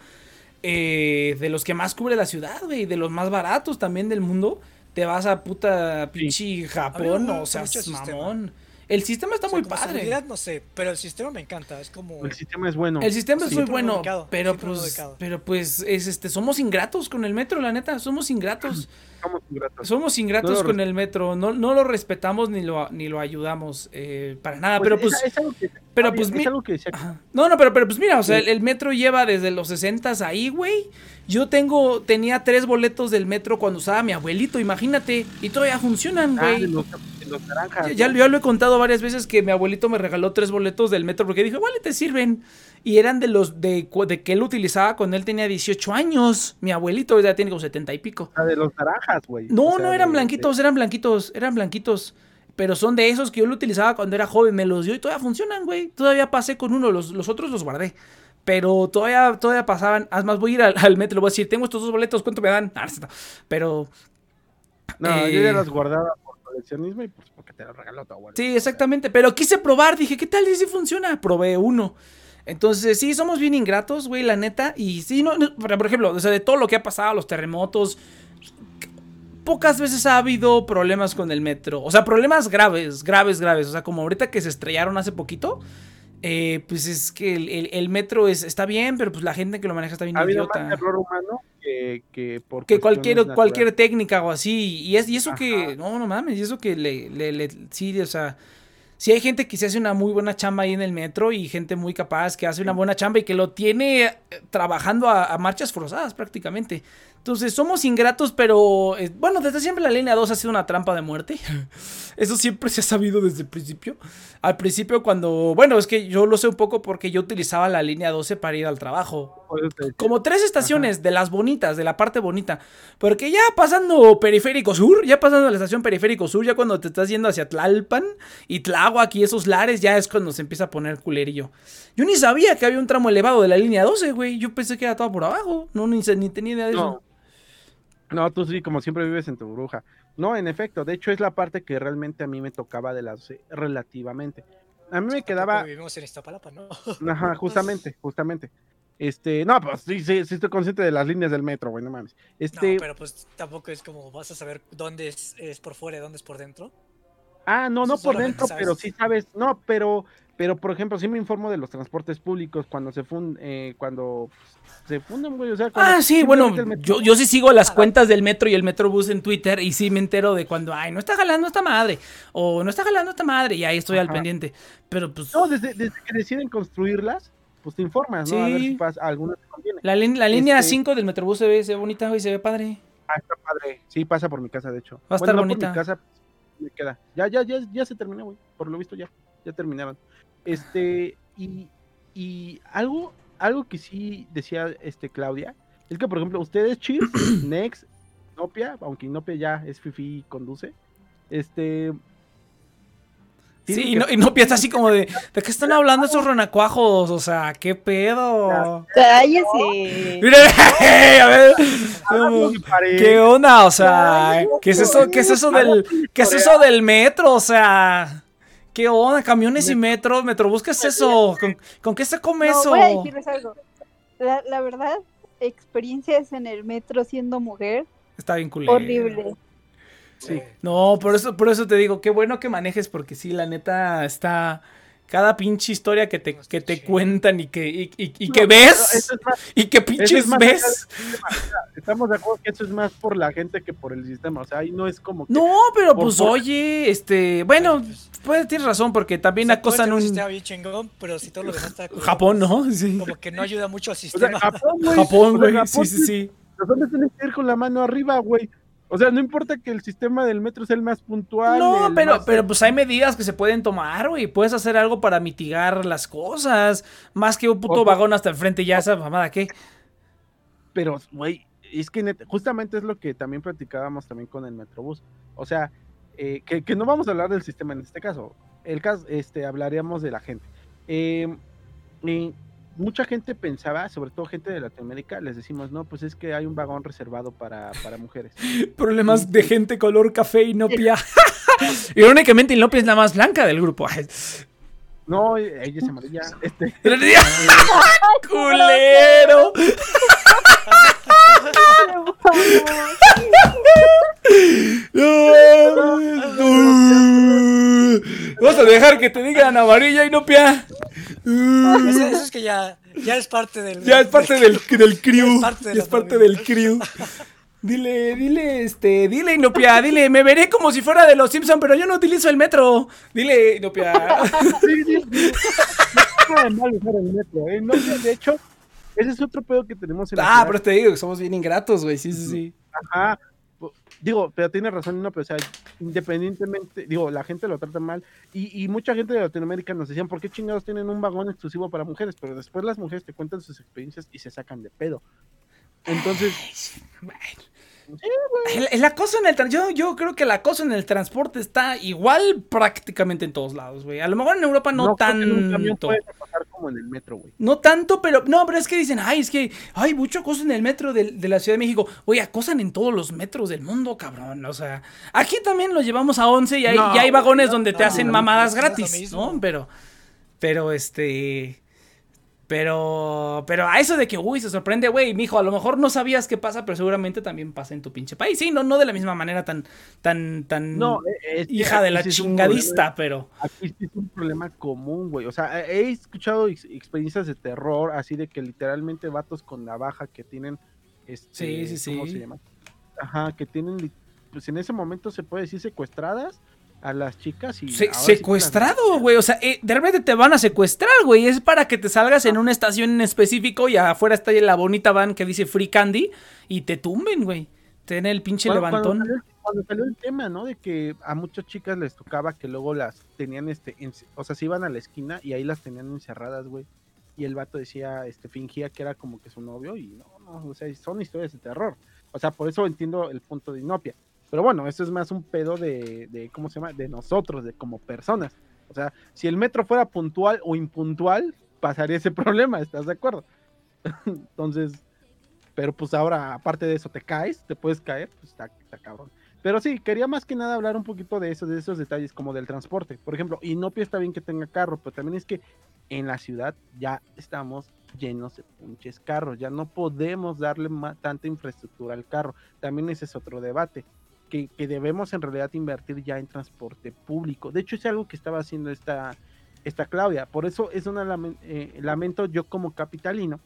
eh, de los que más cubre la ciudad, güey, de los más baratos también del mundo, te vas a puta pinche Japón, o sea, sistema. El sistema está O sea, muy padre. no sé, pero el sistema me encanta. Es como. El sistema es bueno. El sistema es muy bueno, pero pues, pero pues, es este, somos ingratos con el metro, la neta, somos ingratos, Somos ingratos. somos ingratos No con el metro, no, no lo respetamos ni lo, ni lo ayudamos eh, para nada, Pues pero es- pues, es algo que- pero es pues, mi- algo que decía Ajá. No, no, pero, pero pues mira, o sea, Sí. el, el metro lleva desde los 60 ahí, güey. Yo tengo, tenía tres boletos del metro cuando usaba mi abuelito, imagínate, y todavía funcionan, Ah, güey. los naranjas. Ya, ya, ya lo he contado varias veces que mi abuelito me regaló tres boletos del metro porque dijo, igual te sirven. Y eran de los de, que él utilizaba cuando él tenía 18 años. Mi abuelito ya tiene como 70 y pico. Ah, de los naranjas, güey. No, O sea, no eran de- blanquitos, eran blanquitos, eran blanquitos. Pero son de esos que yo lo utilizaba cuando era joven, me los dio y todavía funcionan, güey. Todavía pasé con uno, los, los otros los guardé. Pero todavía, todavía pasaban. Además, voy a ir al, al metro, le voy a decir, tengo estos dos boletos, ¿cuánto me dan? Ah, no. Pero No, yo eh, ya los guardaba por coleccionismo y pues porque te los regaló tu abuelo. Sí, exactamente. Pero quise probar, dije, ¿qué tal si sí funciona? Probé uno. Entonces, sí, somos bien ingratos, güey, la neta. Y sí, no, no, por por ejemplo, o sea, de todo lo que ha pasado, los terremotos, pocas veces ha habido problemas con el metro. O sea, problemas graves, graves, graves. O sea, como ahorita que se estrellaron hace poquito. Eh, pues es que el, el- el metro es, está bien, pero pues la gente que lo maneja está bien Ha habido idiota. más error humano que, que por que cualquier, cualquier técnica o así. Y, es, y eso que, no, no mames, y eso que le, le, le- sí, o sea, sí hay gente que se hace una muy buena chamba ahí en el metro y gente muy capaz que hace una buena chamba y que lo tiene eh, trabajando a, a marchas forzadas prácticamente. Entonces, somos ingratos, pero eh, bueno, desde siempre la línea 2 ha sido una trampa de muerte. Eso siempre se ha sabido desde el principio. Al principio cuando, bueno, es que yo lo sé un poco porque yo utilizaba la línea 12 para ir al trabajo. Como tres estaciones de las bonitas, de la parte bonita. Porque ya pasando Periférico Sur, ya pasando la estación Periférico Sur, ya cuando te estás yendo hacia Tlalpan y Tláhuac y esos lares, ya es cuando se empieza a poner culerillo. Yo ni sabía que había un tramo elevado de la línea 12, güey. Yo pensé que era todo por abajo. No, ni, ni tenía idea de No. eso. No, tú sí, como siempre vives en tu burbuja. No, en efecto, de hecho es la parte que realmente a mí me tocaba de las eh, relativamente. A mí me quedaba, Vivimos en Iztapalapa, ¿no? ajá, justamente, justamente. Este, no, pues sí, sí, sí estoy consciente de las líneas del metro, güey, no mames. Este, No, pero pues tampoco es como vas a saber dónde es, es por fuera y dónde es por dentro. ah, no, no eso por dentro, sabes. pero sí sabes, no, pero, pero por ejemplo, sí me informo de los transportes públicos cuando se fun, eh, cuando se funden, güey, o sea, cuando Ah, sí, bueno, yo, yo sí sigo las cuentas del metro y el metrobús en Twitter y sí me entero de cuando, ay, no está jalando esta madre, o no está jalando esta madre, y ahí estoy al pendiente. Pero pues, No, desde, desde que deciden construirlas, pues te informas, ¿no? A ver Sí. si pasa, alguna te conviene. la, línea Este- 5 del metrobús se ve, se ve bonita, güey, se ve padre. Ah, está padre. Sí, pasa por mi casa, de hecho. Va a estar no bonita. por mi casa, pues, me queda. Ya, ya, ya, ya se terminó, güey. Por lo visto ya, ya terminaron. Este, y, y algo, algo que sí decía este Claudia, es que por ejemplo, ustedes, Cheers, Next, Inopia, aunque Inopia ya es Fifi y conduce, este. Sí, y no, y no piensa así como de, ¿de qué están hablando esos renacuajos? O sea, ¿qué pedo? Cállese. Mira, a ver, ¿qué onda? O sea, ¿qué es eso, qué es eso del, qué es eso del metro? O sea, ¿qué onda? Camiones y metro, metrobús, ¿qué es eso? ¿Con, con qué se come No, eso? voy a decirles algo. La, la verdad, experiencias en el metro siendo mujer, Está bien culero. horrible. Sí. No, por eso, por eso te digo, qué bueno que manejes, porque sí, la neta está. Cada pinche historia que te, que te cuentan y que, y, y- y No, que pero ves, es más- y que es pinches allá ves. sistema, o sea, Estamos de acuerdo que eso es más por la gente que por el sistema. O sea, ahí no es como que. No, pero Por- pues por- oye, este, bueno, pues, pues tienes razón, porque también acosan un Está bien chingón, pero si todo lo demás está Japón, pues, ¿no? Sí. Como que no ayuda mucho al O sea, sistema. Japón, güey. Japón, O sea, güey. Sí, sí, sí. Los hombres tienen que ir con la mano arriba, güey. O sea, no importa que el sistema del metro sea el más puntual. No, pero, más- pero pues hay medidas que se pueden tomar, güey. Puedes hacer algo para mitigar las cosas. Más que un puto vagón hasta el frente, ya esa mamada, ¿qué? Pero, güey, es que justamente es lo que también platicábamos también con el Metrobús. O sea, eh, que, que no vamos a hablar del sistema en este caso. El caso, este, hablaríamos de la gente. Eh, y mucha gente pensaba, sobre todo gente de Latinoamérica, les decimos, no, pues es que hay un vagón reservado para, para mujeres. Problemas de gente color café inopia. Irónicamente, Inopia es la más blanca del grupo. No, ella es amarilla. Este, ¡Culero! Vamos a dejar que te digan amarilla Inopia. Eso, eso es que ya, ya es parte del. Ya es parte del, del crew. Es parte de Ya es parte del crew. Dile, dile, este, dile, Inopia, dile, me veré como si fuera de los Simpson, pero yo no utilizo el metro. Dile, Inopia. sí, sí, sí. No nada mal usar el metro, ¿eh? No, de hecho, ese es otro pedo que tenemos en la Ah, ciudad. pero te digo que somos bien ingratos, güey. Sí, sí, sí. Ajá. Digo, pero tiene razón, no, pero o sea, independientemente, digo, la gente lo trata mal y, y mucha gente de Latinoamérica nos decían, ¿por qué chingados tienen un vagón exclusivo para mujeres? Pero después las mujeres te cuentan sus experiencias y se sacan de pedo. Entonces, El, acoso en el yo, yo creo que el acoso en el transporte está igual prácticamente en todos lados, güey. A lo mejor en Europa no, camión tanto. puede pasar como en el metro, güey. No tanto, pero no, pero es que dicen, ay, es que hay mucho acoso en el metro de, de la Ciudad de México. Oye, acosan en todos los metros del mundo, cabrón. O sea, aquí también lo llevamos a 11 y hay, No, y hay vagones no, donde te no, hacen no, mamadas no gratis. ¿no? Pero, pero este... Pero, pero a eso de que, uy, se sorprende, güey, mijo, a lo mejor no sabías qué pasa, pero seguramente también pasa en tu pinche país. Sí, no, no de la misma manera tan, tan, tan No, es que hija de la sí chingadista, pero. Aquí sí es un problema común, güey. O sea, he escuchado ex- experiencias de terror, así de que literalmente vatos con navaja que tienen. Este, Sí, sí, ¿Cómo se llama? Ajá, que tienen. Pues en ese momento se puede decir secuestradas a las chicas y. Se- secuestrado, güey. O sea, eh, de repente te van a secuestrar, güey. Es para que te salgas en una estación en específico y afuera está la bonita van que dice Free Candy y te tumben, güey. Den el pinche Cuando- levantón. Cuando salió, cuando salió el tema, ¿no? De que a muchas chicas les tocaba que luego las tenían, este, en- o sea, se iban a la esquina y ahí las tenían encerradas, güey. Y el vato decía, este, fingía que era como que su novio y no, no, o sea, son historias de terror. O sea, por eso entiendo el punto de Inopia. Pero bueno, eso es más un pedo de, de, ¿cómo se llama? De nosotros, de como personas. O sea, si el metro fuera puntual o impuntual, pasaría ese problema, ¿estás de acuerdo? Entonces, pero pues ahora, aparte de eso, te caes, te puedes caer, pues está, está cabrón. Pero sí, quería más que nada hablar un poquito de eso, de esos detalles, como del transporte. Por ejemplo, Inopia está bien que tenga carro, pero también es que en la ciudad ya estamos llenos de pinches carros, ya no podemos darle ma- tanta infraestructura al carro. También ese es otro debate, que, debemos en realidad invertir ya en transporte público. De hecho, es algo que estaba haciendo esta, esta Claudia. Por eso es una eh, lamento yo como capitalino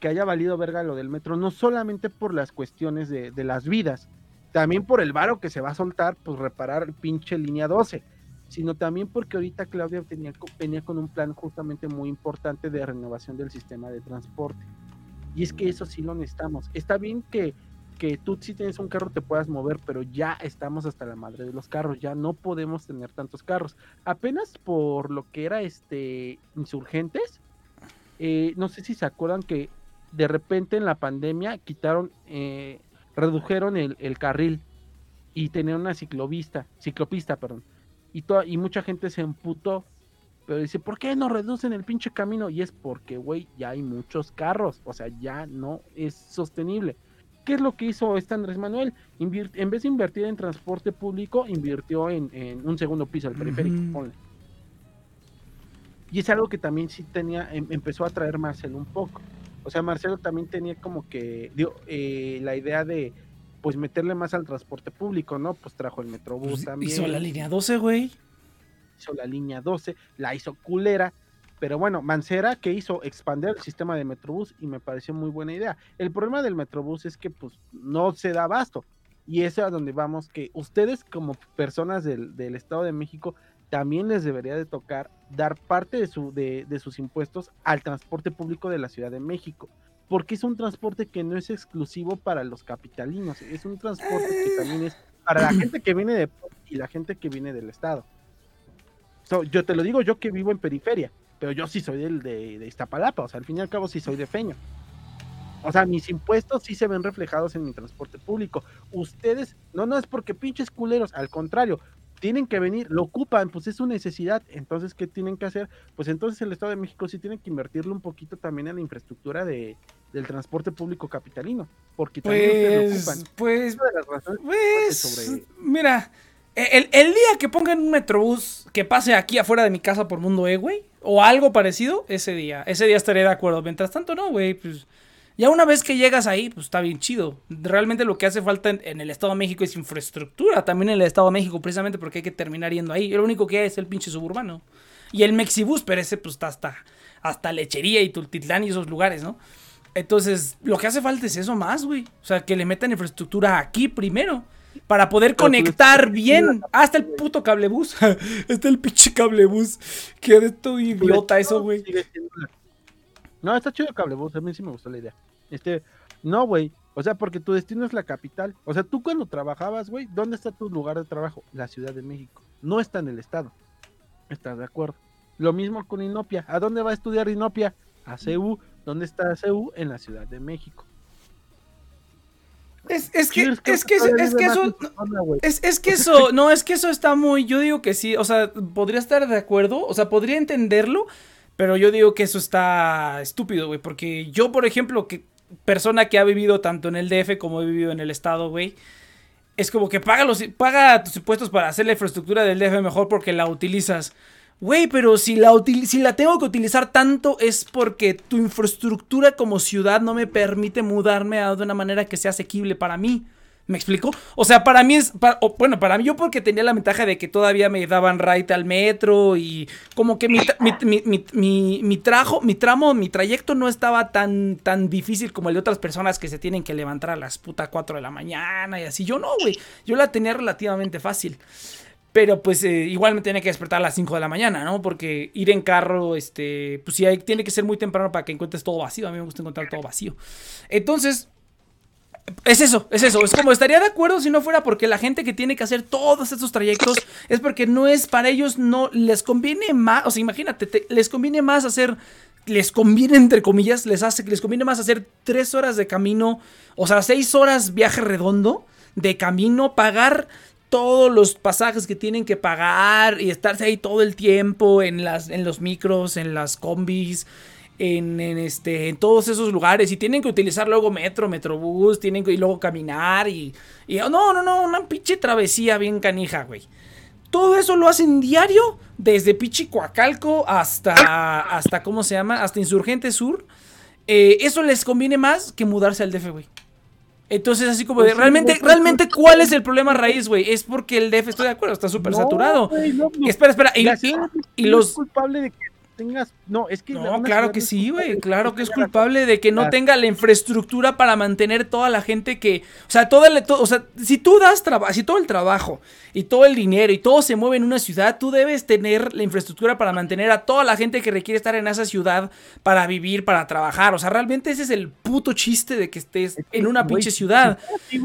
que haya valido verga lo del metro, no solamente por las cuestiones de, las vidas, también por el varo que se va a soltar, pues reparar el pinche línea 12, sino también porque ahorita Claudia venía con un plan justamente muy importante de renovación del sistema de transporte. Y es que eso sí lo necesitamos. Está bien que, que tú si tienes un carro te puedas mover, pero ya estamos hasta la madre de los carros, ya no podemos tener tantos carros. Apenas por lo que era este insurgentes, eh, no sé si se acuerdan que de repente en la pandemia quitaron, eh, redujeron el, carril y tenían una ciclovista, ciclopista, perdón. Y, toda, y mucha gente se emputó. Pero dice, ¿por qué no reducen el pinche camino? Y es porque, güey, ya hay muchos carros. O sea, ya no es sostenible. ¿Qué es lo que hizo este Andrés Manuel? En vez de invertir en transporte público, invirtió en, en un segundo piso, el periférico. Ponle. Y es algo que también sí tenía, em- empezó a traer Marcelo un poco. O sea, Marcelo también tenía como que dio, eh, la idea de pues meterle más al transporte público, ¿no? Pues trajo el Metrobús Pues, también. hizo la línea 12, güey. hizo la línea 12, la hizo culera. Pero bueno, Mancera que hizo expandir el sistema de Metrobús y me pareció muy buena idea. El problema del Metrobús es que pues no se da abasto. Y eso es a donde vamos, que ustedes como personas del, del Estado de México también les debería de tocar dar parte de, su, de, de sus impuestos al transporte público de la Ciudad de México. Porque es un transporte que no es exclusivo para los capitalinos, es un transporte que también es para la gente que viene de y la gente que viene del Estado. So, yo te lo digo yo que vivo en periferia, pero yo sí soy del, de, de Iztapalapa, o sea, al fin y al cabo sí soy de Feño. O sea, mis impuestos sí se ven reflejados en mi transporte público. Ustedes, no, no es porque pinches culeros, al contrario, tienen que venir, lo ocupan, pues es su necesidad. Entonces, ¿qué tienen que hacer? Pues entonces el Estado de México sí tiene que invertirle un poquito también en la infraestructura de, del transporte público capitalino, porque también ustedes lo ocupan. Pues, pues, Una de las razones pues, sobre- mira, el, el día que pongan un metrobús que pase aquí afuera de mi casa por Mundo E, güey, o algo parecido, ese día, ese día estaré de acuerdo. Mientras tanto, no, güey, pues ya una vez que llegas ahí, pues está bien chido. Realmente lo que hace falta en, el Estado de México es infraestructura, también en el Estado de México, precisamente porque hay que terminar yendo ahí. Lo único que hay es el pinche suburbano. Y el Mexibus, pero ese pues está hasta, hasta Lechería y Tultitlán y esos lugares, ¿no? Entonces, lo que hace falta es eso más, güey. O sea, que le metan infraestructura aquí primero. Para poder Pero conectar bien. Hasta el puto cablebús. Está el pinche cablebús. Que de todo idiota eso, güey. No, está chido el cablebús, a mí sí me gustó la idea. Este, no, güey. O sea, porque tu destino es la capital. O sea, tú cuando trabajabas, güey, ¿dónde está tu lugar de trabajo? La Ciudad de México. No está en el estado. ¿Estás de acuerdo? Lo mismo con Inopia. ¿A dónde va a estudiar Inopia? A CU. ¿Dónde está CU? En la Ciudad de México. Es, es que, es que, es que eso. Es, es que eso, no, es que eso está muy, yo digo que sí, o sea, podría estar de acuerdo, o sea, podría entenderlo, pero yo digo que eso está estúpido, güey, porque yo, por ejemplo, que persona que ha vivido tanto en el DF como he vivido en el estado, güey, es como que paga, los, paga tus impuestos para hacer la infraestructura del DF mejor porque la utilizas. Güey, pero si la, tengo que utilizar tanto es porque tu infraestructura como ciudad no me permite mudarme a- de una manera que sea asequible para mí. ¿Me explico? O sea, para mí es. bueno, para mí yo porque tenía la ventaja de que todavía me daban ride al metro y como que mi, mi, mi, mi, trajo, mi tramo, mi trayecto no estaba tan, tan difícil como el de otras personas que se tienen que levantar a las puta 4 de la mañana y así. Yo no, güey. Yo la tenía relativamente fácil. Pero pues eh, igual me tenía que despertar a las 5 de la mañana, ¿no? Porque ir en carro, este, pues sí, hay- tiene que ser muy temprano para que encuentres todo vacío. A mí me gusta encontrar todo vacío. Entonces, es eso, es eso. Es como estaría de acuerdo si no fuera porque la gente que tiene que hacer todos estos trayectos es porque no es para ellos, no les conviene más. O sea, imagínate, te- les conviene más hacer. Les conviene, entre comillas, les hace les conviene más hacer tres horas de camino, o sea, seis horas viaje redondo de camino, pagar todos los pasajes que tienen que pagar y estarse ahí todo el tiempo en las en los micros, en las combis, en, en, este en todos esos lugares y tienen que utilizar luego metro, metrobús, tienen que y luego caminar y, y no, no, no, una pinche travesía bien canija, güey. Todo eso lo hacen diario desde Pichicoacalco hasta hasta ¿cómo se llama? hasta Insurgente Sur. Eh, eso les conviene más que mudarse al DF, güey. Entonces, así como de, Pues sí, realmente, güey, pues, realmente, ¿cuál es el problema raíz, güey? Es porque el DF, estoy de acuerdo, está súper No, saturado. no, no. Espera, espera, y, La y- de los... es culpable de que tengas. No, es que. No, claro que sí, güey. Claro que es culpable de que no tenga la infraestructura para mantener toda la gente que. O sea, toda la- to- o sea, si tú das trabajo, si todo el trabajo y todo el dinero y todo se mueve en una ciudad, tú debes tener la infraestructura para mantener a toda la gente que requiere estar en esa ciudad para vivir, para trabajar. O sea, realmente ese es el puto chiste de que estés en una pinche ciudad.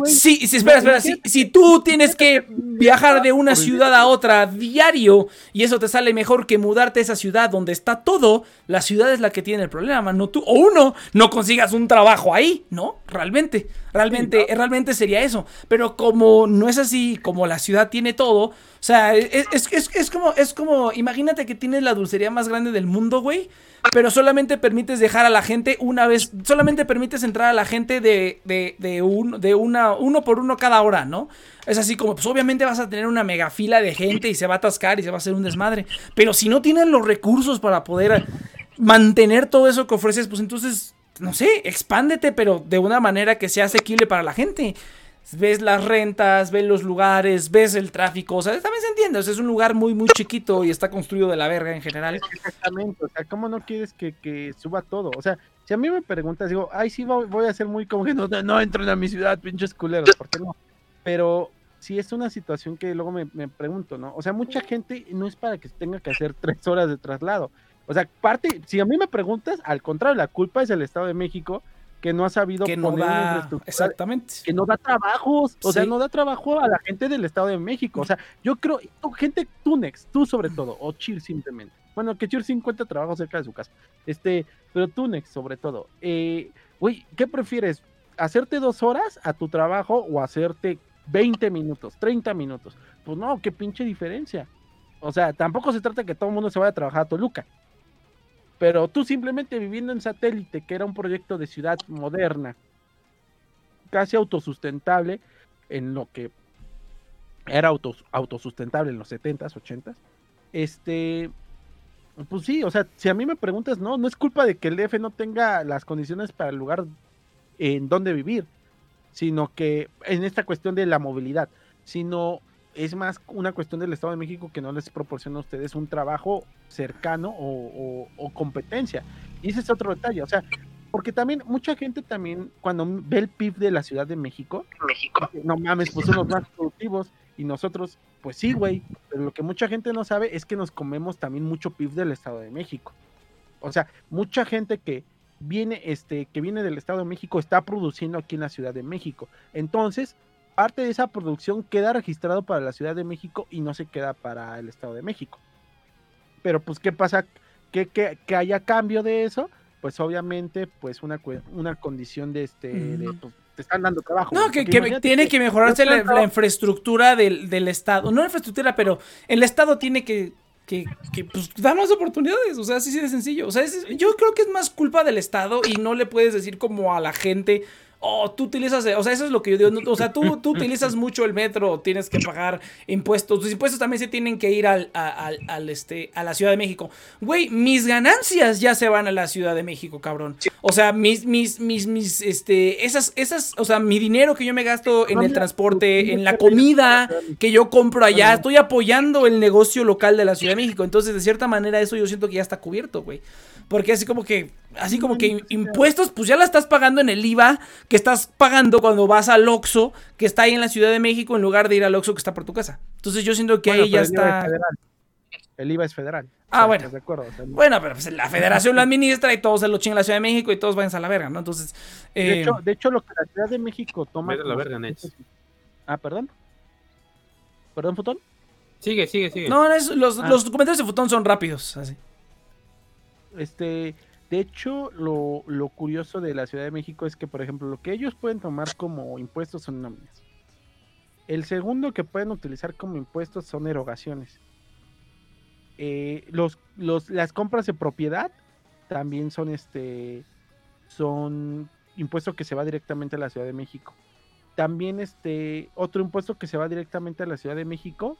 Sí. Sí, espera, espera. Si, si tú tienes que viajar de una ciudad a otra diario y eso te sale mejor que mudarte a esa ciudad donde está todo, la ciudad es la que tiene el problema, no tú. O uno, no consigas un trabajo ahí, ¿no? Realmente, realmente, realmente sería eso. Pero como no es así, como la ciudad tiene todo, o sea, es, es, es- como, es como, imagínate que tienes la dulcería más grande del mundo, güey. Pero solamente permites dejar a la gente una vez, solamente permites entrar a la gente de, de, de, un, de una, uno por uno cada hora, ¿no? Es así como, pues obviamente vas a tener una mega fila de gente y se va a atascar y se va a hacer un desmadre. Pero si no tienes los recursos para poder mantener todo eso que ofreces, pues entonces, no sé, expándete, pero de una manera que sea asequible para la gente. Ves las rentas, ves los lugares, ves el tráfico, o sea, también se entiende, o sea, es un lugar muy, muy chiquito y está construido de la verga en general. Exactamente, o sea, ¿cómo no quieres que, que suba todo? O sea, si a mí me preguntas, digo, ay, sí, voy, a ser muy como que no, no entren a mi ciudad, pinches culeros, ¿por qué no? Pero sí es una situación que luego me, me pregunto, ¿no? O sea, mucha gente no es para que tenga que hacer tres horas de traslado. O sea, parte, si a mí me preguntas, al contrario, la culpa es el Estado de México que no ha sabido Que no poner da, infraestructura exactamente. que no da trabajos, o sea, no da trabajo a la gente del Estado de México. O sea, yo creo, tú, gente, tú Nex, tú sobre todo, o Chir simplemente. Bueno, que Chir sí encuentra trabajo cerca de su casa. Este, pero tú Nex sobre todo. Eh, güey, ¿qué prefieres? ¿Hacerte dos horas a tu trabajo o hacerte 20 minutos, 30 minutos? Pues no, qué pinche diferencia. O sea, tampoco se trata que todo el mundo se vaya a trabajar a Toluca. Pero tú simplemente viviendo en satélite, que era un proyecto de ciudad moderna, casi autosustentable en lo que era autos, autosustentable en los 70s, 80s. Este, pues sí, o sea, si a mí me preguntas, no, no es culpa de que el DF no tenga las condiciones para el lugar en donde vivir, sino que en esta cuestión de la movilidad, sino es más una cuestión del Estado de México que no les proporciona a ustedes un trabajo cercano o, o- o competencia. Y ese es otro detalle, o sea, porque también mucha gente también cuando ve el PIB de la Ciudad de México, dice, no mames, pues son los más productivos y nosotros, pues sí, güey, pero lo que mucha gente no sabe es que nos comemos también mucho PIB del Estado de México. O sea, mucha gente que viene, este, que viene del Estado de México está produciendo aquí en la Ciudad de México. Entonces, parte de esa producción queda registrado para la Ciudad de México y no se queda para el Estado de México. Pero pues, ¿qué pasa? Que, que, que haya cambio de eso, pues obviamente, pues una, una condición de este, de, pues, te están dando trabajo. No, que, tiene que mejorarse la, infraestructura del, del Estado. No la infraestructura, pero el Estado tiene que, que, que, pues, dar más oportunidades. O sea, así sí de sencillo. O sea, es- yo creo que es más culpa del Estado y no le puedes decir como a la gente, oh, tú utilizas, o sea, eso es lo que yo digo, no, o sea, tú, tú utilizas mucho el metro, tienes que pagar impuestos, tus impuestos también se tienen que ir al, al, al, este, a la Ciudad de México. Güey, mis ganancias ya se van a la Ciudad de México, cabrón. O sea, mis, mis, mis, mis, este, esas, esas, o sea, mi dinero que yo me gasto en el transporte, en la comida que yo compro allá, estoy apoyando el negocio local de la Ciudad de México. Entonces, de cierta manera, eso yo siento que ya está cubierto, güey. Porque así como que, así como que impuestos, pues ya la estás pagando en el IVA que estás pagando cuando vas al Oxxo, que está ahí en la Ciudad de México, en lugar de ir al Oxxo que está por tu casa. Entonces yo siento que Bueno, ahí ya pero el IVA es está... federal. El IVA es federal. Ah, bueno. ¿estás de acuerdo? O sea, Bueno, pero pues la federación lo administra y todos se lo chingan la Ciudad de México y todos vayan a la verga, ¿no? Entonces, de, eh, hecho, de hecho, lo que la Ciudad de México toma. La verga, Ah, perdón. ¿Perdón, Futón? Sigue, sigue, sigue. no, es- los, Ah. los comentarios de Futón son rápidos, así. Este, de hecho, lo, lo curioso de la Ciudad de México es que, por ejemplo, lo que ellos pueden tomar como impuestos son nóminas. El segundo que pueden utilizar como impuestos son erogaciones. Eh, los, los, las compras de propiedad también son este son impuesto que se va directamente a la Ciudad de México. También este otro impuesto que se va directamente a la Ciudad de México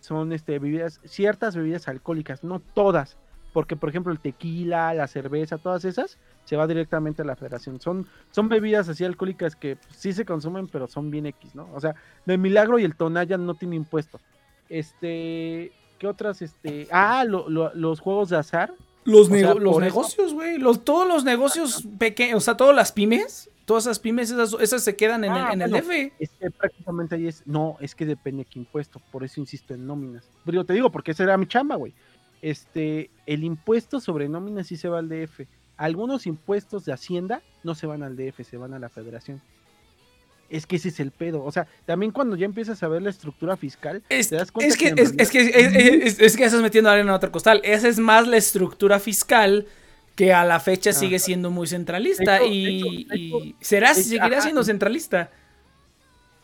son este bebidas, ciertas bebidas alcohólicas, no todas, porque por ejemplo el tequila, la cerveza, todas esas se va directamente a la federación. Son, son bebidas así alcohólicas que pues, sí se consumen, pero son bien X, ¿no? O sea, el milagro y el tonalla no tiene impuesto. Este, ¿qué otras? Este, ah, lo- lo- los juegos de azar. Los, sea, los negocios, güey. Los, todos los negocios pequeños, o sea, todas las pymes, todas esas pymes, esas, esas se quedan en Ah, el, en el. DF. Es que prácticamente ahí es, no, es que depende de qué impuesto, por eso insisto en nóminas. Pero yo te digo, porque esa era mi chamba, güey. Este, el impuesto sobre nóminas sí se va al DF. Algunos impuestos de Hacienda no se van al DF, se van a la federación. Es que ese es el pedo. O sea, también cuando ya empiezas a ver la estructura fiscal, Es, te das cuenta es que, en es, es que, es, es- que estás metiendo arena en otro costal. Esa es más la estructura fiscal que a la fecha sigue Ajá. siendo muy centralista hecho, y, hecho, hecho, y será, seguirá ajá, siendo centralista.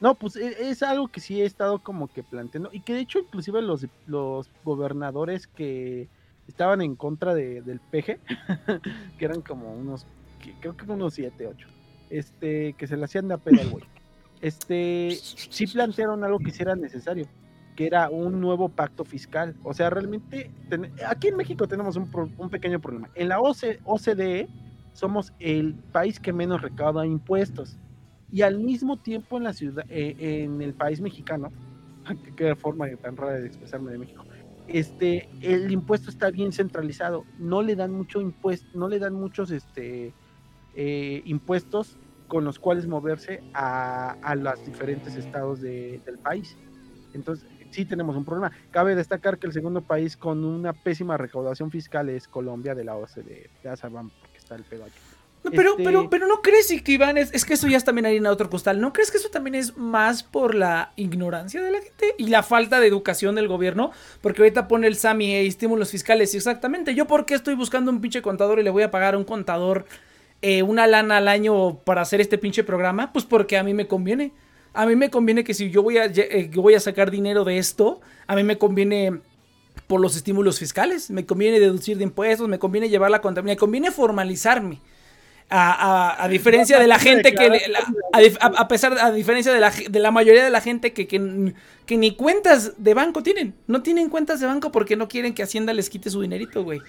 No, pues e- es algo que sí he estado como que planteando y que de hecho inclusive los, los gobernadores que estaban en contra de, del PG, que eran como unos, creo que unos 7, 8, este, que se le hacían de pedo güey, este, sí plantearon algo que sí era necesario, que era un nuevo pacto fiscal. O sea, realmente, aquí en México tenemos un, pro- un pequeño problema. En la OC OCDE somos el país que menos recauda impuestos y al mismo tiempo en la ciudad, eh, en el país mexicano, qué, forma tan rara de expresarme de México, este, el impuesto está bien centralizado, no le dan mucho impuesto, no le dan muchos este, eh, impuestos con los cuales moverse a, a los diferentes estados de- del país. Entonces, sí tenemos un problema. Cabe destacar que el segundo país con una pésima recaudación fiscal es Colombia de la OCDE. Ya saben por qué está el pedo aquí. No, Pero, Este- pero, pero no crees que Iván es, es que eso ya es también harina de otro costal. ¿No crees que eso también es más por la ignorancia de la gente y la falta de educación del gobierno? Porque ahorita pone el SAMI e estímulos fiscales. Exactamente. Yo, ¿por qué estoy buscando un pinche contador y le voy a pagar a un contador eh, una lana al año para hacer este pinche programa? Pues porque a mí me conviene. A mí me conviene que si yo voy a, eh, voy a sacar dinero de esto, a mí me conviene por los estímulos fiscales. Me conviene deducir de impuestos, me conviene llevar la contabilidad, me conviene formalizarme. A, a- a diferencia de la gente que a, a- pesar a diferencia de la, de la mayoría de la gente que, que, que ni cuentas de banco tienen. No tienen cuentas de banco porque no quieren que Hacienda les quite su dinerito güey.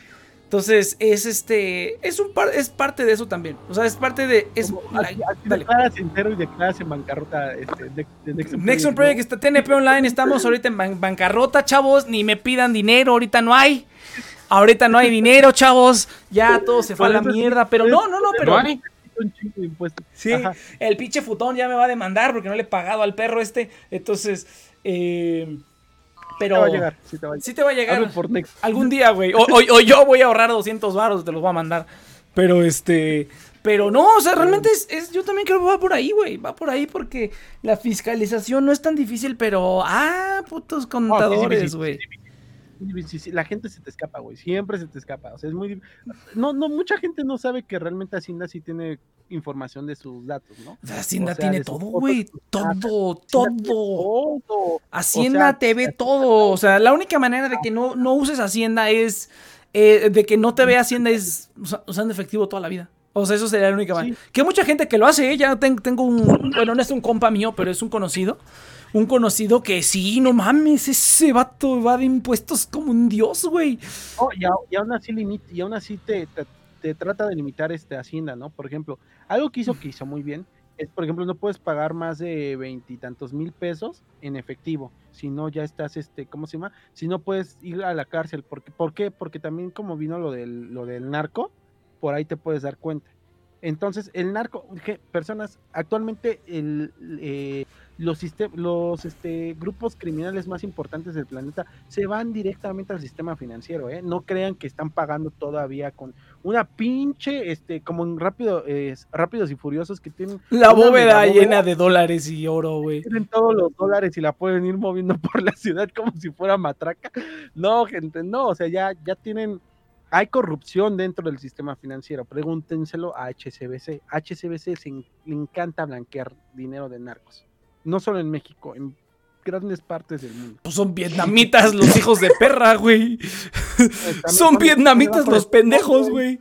Entonces es este es un par, es parte de eso también. O sea es parte de es declaras entero y declaras en bancarrota este, de, de Nexon Nexon Project, Project ¿no? está TNP Online, estamos ahorita en ban- bancarrota, chavos, ni me pidan dinero, ahorita no hay. Ahorita no hay dinero, chavos. Ya todo se fue a la mierda, pero no, no, no, pero. Sí, el pinche futón ya me va a demandar porque no le he pagado al perro este. Entonces, eh, pero Te va a llegar, sí te va a llegar. sí te va a llegar Hablo por Nex. algún día, güey. O, o- o yo voy a ahorrar 200 varos, te los voy a mandar. Pero este, pero no, o sea, realmente es, es- yo también creo que va por ahí, güey. Va por ahí porque la fiscalización no es tan difícil, pero ah, putos contadores, güey. Sí, la gente se te escapa, güey. Siempre se te escapa. O sea, es muy. No, no, mucha gente no sabe que realmente Hacienda sí tiene información de sus datos, ¿no? Hacienda O sea, tiene todo, güey. Todo, todo. todo. Hacienda O sea, te ve todo. O sea, la única manera de que no, no uses Hacienda es. eh, de que no te vea Hacienda es usa- usando efectivo toda la vida. O sea, eso sería la única Sí. manera. Que mucha gente que lo hace, ¿eh? ya ten- tengo un. Bueno, no es un compa mío, pero es un conocido. Un conocido que sí, no mames, ese vato va de impuestos como un dios, güey. No, y, y aún así limit- y aún así te, te- te trata de limitar este Hacienda, ¿no? Por ejemplo, algo que hizo que hizo muy bien es, por ejemplo, no puedes pagar más de veintitantos mil pesos en efectivo, si no ya estás, este, ¿cómo se llama? Si no puedes ir a la cárcel, porque, ¿por qué? Porque también como vino lo del, lo del narco, por ahí te puedes dar cuenta. Entonces, el narco, que personas, actualmente el, eh, los, los este, grupos criminales más importantes del planeta se van directamente al sistema financiero, ¿eh? No crean que están pagando todavía con una pinche, este, como en rápido, eh, rápidos y furiosos que tienen, La bóveda llena de dólares y oro, güey. tienen todos los dólares y la pueden ir moviendo por la ciudad como si fuera matraca. No, gente, no, o sea, ya, ya tienen, hay corrupción dentro del sistema financiero. Pregúntenselo a HCBC. HCBC se en- le encanta blanquear dinero de narcos. No solo en México, en grandes partes del mundo. Pues son vietnamitas los hijos de perra, güey. Son vietnamitas los de pendejos, güey.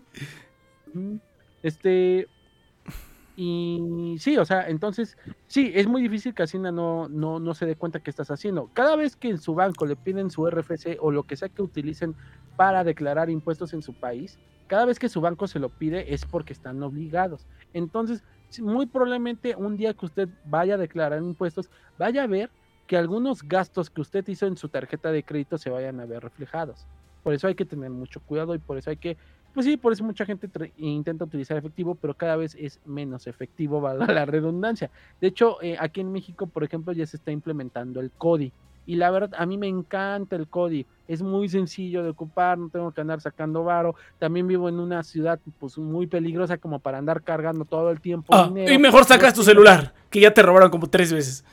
Este. Y sí, o sea, entonces, sí, es muy difícil que Hacienda no, no, no se dé cuenta que estás haciendo. Cada vez que en su banco le piden su RFC o lo que sea que utilicen para declarar impuestos en su país, cada vez que su banco se lo pide es porque están obligados. Entonces, muy probablemente un día que usted vaya a declarar impuestos, vaya a ver que algunos gastos que usted hizo en su tarjeta de crédito se vayan a ver reflejados. Por eso hay que tener mucho cuidado y por eso hay que pues sí, por eso mucha gente intenta utilizar efectivo, pero cada vez es menos efectivo, valga la redundancia. De hecho, eh, aquí en México, por ejemplo, ya se está implementando el CODI. Y la verdad, a mí me encanta el CODI. Es muy sencillo de ocupar, no tengo que andar sacando varo. También vivo en una ciudad pues muy peligrosa como para andar cargando todo el tiempo Ah, dinero. y mejor sacas tu celular, que ya te robaron como tres veces.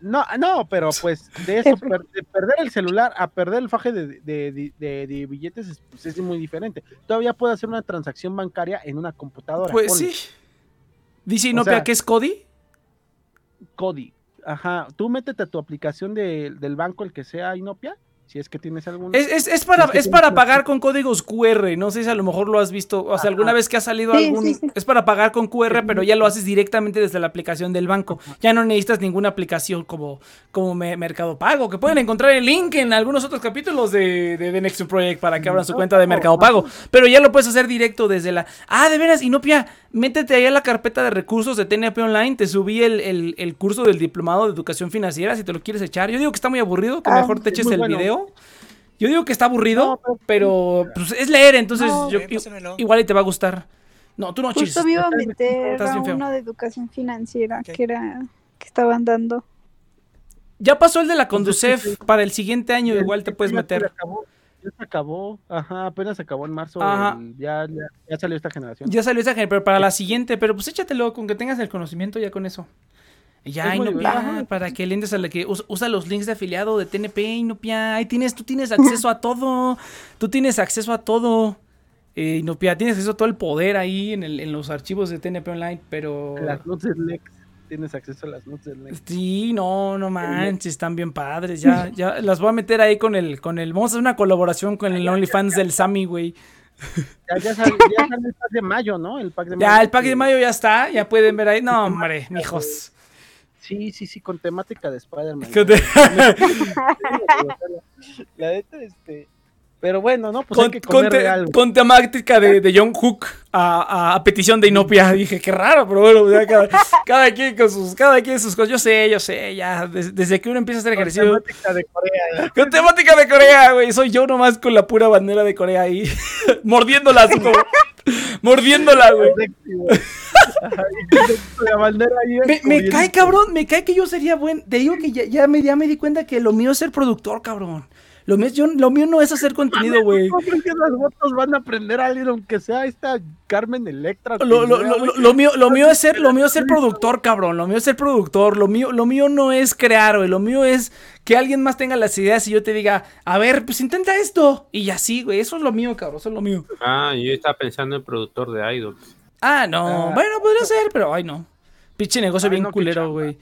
No, no, pero pues de eso, per- de perder el celular a perder el faje de, de- de- de- de billetes es, pues, es muy diferente. Todavía puedo hacer una transacción bancaria en una computadora. Pues sí. Dice Inopia sea- que es Cody. Cody. Ajá, tú métete a tu aplicación de- del banco, el que sea Inopia, si es que tienes algún... Es, es- es para, Es que es tienes para pagar con códigos QR. No sé si a lo mejor lo has visto. O sea, alguna vez que ha salido Sí, algún. sí, sí. Es para pagar con QR, pero ya lo haces directamente desde la aplicación del banco. Ya no necesitas ninguna aplicación como, como Me- Mercado Pago, que pueden encontrar el link en algunos otros capítulos de, de The Next Project para que abran su cuenta de Mercado. Pago. Pero ya lo puedes hacer directo desde la. Ah, de veras, Inopia, métete ahí a la carpeta de recursos de TNP Online. Te subí el, el- el curso del Diplomado de Educación Financiera si te lo quieres echar. Yo digo que está muy aburrido, que Ah, mejor te es eches el bueno. video. Yo digo que está aburrido, No, pero- pero pues, es leer, entonces No, yo, pásamelo. igual y te va a gustar. No, tú no chis. Justo me iba a meter a bien uno de educación financiera Ok. que era que estaban dando. Ya pasó el de la Entonces, Conducef, sí, sí. para el siguiente año Ya- igual te puedes meter. acabó, ya se acabó, ajá, apenas se acabó en marzo, Ajá. el- ya, ya, ya salió esta generación. Ya salió esa, gen- pero para la siguiente, pero pues échatelo, con que tengas el conocimiento ya con eso. Ya, y no pia, para que le entres a la que us- usa los links de afiliado de TNP y no pia, ahí tienes, tú tienes acceso a todo, tú tienes acceso a todo. Eh, y no pia, tienes acceso a todo el poder ahí en, el, en los archivos de TNP Online, pero... Las notes Lex, tienes acceso a las notes del Lex. Sí, no, no manches, están bien padres. Ya, ya las voy a meter ahí con el, con el. Vamos a hacer una colaboración con el OnlyFans del Sammy, güey. Ya, ya salió, ya salió el pack de mayo, ¿no? El pack de Ya, el pack de mayo ya está, ya pueden ver ahí. No, hombre, mijos. Sí, sí, sí, con temática de Spider-Man. Con La neta, este. Pero bueno, ¿no? Pues Con, hay que con te- algo. con temática de, de John Hook a, a- a petición de Inopia. Dije, qué raro, pero bueno, cada, cada quien con sus, cada quien sus cosas. Yo sé, yo sé, ya. des- desde que uno empieza a hacer Con ejercicio. temática de Corea. Con temática de Corea, güey. Soy yo nomás con la pura bandera de Corea ahí. mordiéndola así como. mordiéndola, güey. Me, cae, cabrón, me cae que yo sería buen. Te digo que ya, ya, me, ya me di cuenta que lo mío es ser productor, cabrón. Lo mío, yo- lo mío no es hacer contenido, güey. ¿Cómo crees que las votos van a aprender a alguien, aunque sea esta Carmen Electra? Lo, lo- sea, lo- lo mío, lo mío es ser, lo mío es ser productor, cabrón. Lo mío es ser productor. Lo mío, lo mío no es crear, güey. Lo mío es que alguien más tenga las ideas y yo te diga, a ver, pues intenta esto. Y así, güey. Eso es lo mío, cabrón. Eso es lo mío. Ah, yo estaba pensando en productor de idols. Ah, no. Ah. Bueno, podría ser, pero ay, no. Pinche negocio Ay, bien no, culero, güey.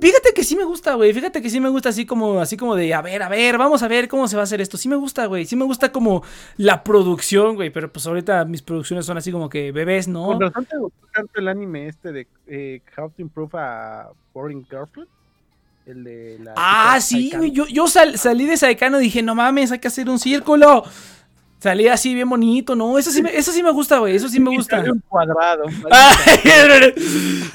Fíjate que sí me gusta, güey. Fíjate que sí me gusta así como, así como de, a ver, a ver, vamos a ver cómo se va a hacer esto. Sí me gusta, güey. Sí me gusta como la producción, güey. Pero pues ahorita mis producciones son así como que bebés, ¿no? Con razón te gustó tanto el anime este de eh, How to Improve a Boring Girlfriend. El de la Ah, sí, güey. Yo, yo sal- salí de Saikano y dije, no mames, hay que hacer un círculo. Salí así bien bonito, ¿no? Eso sí me, eso sí me gusta, güey. Eso sí me gusta. un cuadrado.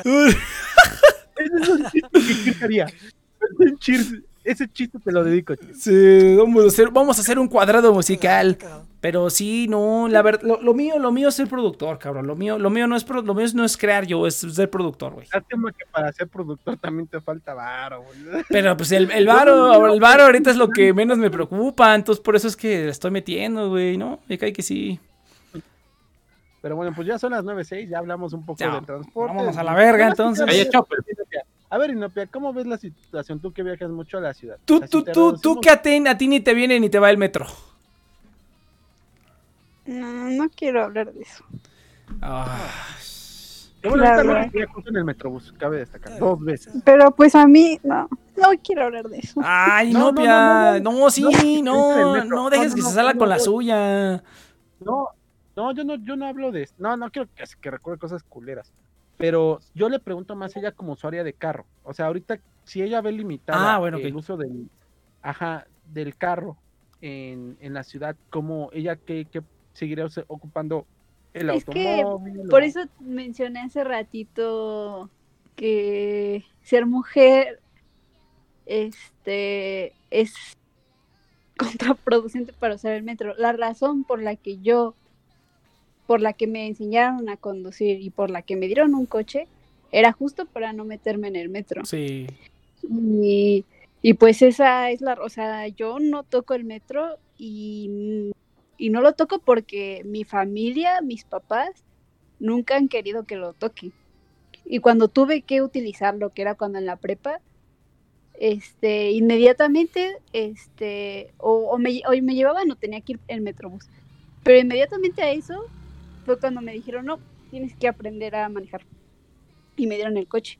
Ese es un chiste que Kirk haría. Es un chiste- Ese chiste te lo dedico. Sí, vamos a hacer, vamos a hacer un cuadrado musical. Pero sí, no, la verdad, lo, lo mío, lo mío es ser productor, cabrón. Lo mío, lo mío no es pro- lo mío no es crear yo, es ser productor, güey. Lástima que para ser productor también te falta varo. güey. Pero pues el, el varo, el varo ahorita es lo que menos me preocupa, entonces por eso es que le estoy metiendo, güey, ¿no? Me cae que sí. Pero bueno, pues ya son las 9.06, ya hablamos un poco Ya, del transporte. vámonos a la verga, entonces. A ver, Inopia, ¿cómo ves la situación? Tú que viajas mucho a la ciudad. Tú, tú, tú, tú que a ti, a ti ni te viene ni te va el metro. No, no quiero hablar de eso. Ah, Qué bueno, Claro. en el Metrobús, cabe destacar, dos veces. Pero pues a mí, no, no quiero hablar de eso. Ay, No, no, no, no, No, no, sí, no, no, no dejes No, que no, se salga no, con la no. suya. No, no, yo no, yo no hablo de esto. No, no quiero que, que recuerde cosas culeras. Pero yo le pregunto más a ella como usuaria de carro. O sea, ahorita, si ella ve limitada Ah, bueno, el uso del, ajá, del carro en, en la ciudad, ¿cómo ella que, seguiría use- ocupando el Es que automóvil? Por o- eso mencioné hace ratito que ser mujer este es contraproducente para usar el metro. La razón por la que yo, por la que me enseñaron a conducir y por la que me dieron un coche, era justo para no meterme en el metro. Sí. Y, y pues esa es la, o sea, yo no toco el metro y, y no lo toco porque mi familia, mis papás, nunca han querido que lo toque. Y cuando tuve que utilizarlo, que era cuando en la prepa, este, inmediatamente, este, o, o me, o me llevaban o tenía que ir en metrobús. Pero inmediatamente a eso fue cuando me dijeron, no, tienes que aprender a manejar. Y me dieron el coche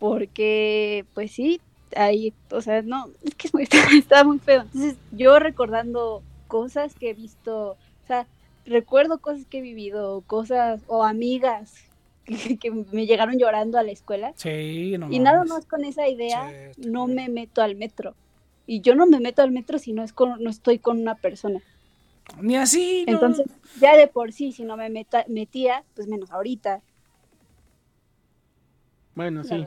porque pues sí, ahí, o sea, no, es que es muy, está muy feo. Entonces, yo recordando cosas que he visto, o sea, recuerdo cosas que he vivido, cosas o amigas que, que me llegaron llorando a la escuela Sí, no y nada más con esa idea Sí, no me meto al metro. Y yo no me meto al metro si no es con, no estoy con una persona. Ni así, no. Entonces, ya de por sí, si no me meta- metía, pues menos ahorita. Bueno, sí.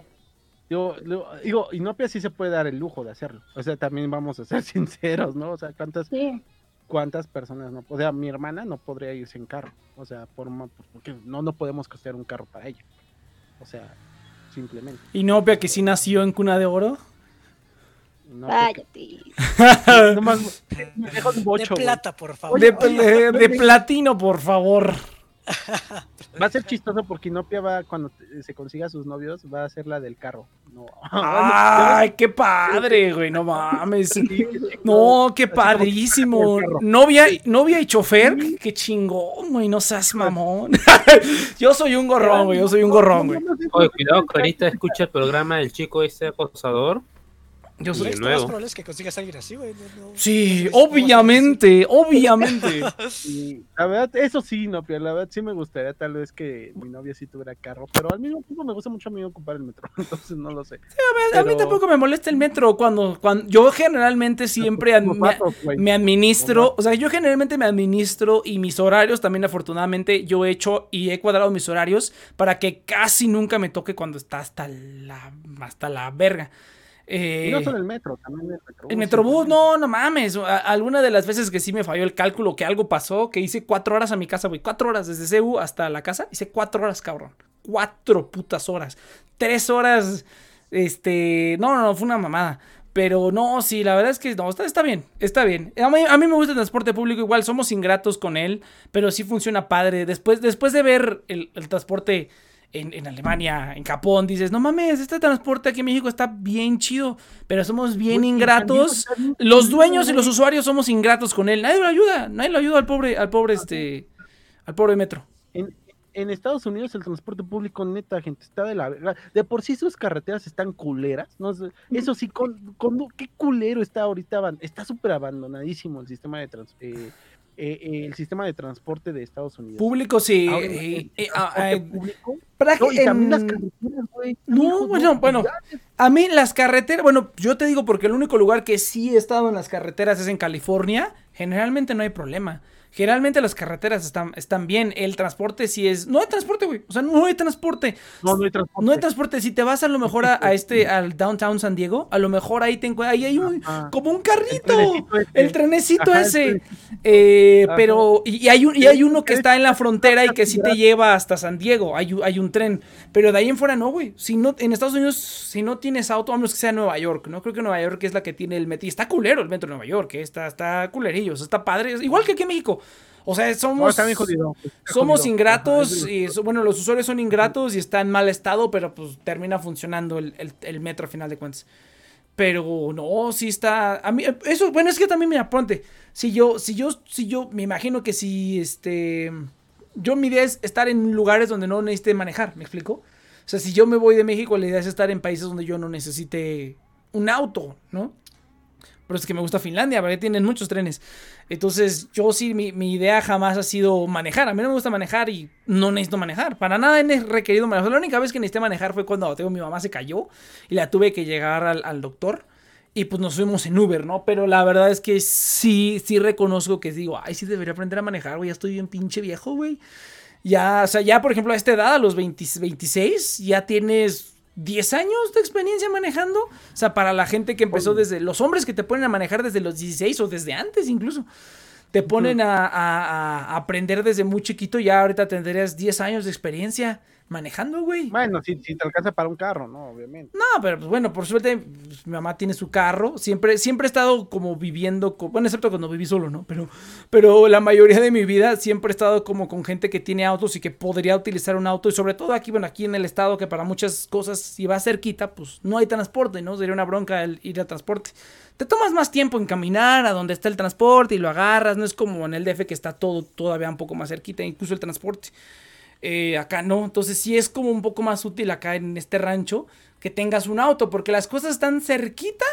Yo, lo- digo, Inopia sí se puede dar el lujo de hacerlo. O sea, también vamos a ser sinceros, ¿no? O sea, ¿cuántas, Sí. cuántas personas no? O sea, mi hermana no podría irse en carro. O sea, por, porque no, no podemos costear un carro para ella. O sea, simplemente. Y no, Pia, que sí nació en cuna de oro. No, Cállate. porque- nomás me deja un De bocho, plata, por favor. De, de- de platino, por favor. Va a ser chistoso porque Inopia va, cuando se consiga sus novios, va a ser la del carro. No. Ay, qué padre, güey, no mames. No, qué padrísimo. Novia, novia y chofer, qué chingón, güey, no seas mamón. yo soy un gorrón, güey, yo soy un gorrón, güey. Oye, cuidado que ahorita escucha el programa del chico ese acosador. Yo soy... lo más nuevo. probable es que consigas a alguien así, güey. no- no- Sí, no obviamente, obviamente. Y la verdad, eso sí, no, pero la verdad sí me gustaría tal vez que mi novia sí tuviera carro, pero al mismo tiempo me gusta mucho a mí ocupar el metro, entonces no lo sé. A mí Pero- tampoco me molesta el metro cuando, cuando yo generalmente siempre ad- me, me administro, o sea, yo generalmente me administro y mis horarios también afortunadamente yo he hecho y he cuadrado mis horarios para que casi nunca me toque cuando está hasta la hasta la verga. Eh, Y no solo el metro, también el metrobús. el Metrobús, no, no mames. A- Alguna de las veces que sí me falló el cálculo, que algo pasó, que hice cuatro horas a mi casa, güey. Cuatro horas desde CU hasta la casa. Hice cuatro horas, cabrón. Cuatro putas horas. Tres horas, este... No, no, no, fue una mamada. Pero no, sí, la verdad es que no, está, está bien, está bien. A mí, a mí me gusta el transporte público, igual somos ingratos con él, pero sí funciona padre. Después, después de ver el, el transporte en, en Alemania, en Japón, dices, no mames, este transporte aquí en México está bien chido, pero somos bien ingratos. bien Los dueños y los usuarios somos ingratos con él. Nadie lo ayuda, nadie lo ayuda al pobre, al pobre, este, al pobre metro. En, en Estados Unidos el transporte público, neta, gente, está de la verga. De por sí sus carreteras están culeras. ¿no? Eso sí, con, con- qué culero está ahorita. Está súper abandonadísimo el sistema de trans- eh, eh, eh, el sistema de transporte de Estados Unidos. Público, sí. Ahora, eh, el eh, ah, transporte eh, público. pra- No, y también las en- carreteras, güey. No, Hijo, bueno, bueno. A mí las carreteras, bueno, yo te digo porque el único lugar que sí he estado en las carreteras es en California. Generalmente no hay problema. Generalmente las carreteras están, están bien. El transporte sí es... No hay transporte, güey. O sea, no hay transporte. No, no hay transporte. No hay transporte. Si te vas a lo mejor a, a este, al downtown San Diego, a lo mejor ahí te encuentras... Ahí hay un... Ajá. Como un El carrito. trenecito ese. El trenecito Ajá, ese. Eh, pero, y, y hay un, y hay uno que Es- está en la frontera y que sí te lleva hasta San Diego. Hay, un- hay un tren. Pero de ahí en fuera no, güey. Si no, en Estados Unidos, si no tienes auto, a menos que sea Nueva York, ¿no? Creo que Nueva York es la que tiene el metro. Y está culero el metro de Nueva York, eh, Está, está culerillo, o sea, está padre. Igual que aquí en México. O sea, somos. jodido. está Somos ingratos Ajá, y so- bueno, los usuarios son ingratos y está en mal estado, pero pues termina funcionando el, el- el metro a final de cuentas. Pero no, sí está. A mí, eso, bueno, es que también, mira, ponte. Si yo, si yo, si yo, me imagino que si este. Yo mi idea es estar en lugares donde no necesite manejar, ¿me explico? O sea, si yo me voy de México, la idea es estar en países donde yo no necesite un auto, ¿no? Pero es que me gusta Finlandia, porque tienen muchos trenes. Entonces, yo sí, mi, mi idea jamás ha sido manejar. A mí no me gusta manejar y no necesito manejar. Para nada he requerido manejar. La única vez que necesité manejar fue cuando tengo, mi mamá se cayó y la tuve que llegar al, al doctor. Y pues nos fuimos en Uber, ¿no? Pero la verdad es que sí, sí reconozco que digo, ay, sí debería aprender a manejar, güey. Ya estoy bien pinche viejo, güey. Ya, o sea, ya por ejemplo a esta edad, a los 20 26, ya tienes 10 años de experiencia manejando. O sea, para la gente que empezó desde los hombres que te ponen a manejar desde los 16 o desde antes incluso. Te ponen a, a- a aprender desde muy chiquito, ya ahorita tendrías 10 años de experiencia manejando, güey. Bueno, si, si te alcanza para un carro, ¿no? Obviamente. No, pero pues bueno, por suerte pues, mi mamá tiene su carro. Siempre, siempre he estado como viviendo, con, bueno, excepto cuando viví solo, ¿no? Pero, pero la mayoría de mi vida siempre he estado como con gente que tiene autos y que podría utilizar un auto. Y sobre todo aquí, bueno, aquí en el estado que para muchas cosas, si va cerquita, pues no hay transporte, ¿no? Sería una bronca el ir a transporte. Te tomas más tiempo en caminar a donde está el transporte y lo agarras. No es como en el DF que está todo todavía un poco más cerquita, incluso el transporte. Eh, acá no, entonces sí es como un poco más útil acá en este rancho que tengas un auto, porque las cosas están cerquita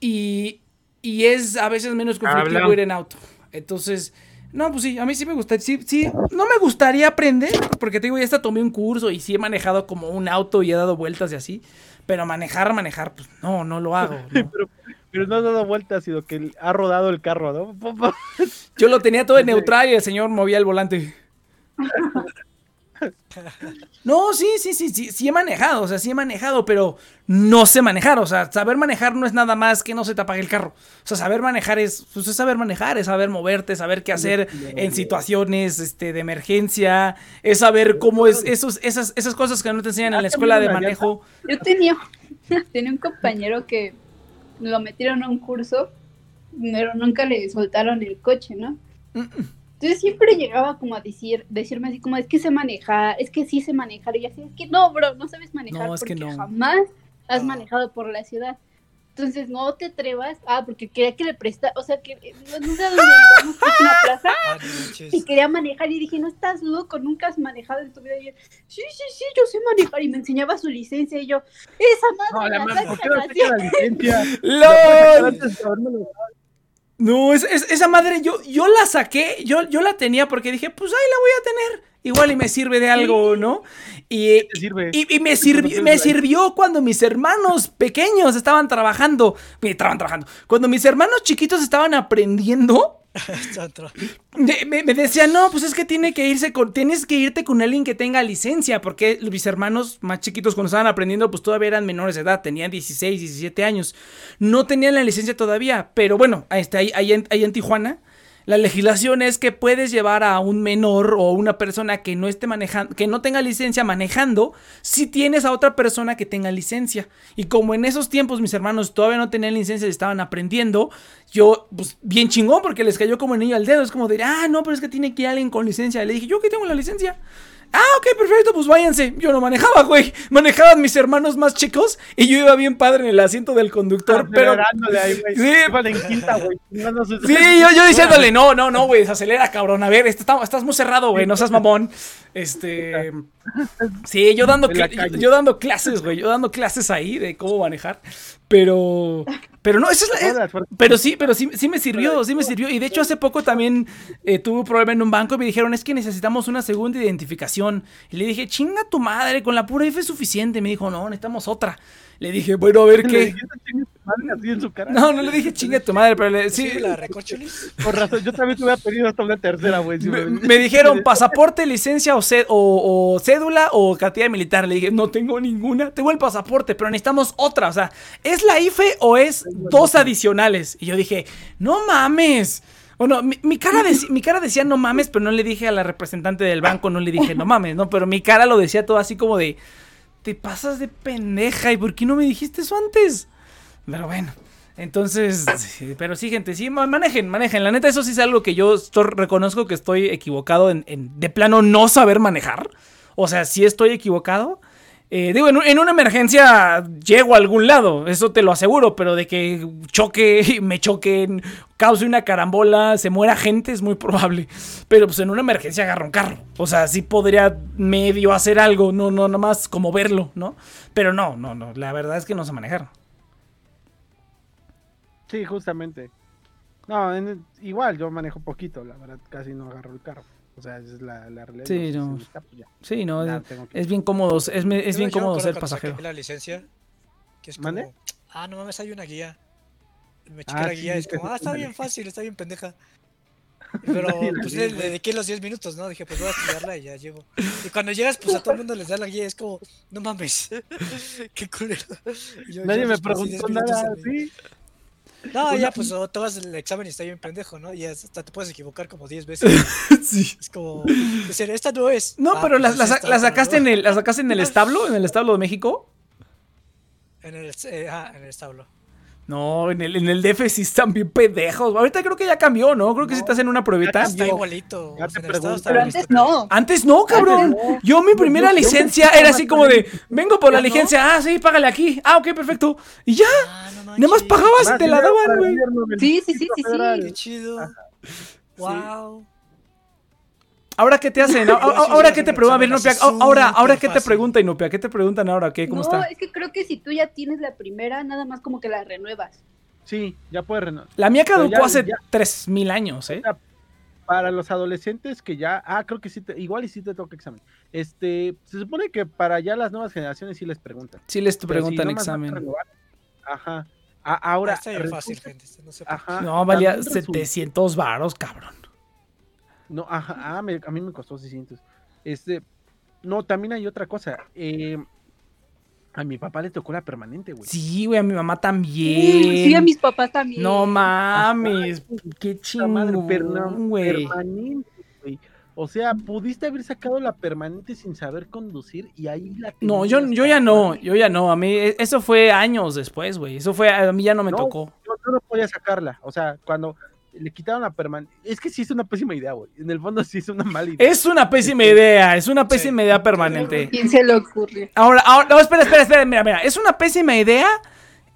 y, y es a veces menos conflictivo Habla. ir en auto. Entonces, no, pues sí, a mí sí me gusta, sí, sí, no me gustaría aprender, porque te digo, ya hasta tomé un curso y sí he manejado como un auto y he dado vueltas y así, pero manejar, manejar, pues no, no lo hago. no. Pero, pero no ha dado vueltas, sino que ha rodado el carro, ¿no? Yo lo tenía todo en neutral y el señor movía el volante. No, sí, sí, sí, sí, sí he manejado, o sea, sí he manejado, pero no sé manejar, o sea, saber manejar no es nada más que no se te apague el carro. O sea, saber manejar es, pues, es saber manejar, es saber moverte, saber qué hacer en situaciones este, de emergencia, es saber cómo es, esos, esas, esas cosas que no te enseñan en la escuela de manejo. Yo tenía, tenía un compañero que lo metieron a un curso, pero nunca le soltaron el coche, ¿no? Entonces siempre llegaba como a decir, decirme así como, es que sé manejar, es que sí sé manejar, y yo así, es que no, bro, no sabes manejar No, es que porque no. jamás has No. manejado por la ciudad. Entonces no te atrevas, ah, porque quería que le presta, o sea, que eh, no, no sé dónde íbamos, que es una plaza, Ah, no y quería manejar y dije, no estás loco, nunca has manejado en tu vida. Y sí, sí, sí, yo sé manejar y me enseñaba su licencia y yo, esa No, madre la la madre, ¿por qué no así". saca la licencia? ¡Lol! Antes de habérmelo dado. No, es, es- esa madre yo, yo la saqué, yo, yo la tenía porque dije, pues ahí la voy a tener. Igual y me sirve de algo, ¿no? Y, te sirve? y, y me, sirvi- me sirvió cuando mis hermanos pequeños estaban trabajando. me Estaban trabajando. Cuando mis hermanos chiquitos estaban aprendiendo. Me, decían, no, pues es que tiene que irse con, tienes que irte con alguien que tenga licencia, porque mis hermanos más chiquitos cuando estaban aprendiendo, pues todavía eran menores de edad, tenían 16, 17 años, no tenían la licencia todavía, pero bueno, está, ahí, ahí en Tijuana, la legislación es que puedes llevar a un menor o una persona que no esté manejando, que no tenga licencia manejando, si tienes a otra persona que tenga licencia. Y como en esos tiempos mis hermanos todavía no tenían licencia y estaban aprendiendo, yo, pues bien chingón, porque les cayó como niño al dedo. Es como de, ah, no, pero es que tiene que ir alguien con licencia. Le dije, yo que tengo la licencia. Ah, ok, perfecto, pues váyanse. Yo no manejaba, güey. Manejaban mis hermanos más chicos y yo iba bien padre en el asiento del conductor, pero... Acelerándole ahí, güey. Sí. Iban en quinta, güey. chingándose- Sí, yo, yo diciéndole, no, no, no, güey, desacelera, cabrón. A ver, este está- estás muy cerrado, güey, no seas mamón. Este. Sí, yo dando, yo, yo dando clases, güey, yo dando clases ahí de cómo manejar. Pero. Pero no, esa es la. Fuerzas- Pero sí, pero sí, sí me sirvió, sí me sirvió. Y de hecho, hace poco también eh, tuve un problema en un banco y me dijeron, es que necesitamos una segunda identificación. Y le dije, chinga tu madre, con la pura IFE es suficiente. Me dijo, no, necesitamos otra. Le dije, bueno, a ver qué. Dijiste, "Chingue tu madre", así en su cara. No, no le dije chinga tu madre, pero le, Sí, la recorcholis. Por razón, yo también te hubiera pedido hasta una tercera, güey. si Me, me- me dijeron pasaporte, licencia o, cé- o- o cédula o cartilla militar. Le dije, no tengo ninguna. Tengo el pasaporte, pero necesitamos otra. O sea, ¿es la IFE o es dos adicionales? Y yo dije, no mames. Bueno, mi, mi cara deci- mi cara decía no mames, pero no le dije a la representante del banco, no le dije no mames, ¿no? Pero mi cara lo decía todo así como de, te pasas de pendeja, ¿y por qué no me dijiste eso antes? Pero bueno. Entonces, pero sí, gente, sí, ma- manejen, manejen. La neta, eso sí es algo que yo reconozco que estoy equivocado en, de plano no saber manejar. O sea, sí estoy equivocado. Eh, digo, en, en una emergencia llego a algún lado, eso te lo aseguro, pero de que choque, me choquen, cause una carambola, se muera gente, es muy probable. Pero pues en una emergencia agarro un carro. O sea, sí podría medio hacer algo, no, no, nada más como verlo, ¿no? Pero no, no, no, la verdad es que no sé manejar. Sí, justamente. No, en- igual yo manejo poquito, la verdad, casi no agarro el carro. O sea, esa es la, la realidad. Sí, no. está, pues Sí, no, es, que- es bien cómodo, es, es bien cómodo ser pasajero. la licencia, que es ¿Mande? ah, no mames, hay una guía. Me chequé Ah, la sí, guía, es que como, es ah, está bien fácil, está bien pendeja. Pero Sí, pues le, le dediqué los 10 minutos, ¿no? Dije, pues voy a estudiarla y ya llego. Y cuando llegas, pues a todo el mundo les da la guía, es como, no mames, qué culero. Yo, Nadie yo, me pues, pasé 10 preguntó nada, sí. No, ya, pues o tomas el examen y está bien pendejo, ¿no? Y hasta te puedes equivocar como 10 veces. Sí. Es como, decir, esta no es. No, Ah, pero pues la esta sacaste ¿no? en el, la sacaste en el establo, en el establo de México. En el, eh, ah, en el establo. No, en el, en el DF sí están bien pendejos. Ahorita creo que ya cambió, ¿no? Creo que si estás en una pruebita. Está igualito. Ya te pregunto. Pero antes no. Antes no, cabrón. no. Yo mi primera yo- licencia era así como de, vengo por la ¿Ya no? licencia, ah, sí, págale aquí. Ah, ok, perfecto. Y ya, Ah, no nada más pagabas y te la daban, güey. Sí, sí, sí, sí, sí. Qué chido. Wow. Ahora qué te hacen, ahora qué te preguntan, ahora, ahora qué te fácil. preguntan, Inopia, ¿qué te preguntan ahora? ¿Qué? ¿Cómo no, está? es que creo que si tú ya tienes la primera, nada más como que la renuevas. Sí, ya puedes renovar. La mía caducó hace ya- 3000 años, ¿eh? Para los adolescentes que ya, ah, creo que sí, te, igual y sí te toca examen. Este, se supone que para ya las nuevas generaciones sí les preguntan. Sí les si preguntan a examen. renovar, Ajá. A- ahora, está fácil, gente. No sé por qué. Ajá. No, valía también resulta- 700 varos, cabrón. No, ajá, ah, me- a mí me costó 600. Este, no, también hay otra cosa. eh, a mi papá le tocó la permanente, güey. Sí, güey, a mi mamá Sí, también. a mis papás también. No mames, qué chingón, güey. permanente, güey. O sea, pudiste haber sacado la permanente sin saber conducir y ahí la No, yo, yo ya no, yo ya no. A mí, e- eso fue años después, güey. Eso fue, a mí ya no me No, tocó. Yo, yo no podía sacarla. O sea, cuando le quitaron la permanente. Es que sí es una pésima idea, güey. En el fondo sí es una mala idea. Es una pésima idea, es una pésima idea permanente. ¿Quién se le ocurrió? Ahora, ahora, no, espera, espera, espera, mira, mira, es una pésima idea,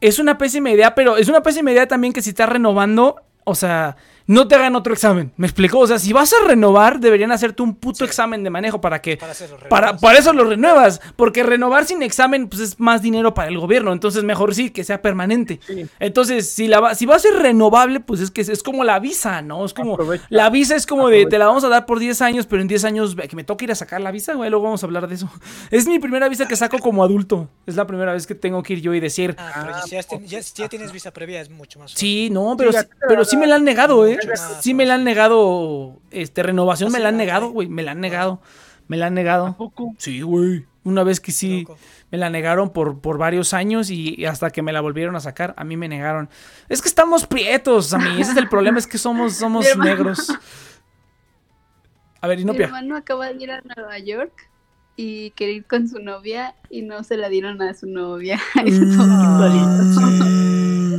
es una pésima idea, pero es una pésima idea también que si estás renovando, o sea, no te hagan otro examen, ¿me explicó? O sea, si vas a renovar, deberían hacerte un puto Sí. examen de manejo para que... Para Para, para eso lo renuevas, porque renovar sin examen pues es más dinero para el gobierno, entonces mejor sí que sea permanente. Sí. Entonces, si la va, si va a ser renovable, pues es que es, es como la visa, ¿no? Es como Aprovecha. la visa es como de te la vamos a dar por 10 años, pero en 10 años que me toca ir a sacar la visa, güey, luego vamos a hablar de eso. Es mi primera visa que saco como adulto. Es la primera vez que tengo que ir yo y decir, Ah, pero si ya, ten- ya- si ya tienes visa previa es mucho más fácil. sí, no, pero Sí, pero sí me la han negado, eh. Mucho más Sí me la han negado este renovación Ah, me la han negado, güey, me la han negado. Me la han negado. ¿A poco? Sí, güey. Una vez que sí Loco. me la negaron por, por varios años y, y hasta que me la volvieron a sacar, a mí me negaron. Es que estamos prietos, a mí. Ese es el problema, es que somos, somos Mi negros. A ver, Mi Inopia. hermano acaba de ir a Nueva York y quería ir con su novia y no se la dieron a su novia. Solito.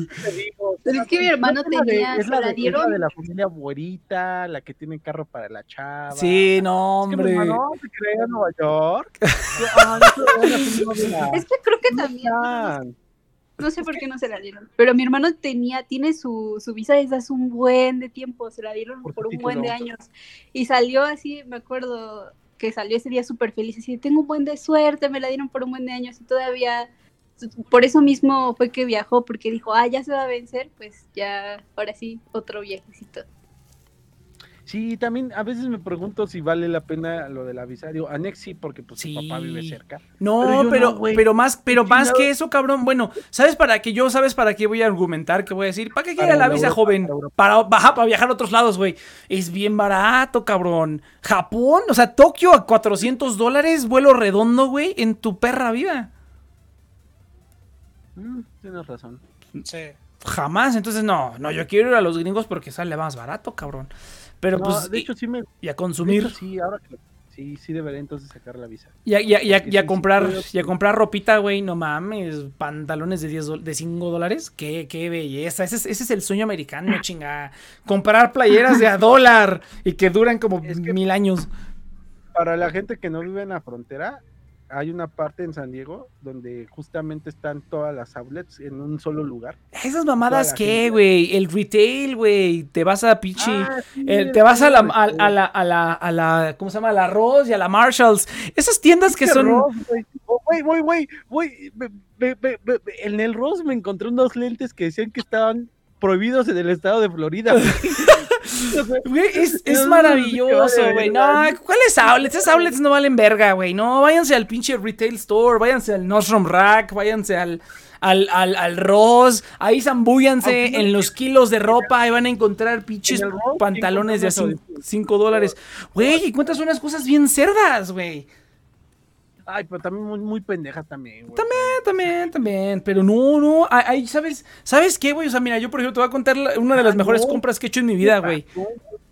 Te digo, Pero es que mi hermano es la de- tenía, es la se de, la es la dieron. de la familia abuelita, la que tiene carro para la chava. Sí, no, Es que mi hombre. hermano se creía en Nueva York. Es que creo que también, no sé por qué no se la dieron, pero mi hermano tenía, tiene su, su visa desde hace un buen de tiempo, se la dieron Por por, un buen de años. Y salió así, me acuerdo que salió ese día súper feliz, así, tengo un buen de suerte, me la dieron por un buen de años y todavía, por eso mismo fue que viajó, porque dijo, ah, ya se va a vencer, pues ya, ahora sí, otro viajecito. Sí, también a veces me pregunto si vale la pena lo del avisario. Anex sí, porque pues Sí. su papá vive cerca. No, Pero pero, no, güey. pero más, pero más que eso, cabrón. Bueno, ¿sabes para qué? Yo, ¿sabes para qué voy a argumentar? ¿Qué voy a decir? ¿Para qué quiere la visa, Europa, joven? para. Para, para viajar a otros lados, güey. Es bien barato, cabrón. Japón, o sea, Tokio a 400 dólares, vuelo redondo, güey, en tu perra vida. Mm, tienes razón. Sí. Jamás, entonces no, no, yo quiero ir a los gringos porque sale más barato, cabrón. Pero No, pues, de y, hecho sí me y a consumir, hecho, sí, ahora que sí, sí debería entonces sacar la visa. y a, y a- y a- porque y a sí, sí comprar, y a comprar ropita, güey, no mames, pantalones de 10 dol- de 5 dólares, qué, qué belleza, ese es, ese es el sueño americano, chinga. Comprar playeras de a dólar y que duran como Es que- mil años. Para la gente que no vive en la frontera, hay una parte en San Diego donde justamente están todas las outlets en un solo lugar. Esas mamadas, Toda la ¿qué, gente. güey? El retail, güey, te vas a pichi. Ah, sí, Eh, el te vas a la, a, a la, a la, a la, ¿cómo se llama? A la Ross y a la Marshalls. Esas tiendas que son... Güey. Oh, Güey, güey, güey, güey, En el Ross me encontré unos lentes que decían que estaban prohibidos en el estado de Florida. güey. Es, es maravilloso, güey. No, ¿cuáles outlets? Esas outlets no valen verga, güey. No, váyanse al pinche retail store, váyanse al Nordstrom Rack, váyanse al, al, al, al Ross. Ahí zambúyanse Aunque no- en los kilos de ropa. Ahí van a encontrar pinches En pantalones de sí encontramos 5 dólares. Güey, encuentras unas cosas bien cerdas, güey. Ay, pero también muy, muy pendeja también, güey. También, también, también. Pero no, no. Ahí, ¿sabes? ¿Sabes qué, güey? O sea, mira, yo por ejemplo te voy a contar una de las Ah, mejores no. compras que he hecho en mi vida, güey.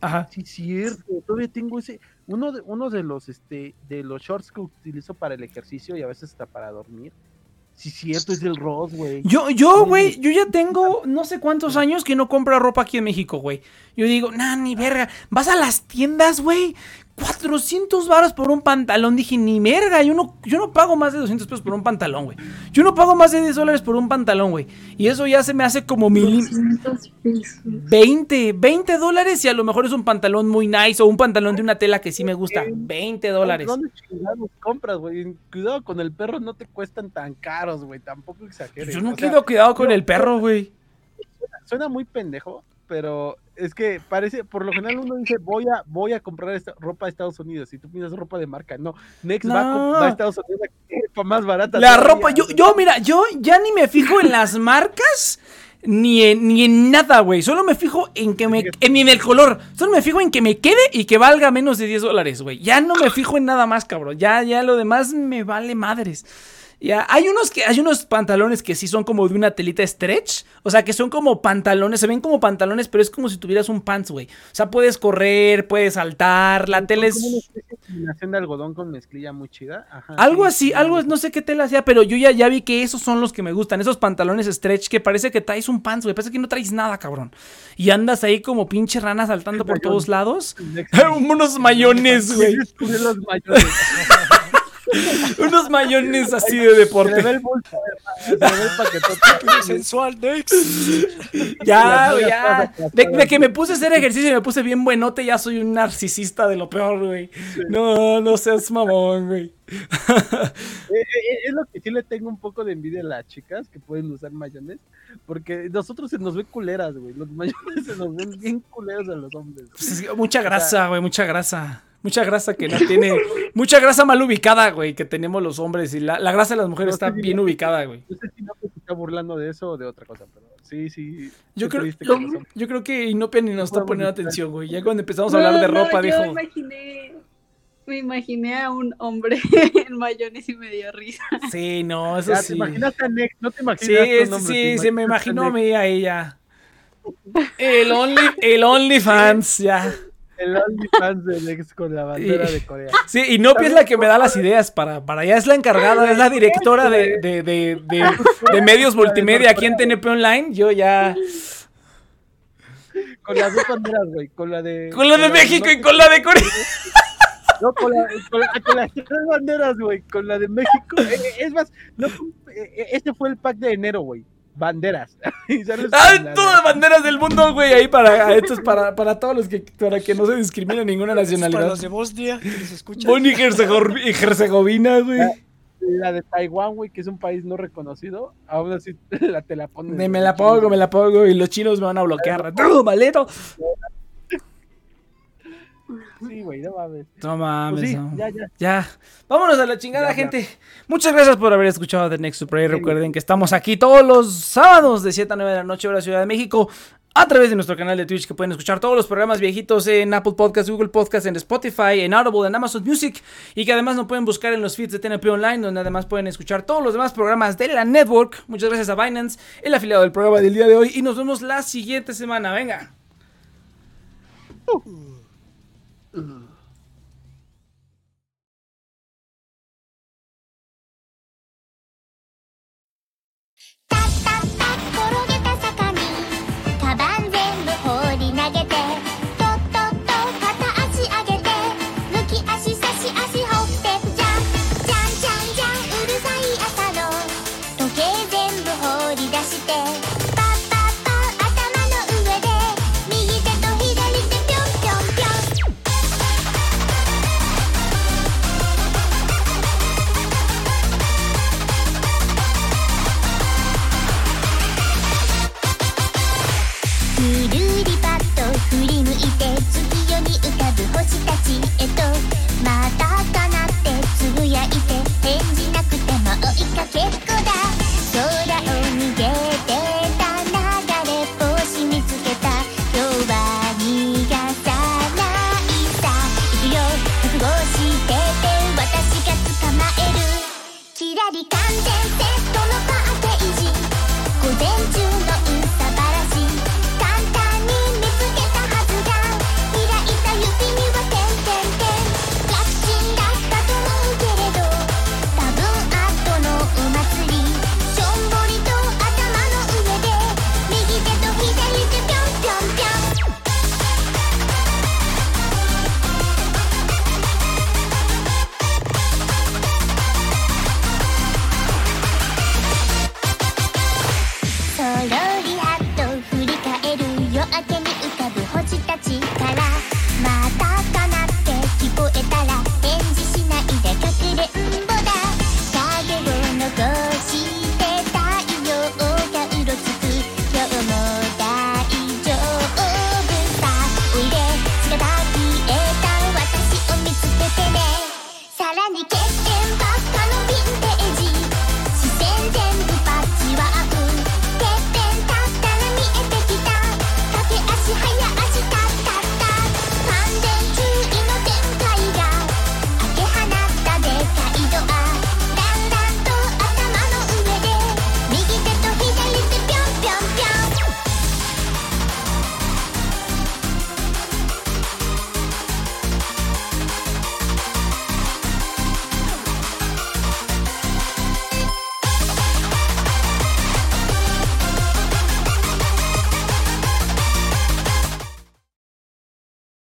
Ajá. Sí, cierto. Todavía tengo ese. Uno de, uno de los este de los shorts que utilizo para el ejercicio y a veces hasta para dormir. Sí, cierto, es del Ross, güey. Yo, yo, güey, yo ya tengo no sé cuántos años que no compro ropa aquí en México, güey. Yo digo, nah, ni verga. Vas a las tiendas, güey. 400 varos por un pantalón. Dije, ni verga. Yo no, yo no pago más de 200 pesos por un pantalón, güey. Yo no pago más de 10 dólares por un pantalón, güey. Y eso ya se me hace como mil... 200 pesos. 20, 20 dólares y a lo mejor es un pantalón muy nice o un pantalón de una tela que sí me gusta. 20 dólares. ¿Dónde chingados compras, güey? Cuidado con el perro, no te cuestan tan caros, güey. Tampoco exageres. Yo no quiero cuidado con el perro, güey. Suena muy pendejo, pero es que parece, por lo general uno dice, voy a, voy a comprar esta ropa de Estados Unidos. Y tú piensas ropa de marca. No, Next va, a No. va a Estados Unidos ropa más barata. La todavía, ropa, yo, yo, mira, yo ya ni me fijo en las marcas ni en, ni en nada, güey. Solo me fijo en que me. En, en el color. Solo me fijo en que me quede y que valga menos de 10 dólares, güey. Ya no me fijo en nada más, cabrón. Ya, ya lo demás me vale madres. Ya, hay unos que hay unos pantalones que sí son como de una telita stretch, o sea, que son como pantalones, se ven como pantalones, pero es como si tuvieras un pants, güey. O sea, puedes correr, puedes saltar, la tela una es especie de algodón con mezclilla muy chida. Ajá, algo sí, así, sí, algo, no sé qué tela sea, pero yo ya, ya vi que esos son los que me gustan. Esos pantalones stretch que parece que traes un pants, güey. Parece que no traes nada, cabrón. Y andas ahí como pinche rana saltando por todos lados. Unos mayones, güey. Los mayores. Unos mayones así de Se le ve deporte. el se ve el paquetote. Sensual, next. Ya, ya. De, que me puse a hacer ejercicio y me puse bien buenote, ya soy un narcisista de lo peor, güey. No, no seas mamón, güey. Eh, eh, es lo que sí le tengo un poco de envidia a las chicas que pueden usar mayones, porque nosotros se nos ven culeras, güey. Los mayones se nos ven bien culeros a los hombres. Pues es que mucha grasa, güey, mucha grasa. Mucha grasa que no tiene. Mucha grasa mal ubicada, güey, que tenemos los hombres. Y la, la grasa de las mujeres No está bien no- ubicada, güey. No sé si no se está burlando de eso o de otra cosa, pero sí, sí. Yo sí creo, razón. yo creo que Inopia ni nos está poniendo atención, güey. Ya cuando empezamos a hablar de ropa, yo dijo. Me imaginé, me imaginé a un hombre en mayones y me dio risa. Sí, no, eso Ya, te sí. imaginaste a Next, no te imaginas Sí, sí, sí, te se me imaginó a mí, a ella. El Only, el OnlyFans, ya. El OnlyFans del ex con la bandera Y- de Corea. Sí, y Nopi es la que me da las ideas para, para allá es la encargada, es la directora de, de, de, de- medios multimedia aquí en TNP Online. Yo ya. Con las dos banderas, güey. Con la de. Con la de México y con la de Corea. No, con, la, con, la- con las tres banderas, güey. Con la de México. Eh, eh, es más, no, eh, ese fue el pack de enero, güey. Banderas. Y ¡Ah, todas banderas del mundo, güey! Ahí para. Esto es para, para todos los que. Para que no se discrimine ninguna Para nacionalidad. los de Bosnia que nos escuchan. Bosnia y Herzegovina, y Herzegovina, güey. La de Taiwán, güey, que es un país no reconocido. Aún así la, te la ponen. Me, me la pongo, me la pongo y los chinos me van a bloquear. ¡Tú, maldito! Sí, güey, no mames. No mames, Pues sí, no. ya, ya. Ya. Vámonos a la chingada, Ya, gente. Muchas gracias por haber escuchado The Next to Pray. Recuerden que estamos aquí todos los sábados de 7 a 9 de la noche, hora Ciudad de México. A través de nuestro canal de Twitch que pueden escuchar todos los programas viejitos en Apple Podcasts, Google Podcasts, en Spotify, en Audible, en Amazon Music y que además nos pueden buscar en los feeds de TNP Online donde además pueden escuchar todos los demás programas de la network. Muchas gracias a Binance, el afiliado del programa del día de hoy y nos vemos la siguiente semana. Venga.「Ugh.